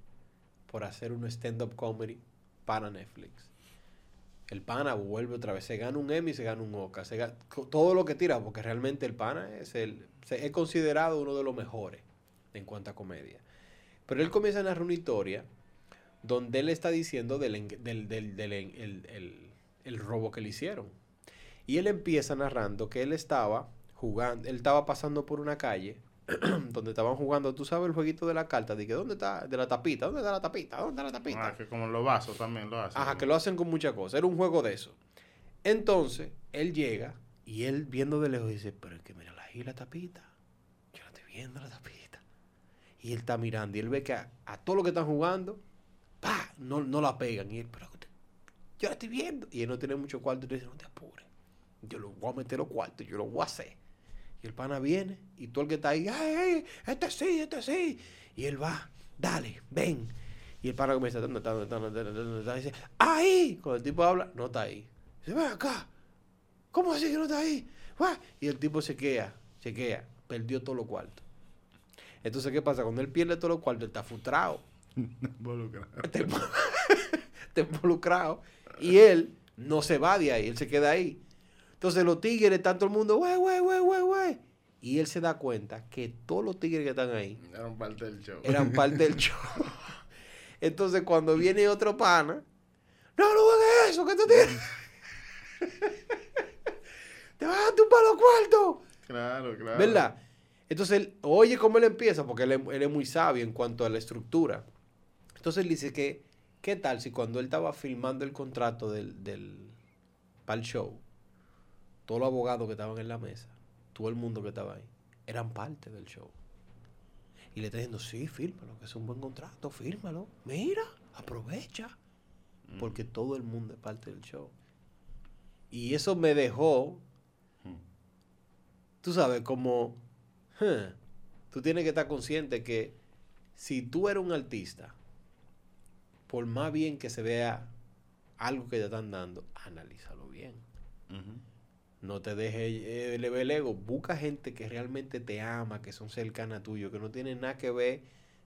por hacer un stand-up comedy para Netflix. El pana vuelve otra vez, se gana un Emmy, se gana un Oscar, se gana todo lo que tira, porque realmente el pana es, el, es considerado uno de los mejores en cuanto a comedia. Pero él comienza a narrar una historia donde él está diciendo del, del, del- del el- el robo que le hicieron. Y él empieza narrando que él estaba jugando, él estaba pasando por una calle donde estaban jugando, tú sabes, el jueguito de la carta, de que ¿dónde está? De la tapita, ¿dónde está la tapita? ¿Dónde está la tapita? Ah, que como los vasos también lo hacen. Ajá, que lo hacen con muchas cosas. Era un juego de eso. Entonces, él llega y él viendo de lejos dice, pero es que mira ahí la tapita. Yo la estoy viendo la tapita. Y él está mirando y él ve que a, a todo lo que están jugando, pa, no, no la pegan. Y él, pero yo la estoy viendo. Y él no tiene mucho cuarto y le dice, no te apures. Yo lo voy a meter los cuartos, yo lo voy a hacer. Y el pana viene y todo el que está ahí, ay, ay, este sí, este sí. Y él va, dale, ven. Y el pana comienza, ¿dónde está? ¿Dónde está? ¿Dónde está? ¿Dónde está? Y dice, ahí. Cuando el tipo habla, no está ahí. Dice, ven acá. ¿Cómo así que no está ahí? Y el tipo se queda, se queda, perdió todos los cuartos. Entonces, ¿qué pasa? Cuando él pierde todos los cuartos, él está frustrado. Involucrado. Está invo- está involucrado. Y él no se va de ahí, él se queda ahí. Entonces los tigres, todo el mundo, güey, güey, güey, güey, güey. Y él se da cuenta que todos los tigres que están ahí Eran parte del show. eran parte del show. Entonces cuando viene otro pana, no, no hagas eso, que tú tienes. Te vas a tumbar los cuartos. Claro, claro. ¿Verdad? Entonces, él, oye cómo él empieza, porque él, es- él es muy sabio en cuanto a la estructura. Entonces, él dice que, ¿qué tal si cuando él estaba filmando el contrato del, del, para el show, todos los abogados que estaban en la mesa, todo el mundo que estaba ahí, eran parte del show? Y le está diciendo, sí, fírmalo, que es un buen contrato, fírmalo. Mira, aprovecha. Porque todo el mundo es parte del show. Y eso me dejó tú sabes, como, huh, tú tienes que estar consciente que si tú eres un artista, por más bien que se vea algo que te están dando, analízalo bien. No te dejes eh, elevar el ego. Busca gente que realmente te ama, que son cercanas a tuyo, que no tienen nada que ver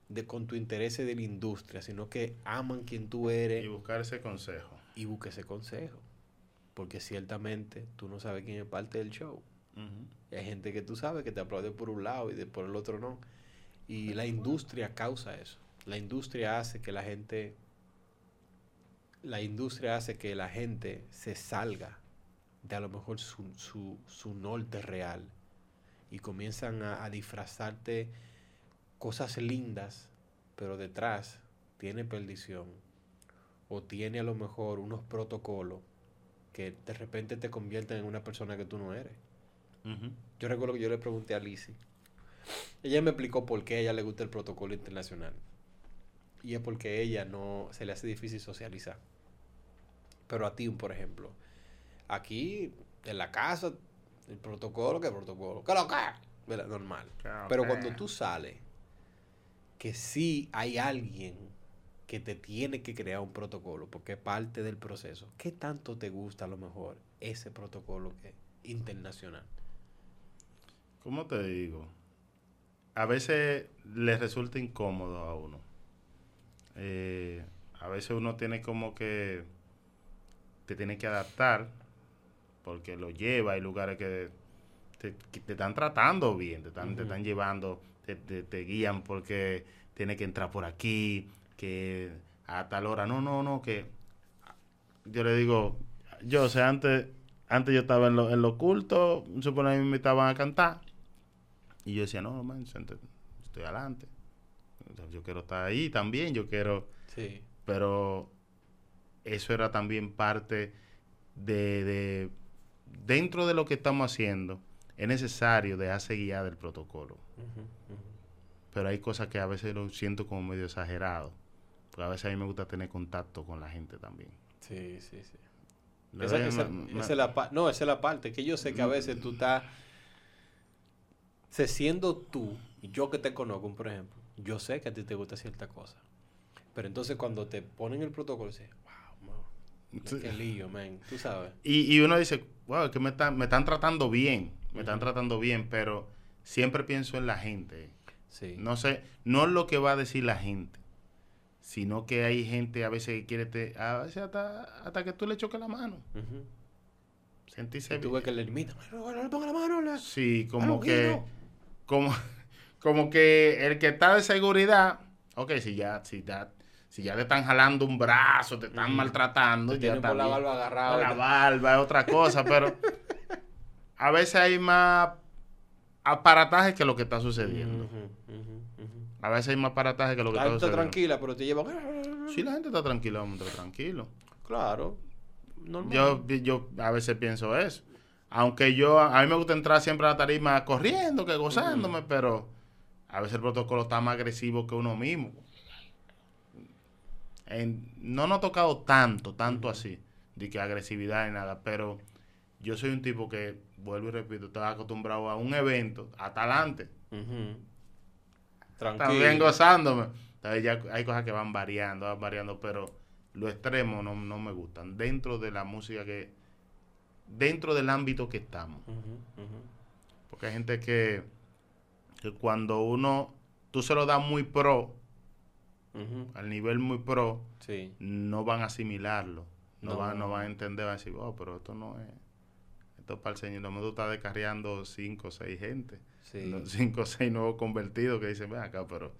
de, con tu interés de la industria, sino que aman quien tú eres Y buscar ese consejo. y busca ese consejo. Porque ciertamente tú no sabes quién es parte del show. Y Hay gente que tú sabes que te aplaude por un lado y de por el otro no. Y la industria causa eso. La industria hace que la gente. La industria hace que la gente se salga de a lo mejor su, su, su norte real. Y comienzan a, a disfrazarte cosas lindas, pero detrás tiene perdición. O tiene a lo mejor unos protocolos que de repente te convierten en una persona que tú no eres. Yo recuerdo que yo le pregunté a Lizzie. Ella me explicó por qué a ella le gusta el protocolo internacional. Y es porque a ella no se le hace difícil socializar. Pero a ti, por ejemplo, aquí en la casa, el protocolo, ¿qué protocolo? ¿Qué lo que? Normal. Pero cuando tú sales, que sí hay alguien que te tiene que crear un protocolo, porque es parte del proceso. ¿Qué tanto te gusta a lo mejor ese protocolo que internacional? ¿Cómo te digo? A veces le resulta incómodo a uno. Eh, a veces uno tiene como que te tiene que adaptar porque lo lleva. Hay lugares que te, que te están tratando bien, te están, te están llevando, te, te- te guían porque tiene que entrar por aquí, que a tal hora. No, no, no, que yo le digo, yo, o sea, antes, antes yo estaba en lo, en lo oculto, supone que me invitaban a cantar. Y yo decía, no, man, estoy adelante. Yo quiero estar ahí también, yo quiero Sí. pero eso era también parte de, de- dentro de lo que estamos haciendo es necesario dejarse guiar del protocolo pero hay cosas que a veces lo siento como medio exagerado porque a veces a mí me gusta tener contacto con la gente también Sí, sí, sí. Esa, doy esa- una- una- esa es la no, esa es la parte que yo sé que a veces tú estás se siendo tú, yo que te conozco, por ejemplo, yo sé que a ti te gusta cierta cosa. Pero entonces cuando te ponen el protocolo, dices, Sí. qué lío, man, tú sabes. y, y uno dice wow es que me están, me están tratando bien me están tratando bien pero siempre pienso en la gente Sí. No sé, no es lo que va a decir la gente, sino que hay gente a veces que quiere, te, a veces hasta, hasta que tú le choques la mano. Ujú. Sentirse Y tú bien. ves que le limitan, no, le ponga la mano. le- Sí, como Algo que, como, como que el que está de seguridad, ok, si ya, si ya, si ya te están jalando un brazo, te están Ujú. maltratando, Te ya está la barba agarrado. Por la barba es otra cosa, pero a veces hay más aparataje que lo que está sucediendo. A veces hay más aparataje que lo que La está gente está sucediendo. tranquila, pero te llevan. Sí, la gente está tranquila, vamos a estar tranquilo. Claro. Normal. Yo, yo a veces pienso eso. Aunque yo, a mí me gusta entrar siempre a la tarima corriendo, que gozándome, pero a veces el protocolo está más agresivo que uno mismo. En- no nos ha tocado tanto, tanto así, de que agresividad ni nada, pero yo soy un tipo que, vuelvo y repito, estoy acostumbrado a un evento, hasta adelante, Ujú. Tranquilo. también gozándome. Entonces ya hay cosas que van variando, van variando, pero los extremos no, no me gustan. Dentro de la música que, dentro del ámbito que estamos. Porque hay gente que, que cuando uno, tú se lo das muy pro, Al nivel muy pro, Sí. no van a asimilarlo. No, No. Van, no van a entender, van a decir, oh, pero esto no es, esto es para el Señor. No me gusta descarriando cinco o seis gente. Sí. Cinco o seis nuevos convertidos que dicen, ven acá, pero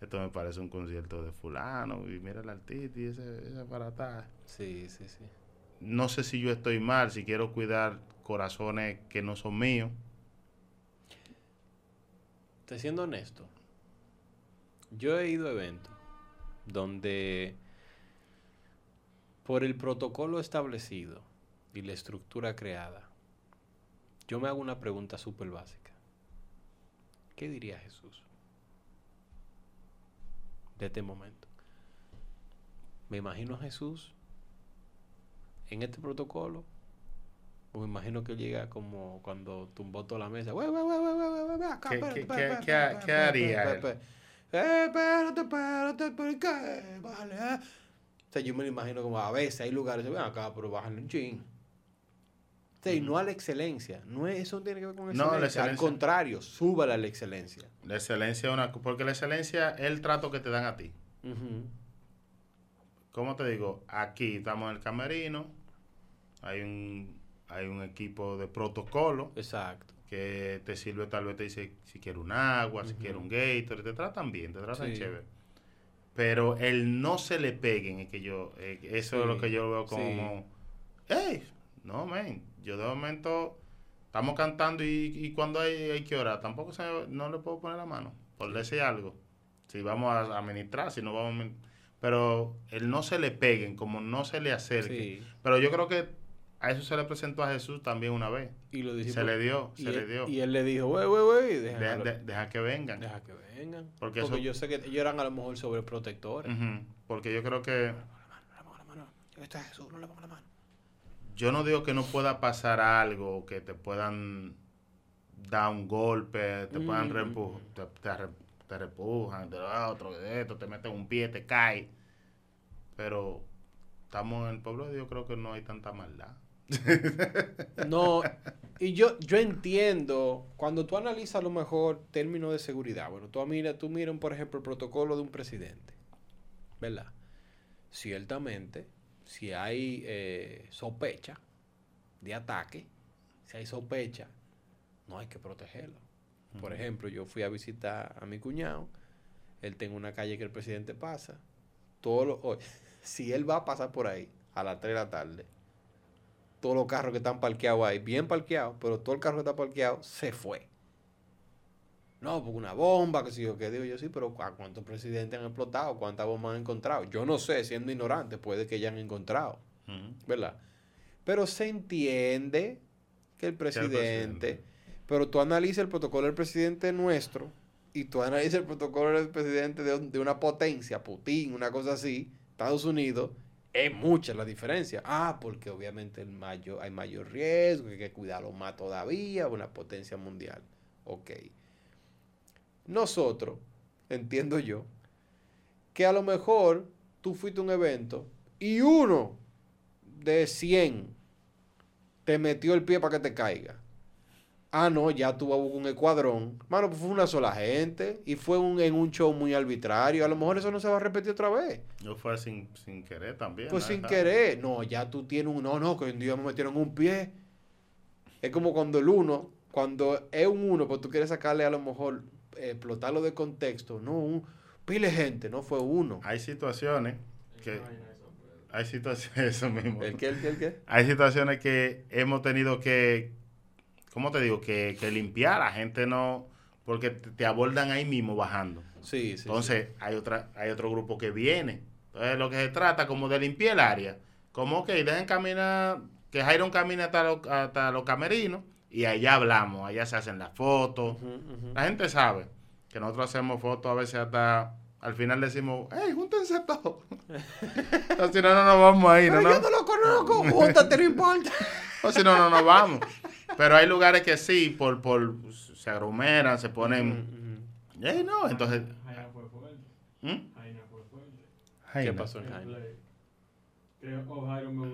esto me parece un concierto de fulano, y mira el artista y ese, ese aparataje. Sí, sí, sí. No sé si yo estoy mal, si quiero cuidar corazones que no son míos, te siendo honesto, yo he ido a eventos donde por el protocolo establecido y la estructura creada, yo me hago una pregunta súper básica. ¿Qué diría Jesús de este momento? Me imagino a Jesús en este protocolo. O me imagino que llega como cuando tumbó toda la mesa. "Wey, wey, wey, wey, wey, wey, wey, acá, ¿Qué- haría. Eh, espérate, espérate, ¿por qué? Bájale, eh. O sea, yo me lo imagino como a veces hay lugares, ven acá, pero bájale un chin. O sea, y no a la excelencia. No es, eso no tiene que ver con No, excelencia. la Al contrario, súbala a la excelencia. La excelencia es una... Porque la excelencia es el trato que te dan a ti. Ujú. ¿Cómo te digo? Aquí estamos en el camerino. Hay un, hay un equipo de protocolo Exacto. Que te sirve, tal vez te dice si quiere un agua, si Ujú. quiere un Gator. Te tratan bien, te tratan Sí. chévere. Pero el no se le peguen es que yo... eh, eso es lo Sí, que yo veo sí. como... ¡Ey! No, men. Yo de momento... Estamos cantando y, y cuando hay, hay que orar, tampoco se, no le puedo poner la mano, por decir algo. Si vamos a administrar, si no vamos a... Pero el no se le peguen, como no se le acerque. Sí. Pero yo creo que a eso se le presentó a Jesús también una vez. Y los Se le dio, se le dio. Y él le dijo, wey, wey, wey, de- deja que vengan. deja que vengan. Porque Porque, eso- yo sé que ellos eran a lo mejor sobreprotectores. Ujú, Porque yo creo que... No le ponga la mano. Yo está Jesús, no le ponga la mano. Yo no digo que no pueda pasar algo, que te puedan dar un golpe, te puedan Mm. reempujar, te, te te repujan, te da otro de esto, te meten un pie, te cae. Pero estamos en el pueblo de Dios, creo que no hay tanta maldad. No, y yo, yo entiendo, cuando tú analizas a lo mejor términos de seguridad, bueno, tú mira, tú miras, por ejemplo, el protocolo de un presidente, ¿verdad? Ciertamente, si hay eh, sospecha de ataque, si hay sospecha, no hay que protegerlo. Por ejemplo, yo fui a visitar a mi cuñado, él tiene una calle que el presidente pasa, todos los, oye, si él va a pasar por ahí a las 3 de la tarde, todos los carros que están parqueados ahí, bien parqueados, pero todo el carro que está parqueado se fue. No, porque una bomba, que si yo qué digo yo, sí, pero ¿cu- ¿cuántos presidentes han explotado? ¿Cuántas bombas han encontrado? Yo no sé, siendo ignorante, puede que ya han encontrado. ¿verdad? Pero se entiende que el presidente, presidente. pero tú analizas el protocolo del presidente nuestro y tú analizas el protocolo del presidente de, de una potencia, Putin, una cosa así, Estados Unidos, es mucha la diferencia. Ah, porque obviamente el mayor, hay mayor riesgo, hay que cuidarlo más todavía, una potencia mundial. Ok. Nosotros, entiendo yo, que a lo mejor tú fuiste a un evento y uno de 100 te metió el pie para que te caiga. Ah, no, ya tú vas a buscar un escuadrón. Mano, pues fue una sola gente y fue un, en un show muy arbitrario. A lo mejor eso no se va a repetir otra vez. Yo fue sin, sin querer también. Pues ¿no? sin querer. No, ya tú tienes un... No, no, que un día me metieron un pie. Es como cuando el uno, cuando es un uno, pues tú quieres sacarle a lo mejor, explotarlo de contexto. No, un pile gente, no fue uno. Hay situaciones que... Hay situaciones, eso mismo. ¿El qué, el qué, el qué? Hay situaciones que hemos tenido que, ¿cómo te digo? Que, que limpiar. La gente no, porque te, abordan ahí mismo bajando. Sí, sí. Entonces, hay otra, hay otro grupo que viene. Entonces, lo que se trata como de limpiar el área. Como que dejen caminar, que Jairon camine hasta, los- hasta los camerinos y allá hablamos, allá se hacen las fotos. La gente sabe que nosotros hacemos fotos a veces hasta al final decimos, hey, júntense todos. si no, no nos vamos a ir, Pero ¿no? yo no lo conozco. Júntate, no importa. O si no, no nos vamos. Pero hay lugares que sí, por, por se aglomeran, se ponen. Ujú, "Ey, no, entonces. Jaina fue fuerte. ¿Mm? Jaina fue fuerte. ¿Qué Jaina. pasó en Jaime? play. Que Ojairo me.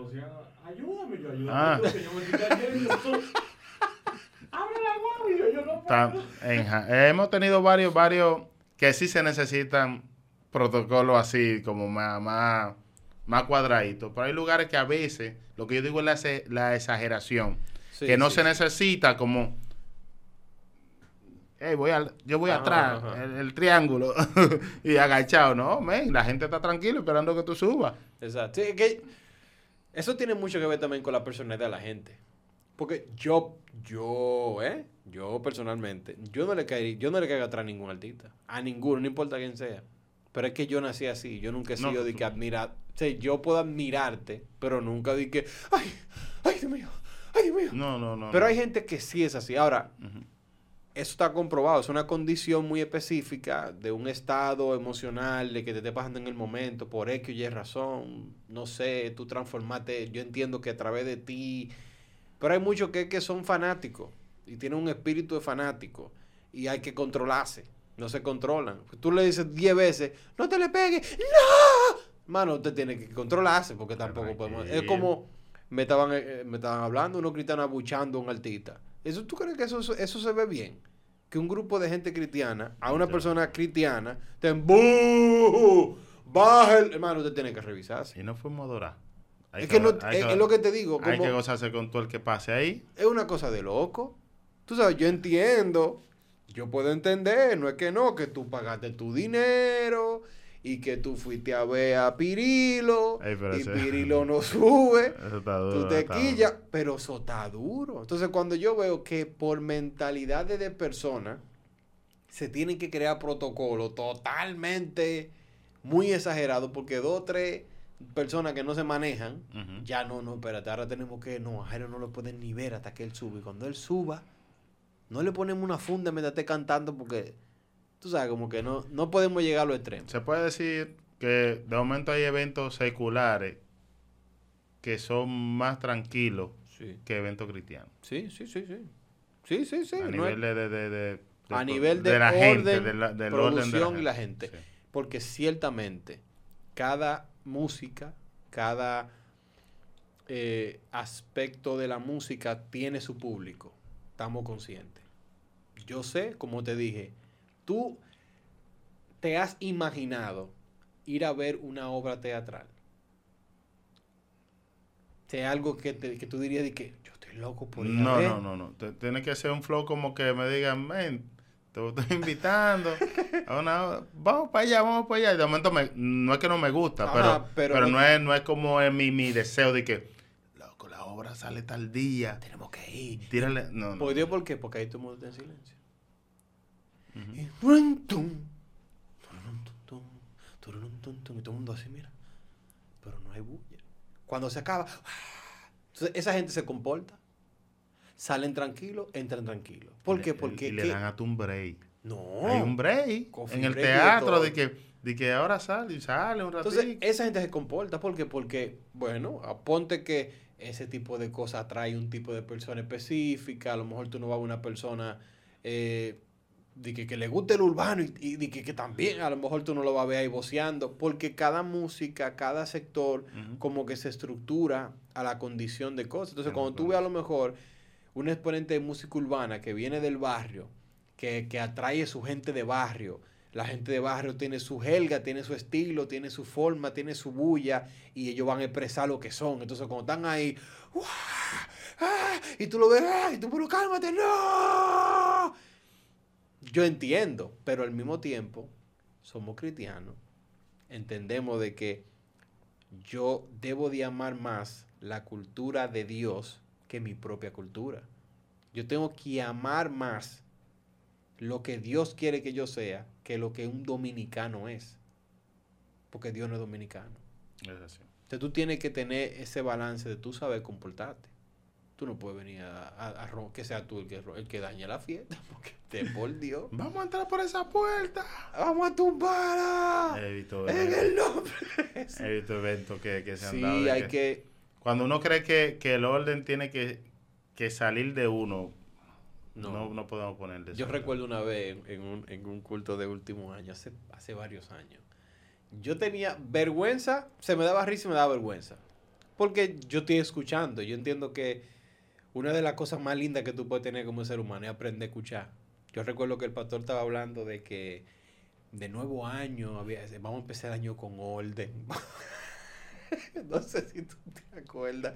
Ayúdame, yo ayúdame. Ah. tú, que yo me estoy cayendo. Abre la y yo, yo no Ta- puedo. en Ja- hemos tenido varios, varios que sí se necesitan protocolos así, como más, más, más cuadraditos. Pero hay lugares que a veces, lo que yo digo es la, exageración. Sí, que no sí, se necesita como "Ey, voy al- yo voy Ajá, atrás, ajá. El, el triángulo y agachado, no, men, la gente está tranquila esperando que tú subas. Exacto. Sí, es que eso tiene mucho que ver también con la personalidad de la gente. Porque yo, yo, ¿eh? Yo personalmente, yo no le caí, yo no le caigo atrás a ningún artista. A ninguno, no importa quién sea. Pero es que yo nací así. Yo nunca he No, sido de que admirar. O sea, yo puedo admirarte, pero nunca di que, ay, ay, Dios mío, ay, Dios mío. No, no, no. pero no. hay gente que sí es así. Ahora, eso está comprobado. Es una condición muy específica de un estado emocional, de que te esté pasando en el momento, por X o Y razón. No sé, tú transformaste. Yo entiendo que a través de ti. Pero hay muchos que, que son fanáticos y tienen un espíritu de fanático y hay que controlarse. No se controlan. Tú le dices 10 veces, no te le pegues, ¡No! Mano, usted tiene que controlarse porque tampoco podemos. Es como me estaban, eh, me estaban hablando, unos cristianos abuchando a un artista. ¿Eso, ¿Tú crees que eso, eso se ve bien? Que un grupo de gente cristiana, a una Sí. persona cristiana, te ¡Bú! Baja el. Hermano, usted tiene que revisarse. Y no fuimos a adorar. Hay es que, no, hay es, es lo que te digo. Hay como- que gozarse con todo el que pase ahí. es una cosa de loco. Tú sabes, yo entiendo, yo puedo entender, no es que no, que tú pagaste tu dinero y que tú fuiste a ver a Pirilo Ey, y ese- Pirilo no sube, Eso está tú duro. te está quillas, pero eso está duro. Entonces, cuando yo veo que por mentalidades de personas se tienen que crear protocolos totalmente muy exagerados, porque dos o tres personas que no se manejan, ya no, no, espérate, ahora tenemos que, no, a Jairo no lo pueden ni ver hasta que él sube. Y cuando él suba, no le ponemos una funda mientras esté cantando porque, tú sabes, como que no, no podemos llegar a los extremos. Se puede decir que de momento hay eventos seculares que son más tranquilos Sí, que eventos cristianos. sí, sí, sí, sí. Sí, sí, sí. a no nivel es- de, de, de, de- a nivel de, la orden, gente, de la- del orden de producción y la gente. Sí. Porque ciertamente cada música, cada eh, aspecto de la música tiene su público. Estamos conscientes. Yo sé, como te dije, tú te has imaginado ir a ver una obra teatral. Sea algo que, te- que tú dirías de que yo estoy loco por ir a No, ver. no, no, no. Te- Tiene que ser un flow como que me digan, men, te estoy invitando a una vamos para allá, vamos para allá. Y de momento me- no es que no me gusta, Ajá, pero, pero pero, no- no, es, no es como es mi, mi deseo de que, sale tal día. Tenemos que ir. Tírale. No, no. ¿Por Dios por qué? Porque ahí todo el mundo está en silencio. Tum, tum, y todo el mundo así, mira. Pero no hay bulla. Cuando se acaba, entonces esa gente se comporta. Salen tranquilos, entran tranquilos. ¿Por qué? Porque y le ¿qué? dan a tu un break. no. Hay un break Coffee en el break y de teatro de que, de que ahora sale y sale un ratito. Entonces, esa gente se comporta. ¿Por qué? Porque, bueno, aponte que ese tipo de cosas atrae un tipo de persona específica. A lo mejor tú no vas a una persona eh, de que, que le guste el urbano y, y de que, que también a lo mejor tú no lo vas a ver ahí voceando. Porque cada música, cada sector, como que se estructura a la condición de cosas. Entonces, cuando tú ves a lo mejor un exponente de música urbana que viene del barrio, que, que atrae su gente de barrio, la gente de barrio tiene su jelga, tiene su estilo, tiene su forma, tiene su bulla, y ellos van a expresar lo que son. Entonces, cuando están ahí, ¡guau! ¡Ah! y tú lo ves, ¡ah! y tú, pero cálmate, no. Yo entiendo, pero al mismo tiempo, somos cristianos, entendemos de que yo debo de amar más la cultura de Dios que mi propia cultura. Yo tengo que amar más lo que Dios quiere que yo sea que lo que un dominicano es. Porque Dios no es dominicano. Es así. Entonces tú tienes que tener ese balance de tú saber comportarte. Tú no puedes venir a, a- que sea tú el que, el que dañe la fiesta. Porque te por Dios. Vamos a entrar por esa puerta. Vamos a tumbar He visto, en el nombre. de Jesús". he visto eventos que, que se han Sí, dado. de hay que- que... Cuando uno cree que, que el orden tiene que, que salir de uno, No. no, no, podemos poner de Yo recuerdo una vez en, en un, en un culto de último año, hace, hace varios años. Yo tenía vergüenza, se me daba risa y me daba vergüenza. Porque yo estoy escuchando. Yo entiendo que una de las cosas más lindas que tú puedes tener como ser humano es aprender a escuchar. Yo recuerdo que el pastor estaba hablando de que de nuevo año, había, vamos a empezar el año con orden. no sé si tú te acuerdas.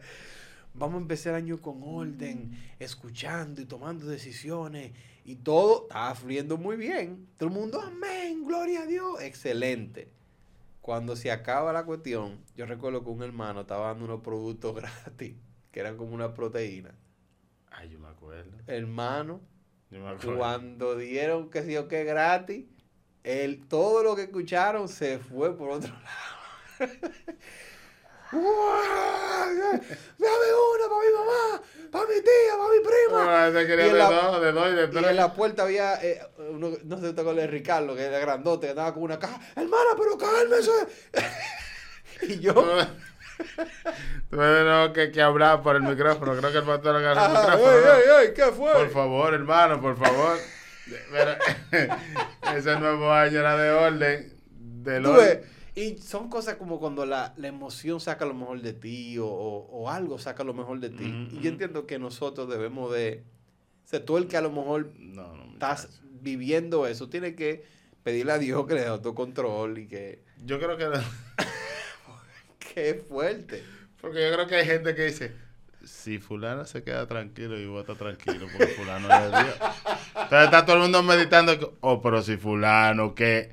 Vamos a empezar el año con orden, escuchando y tomando decisiones. Y todo estaba fluyendo muy bien. Todo el mundo, amén, gloria a Dios. Excelente. Cuando se acaba la cuestión, yo recuerdo que un hermano estaba dando unos productos gratis, que eran como una proteína. Ay, yo me acuerdo. Hermano, Yo me acuerdo. cuando dieron que sí o que gratis, el, todo lo que escucharon se fue por otro lado. ¡Dame una para mi mamá, para mi tía, para mi prima! Ah, quería Y en de la- dos, de dos y de Y tres. en la puerta había, eh, uno, no sé acuerdas de Ricardo, que era grandote, que andaba con una caja. Hermana, pero cálmese. y yo, Tenemos que, que hablar por el micrófono. Creo que el pastor agarró el ajá, micrófono. ¿no? ey, ey, ¿qué fue? Por favor, hermano, por favor. Pero, ese nuevo año era de orden. Del orden. Y son cosas como cuando la, la emoción saca lo mejor de ti o, o- algo saca lo mejor de ti. Ujú, Y yo entiendo que nosotros debemos de... O sea, tú el que a lo mejor No, no, estás viviendo eso, tiene que pedirle a Dios que le dé autocontrol y que... Yo creo que. ¡Qué fuerte! Porque yo creo que hay gente que dice. Si fulano se queda tranquilo, yo voy a estar tranquilo porque fulano es de Dios. Entonces está todo el mundo meditando. Oh, pero si fulano, que,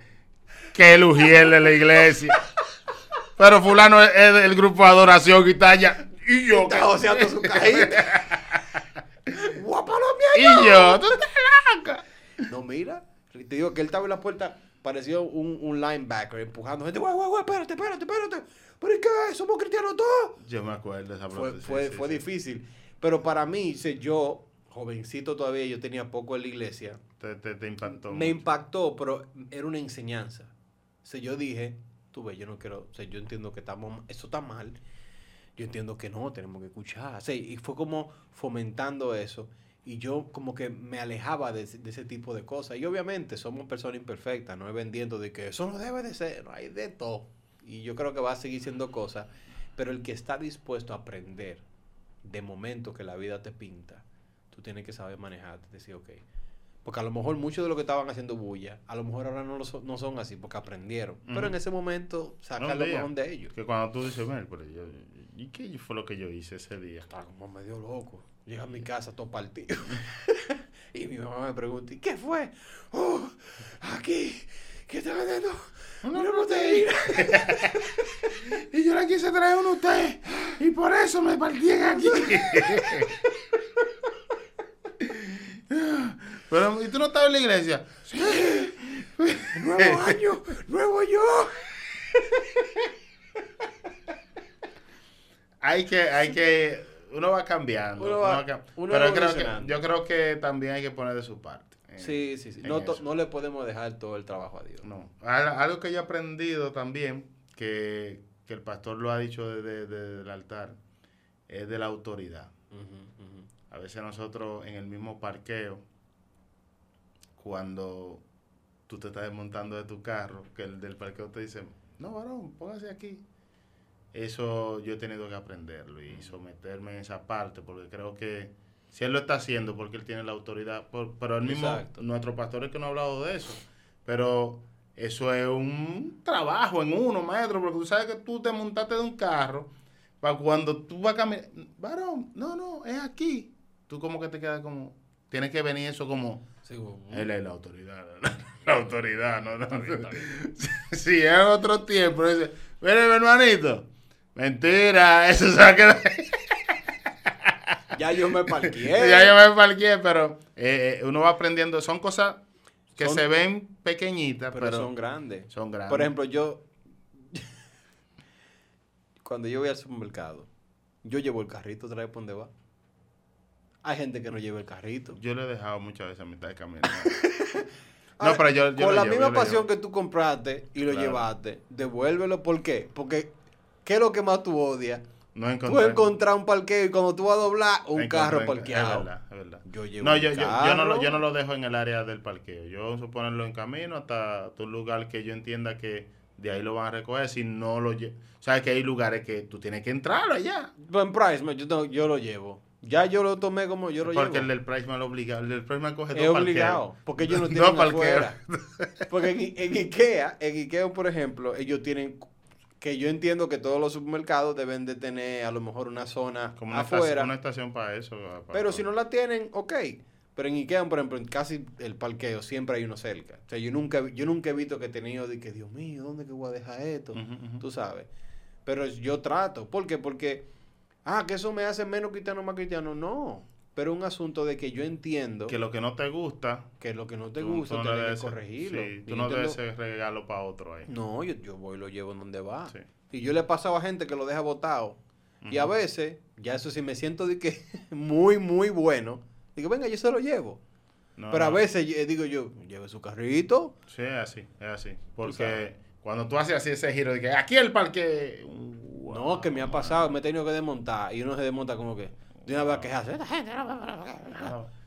que lujiel de la iglesia. Pero fulano es, es del grupo de adoración y está allá. Y yo, Está joseando su cajita. ¡Guapalomia! y yo, tú estás loca. No, mira. Te digo que él estaba en la puerta, parecía un, un linebacker empujando gente. ¡Guay, guay, guay! Espérate, espérate, espérate. ¿Pero y qué? ¿Somos cristianos todos? Yo me acuerdo de esa Fue, sí, fue, sí, fue sí. difícil. Pero para mí, yo, jovencito todavía, yo tenía poco en la iglesia. Te, te, te impactó. Me mucho. impactó, pero era una enseñanza. O sea, yo dije, tú ves, yo no quiero, o sea, yo entiendo que estamos, eso está mal. Yo entiendo que no, tenemos que escuchar. O sea, y fue como fomentando eso. Y yo como que me alejaba de, ese- tipo de cosas. Y obviamente somos personas imperfectas, no es vendiendo de que eso no debe de ser, no hay de todo. Y yo creo que va a seguir siendo cosas. Pero el que está dispuesto a aprender de momento que la vida te pinta, tú tienes que saber manejarte, decir, ok. Porque a lo mejor muchos de los que estaban haciendo bulla, a lo mejor ahora no, lo son, no son así porque aprendieron. Pero en ese momento, sacar Un lo día. mejor de ellos. Que cuando tú dices, "Mira, pero yo, ¿y qué fue lo que yo hice ese día? Estaba como medio loco. Llega a mi casa todo partido. y mi mamá me pregunta, ¿y qué fue? Oh, aquí, ¿qué está vendiendo? Una Una proteína. Y yo le quise traer uno a usted. Y por eso me partí en aquí. Pero, ¿y tú no estabas en la iglesia? Sí. nuevo año, nuevo yo. Hay que, hay que, uno va cambiando. Uno uno va- uno pero creo que, yo creo que también hay que poner de su parte. en- Sí, sí, sí. No, to- no le podemos dejar todo el trabajo a Dios. No. Al- Algo que yo he aprendido también, que, que el pastor lo ha dicho desde desde el altar, es de la autoridad. A veces nosotros en el mismo parqueo, cuando tú te estás desmontando de tu carro, que el del parqueo te dice, no, varón, póngase aquí. Eso yo he tenido que aprenderlo y someterme en esa parte, porque creo que si él lo está haciendo, porque él tiene la autoridad, por- pero el mismo, Exacto. nuestro pastor es que no ha hablado de eso, pero eso es un trabajo en uno, maestro, porque tú sabes que tú te montaste de un carro, para cuando tú vas a caminar, varón, no, no, es aquí. Tú como que te quedas como, tienes que venir eso como, Sí, él es la autoridad, la autoridad, no, no. Bien. Si es otro tiempo, dice, mire, mi hermanito, mentira, eso se va a quedar. Ya yo me parqué. ya yo me parqué, pero eh, eh, uno va aprendiendo, son cosas que Son- se ven pequeñitas, pero, pero, son grandes. son grandes. Por ejemplo, yo. cuando yo voy al supermercado, yo llevo el carrito, trae por donde va. Hay gente que no lleva el carrito. yo lo he dejado muchas veces a mitad de camino. No, pero yo, yo Con la llevo, misma pasión que tú compraste y lo Claro. llevaste, devuélvelo. ¿Por qué? Porque, ¿qué es lo que más tú odias? No Tú encontré. encontrar un parqueo y cuando tú vas a doblar, un encontré- carro parqueado. Es verdad, es verdad. Yo llevo No, yo, yo, yo no lo, yo no lo dejo en el área del parqueo. Yo suelo ponerlo en camino hasta un lugar que yo entienda que de ahí lo van a recoger. Si no lo llevo. O sea, que hay lugares que tú tienes que entrar allá. En Price, yo, tengo- yo lo llevo. Ya yo lo tomé como yo lo porque el llevo. del Price me lo obliga. El del Price me coge Es obligado. parqueos. Porque ellos no tienen parqueos. afuera. Porque en, en Ikea, en Ikea, por ejemplo, ellos tienen que yo entiendo que todos los supermercados deben de tener a lo mejor una zona Como una, afuera. estación, una estación para eso. para- Pero si no la tienen, ok. Pero en Ikea, por ejemplo, en casi el parqueo siempre hay uno cerca. O sea, yo nunca, yo nunca he visto que he tenido de que, Dios mío, ¿dónde que voy a dejar esto? Ujú. Tú sabes. Pero yo trato. ¿Por qué? Porque, ah, que eso me hace menos cristiano más cristiano. No. pero es un asunto de que yo entiendo Que lo que no te gusta, que lo que no te tú- gusta tú no tienes que debes ser- corregirlo. sí, tú no debes ser regalo para otro ahí. No, yo, yo voy y lo llevo donde va. Sí. Y yo le he pasado a gente que lo deja botado. Y a veces, ya eso sí me siento de que muy, muy bueno. Digo, venga, yo se lo llevo. No, Pero a no. veces eh, digo yo, lleve su carrito. Sí, es así, es así. Porque cuando tú haces así ese giro de que aquí el parque. No, que me ha pasado, me he tenido que desmontar. Y uno se desmonta como que, de una vez que hace.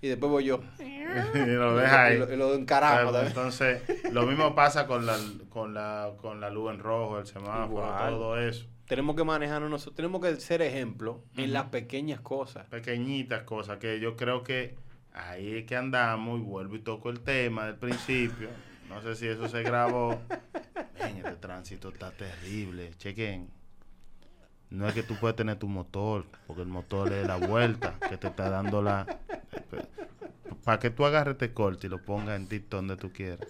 Y después voy yo. y lo deja ahí. Y lo, y lo encaramos también. Entonces, lo mismo pasa con la, con la, con la luz en rojo, el semáforo, Igual. todo eso. Tenemos que manejarnos nosotros. Tenemos que ser ejemplo en las pequeñas cosas. Pequeñitas cosas que yo creo que ahí es que andamos y vuelvo y toco el tema del principio. No sé si eso se grabó. Ven, este tránsito está terrible. Chequen. No es que tú puedes tener tu motor, porque el motor es la vuelta que te está dando la... Para que tú agarres este corte y lo pongas en TikTok donde tú quieras.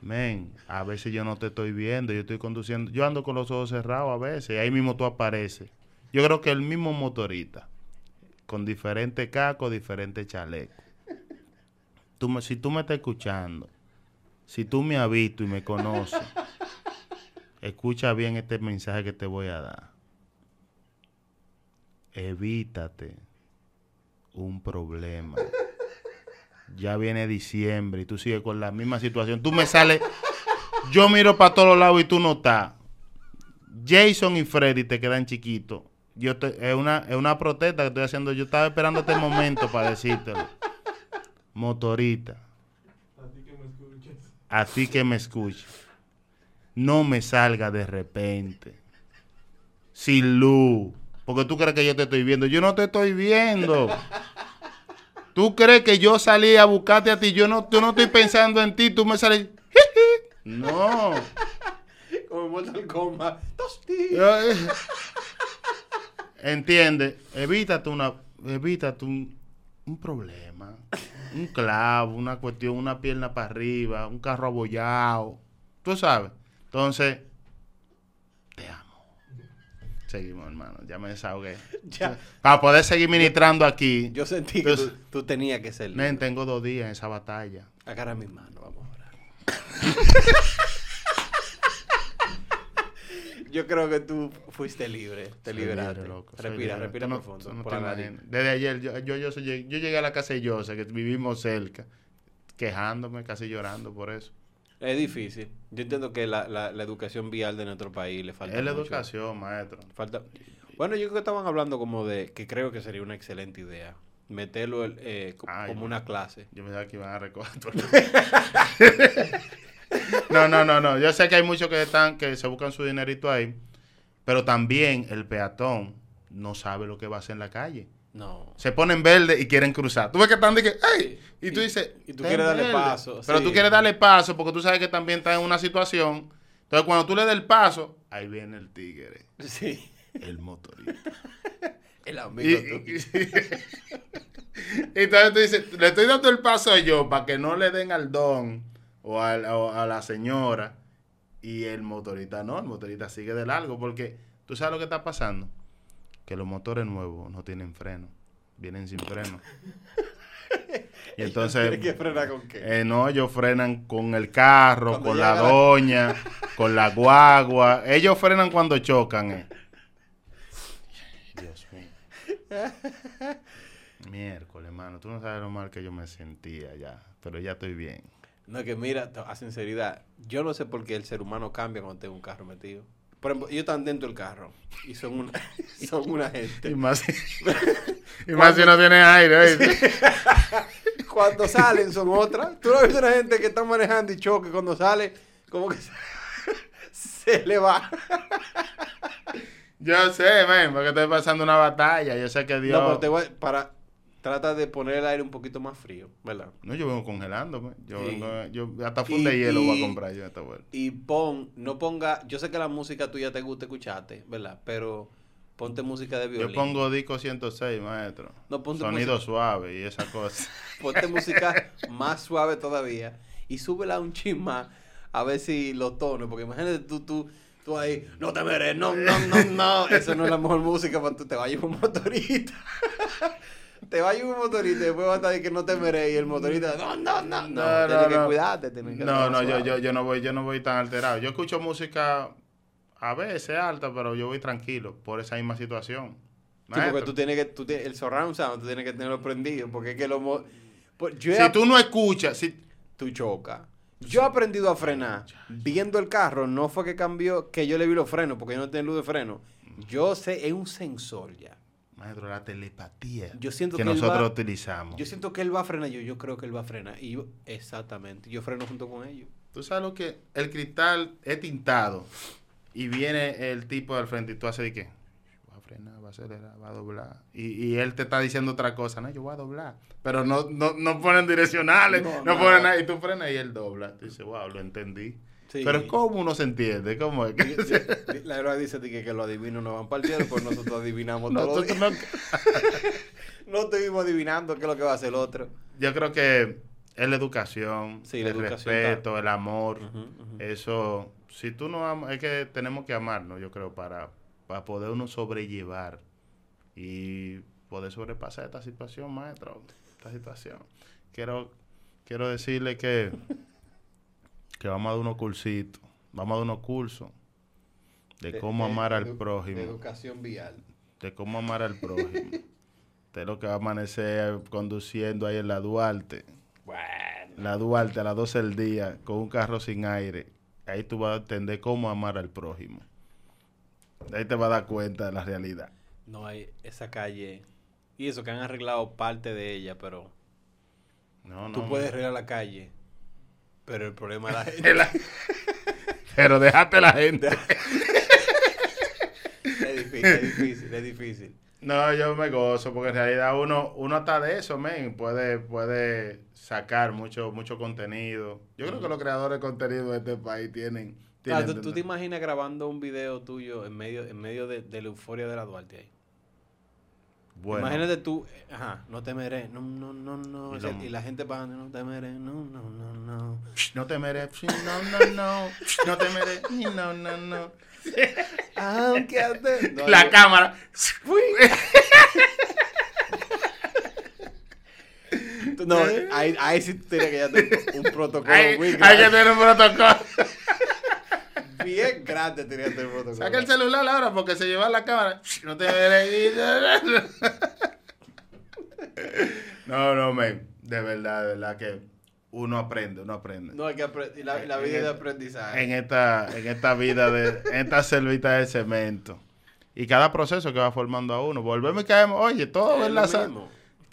Men, a veces yo no te estoy viendo, yo estoy conduciendo, yo ando con los ojos cerrados a veces, y ahí mismo tú apareces. Yo creo que el mismo motorista, con diferentes cacos, diferentes chalecos. Tú me- si tú me estás escuchando, si tú me has visto y me conoces, escucha bien este mensaje que te voy a dar. Evítate un problema. Ya viene diciembre y tú sigues con la misma situación. Tú me sales, yo miro para todos lados y tú no estás. Jason y Freddy te quedan chiquitos. Yo te- es una es una protesta que estoy haciendo. Yo estaba esperando este momento para decírtelo. Motorita, A ti que me escuches. a ti que me escuches, no me salga de repente. Sin luz. Porque tú crees que yo te estoy viendo. Yo no te estoy viendo. Tú crees que yo salí a buscarte a ti. Yo no, yo no estoy pensando en ti. Tú me sales. No. Como Mortal Kombat. Eh, Entiende, evítate una, evítate un, un problema, un clavo, una cuestión, una pierna para arriba, un carro abollado, tú sabes. Entonces, te amo. Seguimos, hermano, ya me desahogué. Ya. Para poder seguir ministrando aquí, Yo sentí que tú, tú tenías que ser men, tengo dos días en esa batalla. Agarra mis manos, vamos a orar. Yo creo que tú fuiste libre, te Soy liberaste. libre, loco, respira, respira no- profundo. no por la. Desde ayer, yo, yo, yo, soy- yo llegué a la casa de Yosa, que vivimos cerca, quejándome, casi llorando por eso. Es difícil. Yo entiendo que la, la, la educación vial de nuestro país le falta Es la mucho. educación, maestro. Falta... Bueno, yo creo que estaban hablando como de que creo que sería una excelente idea. Meterlo el- eh, Ay, como una clase. Yo pensaba que iban a recoger todo. No, no, no, no. Yo sé que hay muchos que están, que se buscan su dinerito ahí, pero también el peatón no sabe lo que va a hacer en la calle. No. Se ponen verde y quieren cruzar. Tú ves que están de que, ¡ay! Y tú Y- dices, y tú "Está quieres darle verde". paso, Pero sí. tú quieres darle paso porque tú sabes que también está en una situación. Entonces, cuando tú le das el paso, ahí viene el tigre, Sí. el motorista. El Y, amigo y- tuyo. entonces tú dices, le estoy dando el paso a yo para que no le den al don o, al- o a la señora. Y el motorista no, el motorista sigue de largo porque tú sabes lo que está pasando. Que los motores nuevos no tienen freno, vienen sin freno. Y entonces, ¿Tiene que frenar con qué? eh, no, ellos frenan con el carro, Cuando con la doña, con la guagua. Ellos frenan cuando chocan. eh. Dios mío. Miércoles, hermano. Tú no sabes lo mal que yo me sentía ya. Pero ya estoy bien. No, que mira, a sinceridad, yo no sé por qué el ser humano cambia cuando tiene un carro metido. Por ejemplo, ellos están dentro del carro y son una, son una Y gente. más, y más si no tiene aire. Cuando salen son otras. Tú no visto una gente que está manejando y choque. Cuando sale, como que se, se le va. Yo sé, men, porque estoy pasando una batalla. Yo sé que Dios. No, pero te voy a- para trata de poner el aire un poquito más frío, ¿verdad? No, yo vengo congelándome. Yo Sí. vengo, yo hasta funda de Y- hielo voy y- a comprar yo esta vuelta. Y pon, no ponga, yo sé que la música tuya te gusta escucharte, ¿verdad? Pero ponte música de violín. Yo pongo disco 106, maestro. No, ponte Sonido música- suave y esa cosa. Ponte música más suave todavía y súbela un chin más a ver si lo tonos. Porque imagínate tú, tú, tú ahí, no te mereces, no, no, no, no. Eso no es la mejor música cuando tú te vayas por motorista. te va a ir un motorista y después va a estar de que no te merece y el motorista, no, no, no, no, No, tienes no, que no. cuidarte. tienes que No, no, yo, suave. yo, yo no voy, yo no voy tan alterado. Yo escucho música a veces alta, pero yo voy tranquilo por esa misma situación. Sí, porque tú tienes que, tú tienes, el surround sound, tú tienes que tenerlo prendido, porque es que lo... pues, yo si tú no escuchas, si, tú chocas. Yo he aprendido a frenar viendo el carro, no fue que cambió, que yo le vi los frenos, porque yo no tengo luz de freno. Yo sé, es un sensor ya. Maestro, la telepatía Yo siento que, nosotros va- utilizamos. Yo siento que él va a frenar, yo, yo creo que él va a frenar. Y yo, exactamente, yo freno junto con ellos. Tú sabes lo que el cristal es tintado y viene el tipo al frente y tú haces de qué? Va a frenar, va a acelerar, va a doblar. Y, y él te está diciendo otra cosa, no, yo voy a doblar. Pero no, no, no ponen direccionales, No, ponen nada. Y tú frenas y él dobla. Tú dices, wow, lo entendí. Sí. Pero ¿cómo uno se entiende? ¿Cómo es? La verdad dice di que, que los adivinos no van para el pues nosotros adivinamos todo. Nosotros No, no- no estuvimos adivinando qué es lo que va a hacer el otro. yo creo que es la educación, Sí, la el educación respeto, el amor. Eso, si tú no amas, es que tenemos que amarnos, yo creo, para, para poder uno sobrellevar y poder sobrepasar esta situación, maestro, esta situación. Quiero, quiero decirle que, que vamos a dar unos cursitos, vamos a dar unos cursos de, cómo amar al prójimo, De educación vial. de cómo amar al prójimo. Usted lo que va a amanecer conduciendo ahí en la Duarte, Bueno. la Duarte a las 12 del día con un carro sin aire, ahí tú vas a entender cómo amar al prójimo. Ahí te vas a dar cuenta de la realidad. No hay esa calle. Y eso que han arreglado parte de ella, pero No, no, tú puedes arreglar la calle. Pero el problema es la gente. La- Pero déjate la gente. es difícil, es difícil, es difícil. No, yo me gozo porque en realidad uno, uno hasta de eso, men, puede, puede sacar mucho, mucho contenido. Yo creo que los creadores de contenido de este país tienen... Tienen ¿tú, tú te imaginas grabando un video tuyo en medio, en medio de, de la euforia de la Duarte ahí? Bueno, Imagínate tú, eh, ajá, no temeré, no, no, no, no. Y o sea, lo- Y la gente pagando, no temeré, no, no, no, no. no te mereces, no, no, no, no te mereces, no, no, no. Aunque antes. No, la yo- cámara. No, ahí, ahí sí tú tienes que ya tener un protocolo Hay, que tener un protocolo. Bien grande tenía un protocolo. Saca el celular ahora porque se lleva la cámara. No te. No, no, men. De verdad, de verdad que uno aprende, uno aprende. No, hay que aprender. La, la vida es de aprendizaje. en esta, en esta vida de, en esta selvita de cemento. Y cada proceso que va formando a uno. Volvemos y caemos, oye, todo Es es la.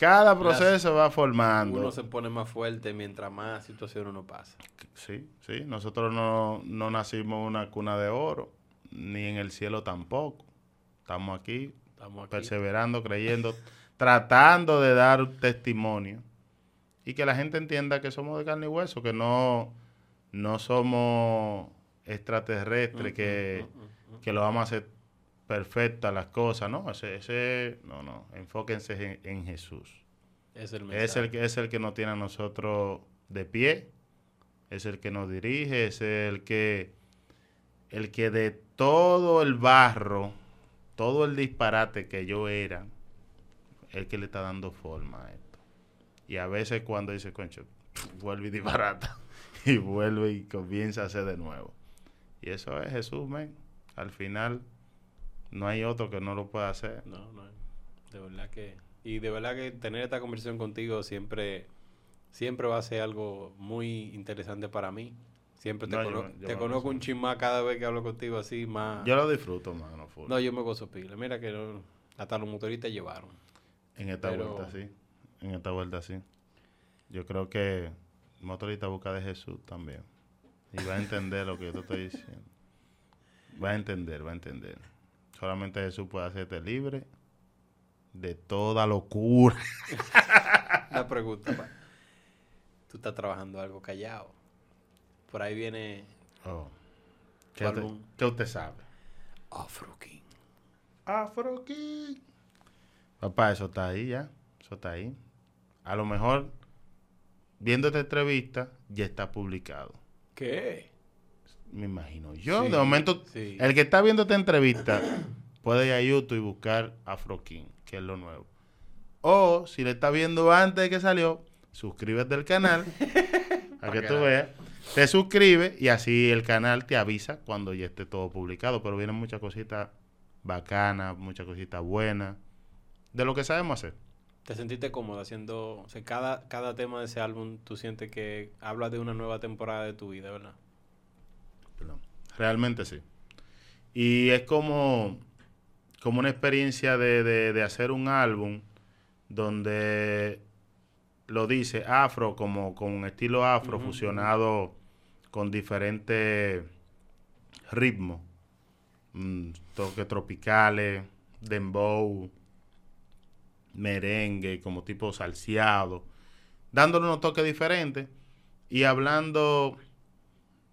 Cada proceso va formando. Uno se pone más fuerte mientras más situaciones uno pasa. Sí, sí. Nosotros no, no nacimos en una cuna de oro, ni en el cielo tampoco. Estamos aquí Estamos aquí. perseverando, creyendo, tratando de dar testimonio. Y que la gente entienda que somos de carne y hueso, que no, no somos extraterrestres, que, que lo vamos a hacer perfectas las cosas. No, ese, ese no, no. Enfóquense en, en Jesús. Es el. Es el, es el que nos tiene a nosotros de pie, es el que nos dirige, es el que, el que de todo el barro, todo el disparate que yo era, el que le está dando forma a esto. Y a veces cuando dice, concho, vuelve y disparata, y vuelve y comienza a hacer de nuevo. Y eso es Jesús, men. Al final, no hay otro que no lo pueda hacer. No, no. De verdad que. Y de verdad que tener esta conversación contigo siempre, siempre va a ser algo muy interesante para mí. Siempre te, No, cono- yo te conozco un chin más cada vez que hablo contigo así, más. Yo lo disfruto, mano. full. No, yo me gozo pila. Mira que no- hasta los motoristas llevaron. En esta Pero- vuelta sí. En esta vuelta sí. Yo creo que el motorista busca de Jesús también. Y va a entender lo que yo te estoy diciendo. Va a entender, va a entender. Solamente Jesús puede hacerte libre de toda locura. Una pregunta. pa. Tú estás trabajando algo callado. Por ahí viene Oh. ¿Qué, usted, qué usted sabe? Afro King. Afro King. Papá, eso está ahí ya. Eso está ahí. A lo mejor, viendo esta entrevista, ya está publicado. ¿Qué? Me imagino yo. Sí, de momento, sí. el que está viendo esta entrevista puede ir a YouTube y buscar Afro King, que es lo nuevo. O si le estás viendo antes de que salió, suscríbete al canal para que que tú veas. Te suscribes y así el canal te avisa cuando ya esté todo publicado. Pero vienen muchas cositas bacanas, muchas cositas buenas. De lo que sabemos hacer. ¿Te sentiste cómodo haciendo, o sea, cada, cada tema de ese álbum, tú sientes que habla de una nueva temporada de tu vida, ¿verdad? Perdón. Realmente sí. Y es como, como una experiencia de, de- de hacer un álbum donde lo dice afro, como con un estilo afro fusionado con diferentes ritmos. Mm, toques tropicales, dembow, merengue, como tipo salseado, dándole unos toques diferentes y hablando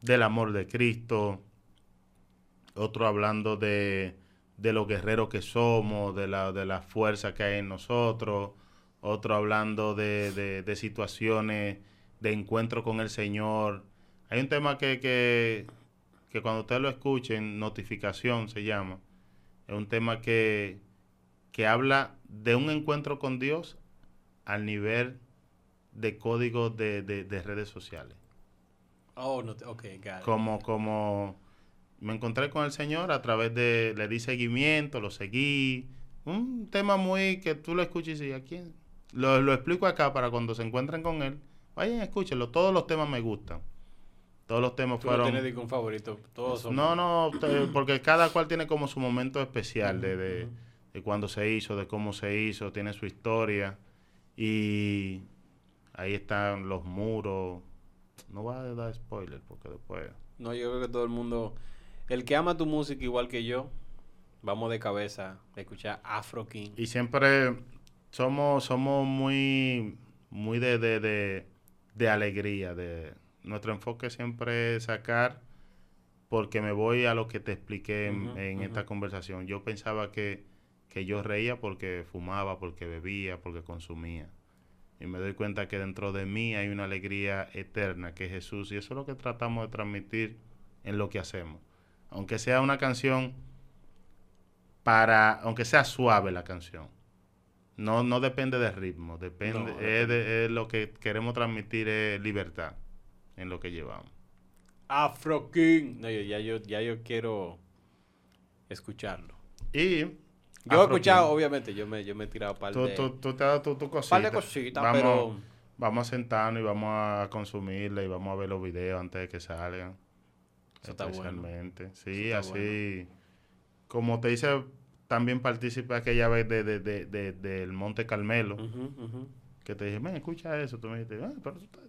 del amor de Cristo, otro hablando de, de los guerreros que somos, de la, de la fuerza que hay en nosotros, otro hablando de, de- situaciones de encuentro con el Señor. Hay un tema que, que, que cuando ustedes lo escuchen, notificación se llama, es un tema que, que habla de un encuentro con Dios al nivel de códigos de- de redes sociales Oh, no, te- ok, got it. como, como me encontré con el Señor a través de, le di seguimiento, lo seguí. Un tema muy que tú lo escuches y dices, ¿a quién? Lo, lo explico acá para cuando se encuentren con él. Vayan, escúchenlo. Todos los temas me gustan. Todos los temas Tú no fueron... tienes un favorito, todos son... No, no, porque cada cual tiene como su momento especial de, de, de cuándo se hizo, de cómo se hizo, tiene su historia. Y ahí están los muros. No voy a dar spoiler porque después... No, yo creo que todo el mundo, el que ama tu música igual que yo, vamos de cabeza a escuchar Afro King. Y siempre somos, somos muy, muy de, de, de, de alegría. De, nuestro enfoque siempre es sacar, porque me voy a lo que te expliqué en, esta conversación. Yo pensaba que, que yo reía porque fumaba, porque bebía, porque consumía. Y me doy cuenta que dentro de mí hay una alegría eterna, que es Jesús. Y eso es lo que tratamos de transmitir en lo que hacemos. Aunque sea una canción para, aunque sea suave la canción. No, no depende del ritmo, depende, No, es, depende. de- es lo que queremos transmitir es libertad en lo que llevamos. Afro King. No, yo- ya, yo, ya yo quiero escucharlo. Y Yo he escuchado, obviamente, yo me, yo me he tirado par tú, de, tú, tú te has dado tu, tu par cosita. de cositas, vamos, pero... vamos a sentarnos y vamos a consumirla y vamos a ver los videos antes de que salgan. Eso está bueno. especialmente. Sí, Eso está así. Como te dice, también participé aquella vez de, de, de, de- del Monte Carmelo. Que te dije, ven, escucha eso. Tú me dijiste, ah, pero tú estás...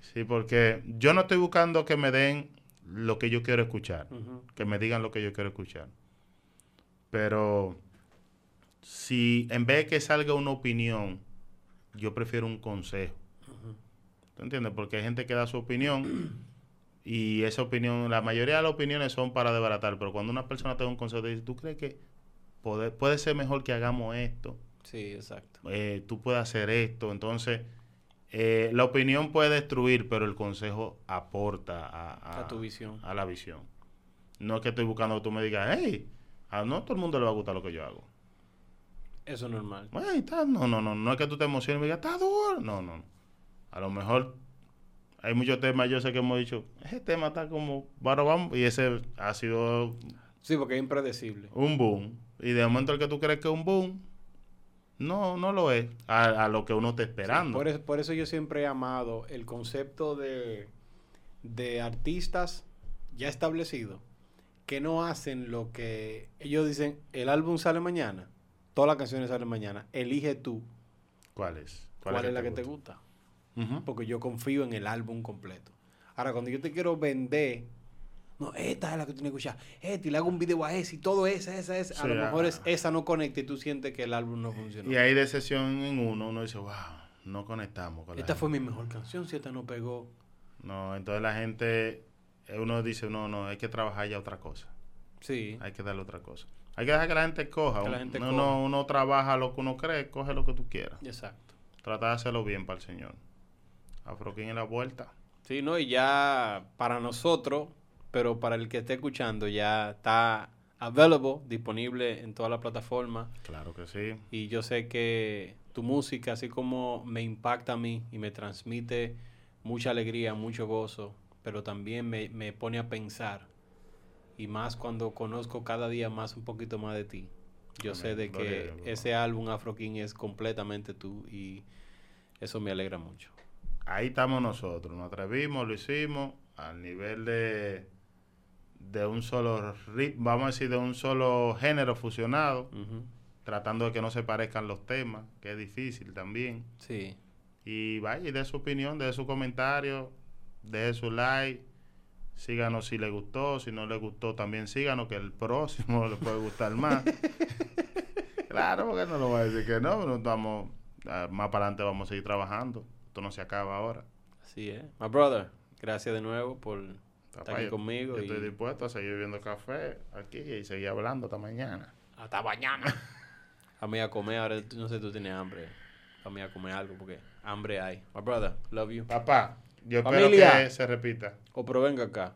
Sí, porque yo no estoy buscando que me den lo que yo quiero escuchar, que me digan lo que yo quiero escuchar. Pero si en vez de que salga una opinión, yo prefiero un consejo. ¿Tú entiendes? Porque hay gente que da su opinión y esa opinión, la mayoría de las opiniones son para desbaratar, pero cuando una persona te da un consejo, te dice, ¿tú crees que puede, puede ser mejor que hagamos esto? Sí, exacto. eh, tú puedes hacer esto. Entonces, eh, la opinión puede destruir, pero el consejo aporta a, A tu visión. a la visión. No es que estoy buscando que tú me digas, hey, a no todo el mundo le va a gustar lo que yo hago. Eso es normal. Bueno, ahí está. No, no, no. No es que tú te emociones y me digas, está duro. No, no. A lo mejor hay muchos temas, yo sé que hemos dicho, ese tema está como, bueno, vamos. Y ese ha sido Sí, porque es impredecible. un boom. Y de momento el que tú crees que es un boom, no, no lo es. A, a lo que uno está esperando. Por eso, por eso yo siempre he amado el concepto de, de artistas ya establecidos que no hacen lo que ellos dicen, el álbum sale mañana, todas las canciones salen mañana, elige tú ¿Cuál es? cuál, es la que te gusta. Porque yo confío en el álbum completo. Ahora, cuando yo te quiero vender, no, esta es la que tú tienes que escuchar, esta, y le hago un video a esa y todo esa, esa, esa, a lo mejor ah. es, esa no conecta y tú sientes que el álbum no funcionó. Y ahí de sesión en uno, uno dice, wow, no conectamos con la Esta fue gente". mi mejor canción, si esta no pegó. No, entonces la gente, uno dice, no, no, hay que trabajar ya otra cosa. Sí. Hay que darle otra cosa. Hay que dejar que la gente coja. Que la gente uno, coja. uno- uno trabaja lo que uno cree, coge lo que tú quieras. Exacto. Trata de hacerlo bien para el Señor. Afroquín en la vuelta. Sí, ¿no? Y ya para nosotros, pero para el que esté escuchando, ya está available, disponible en todas las plataformas. Claro que sí. Y yo sé que tu música, así como me impacta a mí y me transmite mucha alegría, mucho gozo, pero también me, me pone a pensar. Y más cuando conozco cada día más un poquito más de ti. Yo sé de que ese álbum Afro King es completamente tú y eso me alegra mucho. Ahí estamos nosotros. Nos atrevimos, lo hicimos al nivel de, de un solo ritmo, vamos a decir, de un solo género fusionado, tratando de que no se parezcan los temas, que es difícil también. Sí, Y vaya, y de su opinión, de su comentario, de su like. Síganos si le gustó, si no le gustó también síganos, que el próximo le puede gustar más. claro, porque no lo voy a decir que no, no estamos, ah, más para adelante vamos a seguir trabajando. Esto no se acaba ahora. así es. My brother, gracias de nuevo por estar aquí yo- conmigo. yo estoy y dispuesto a seguir bebiendo café aquí y seguir hablando hasta mañana. hasta mañana. a mí a comer, ahora no sé, tú tienes hambre. A mí a comer algo porque hambre hay. My brother, love you. Papá, yo espero Familia. que se repita. O pero venga acá.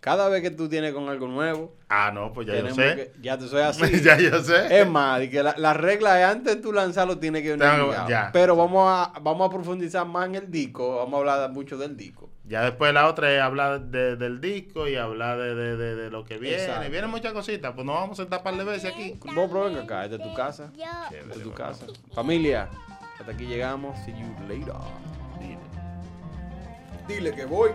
Cada vez que tú tienes con algo nuevo, Ah, no, pues ya yo sé. que- ya te soy así. ya yo sé. Es más, que la, la regla es antes de tú lanzarlo tiene que venir Tengo- ligado. ya. Pero vamos a, vamos a profundizar más en el disco. Vamos a hablar mucho del disco. Ya después la otra es hablar de- del disco y hablar de, de- de- de lo que viene. Exacto. Vienen muchas cositas, pues nos vamos a sentar par de veces aquí. Vos, pero venga acá, es tu casa. Es tu papá. casa. Familia, hasta aquí llegamos. See you later. Dile. Que voy.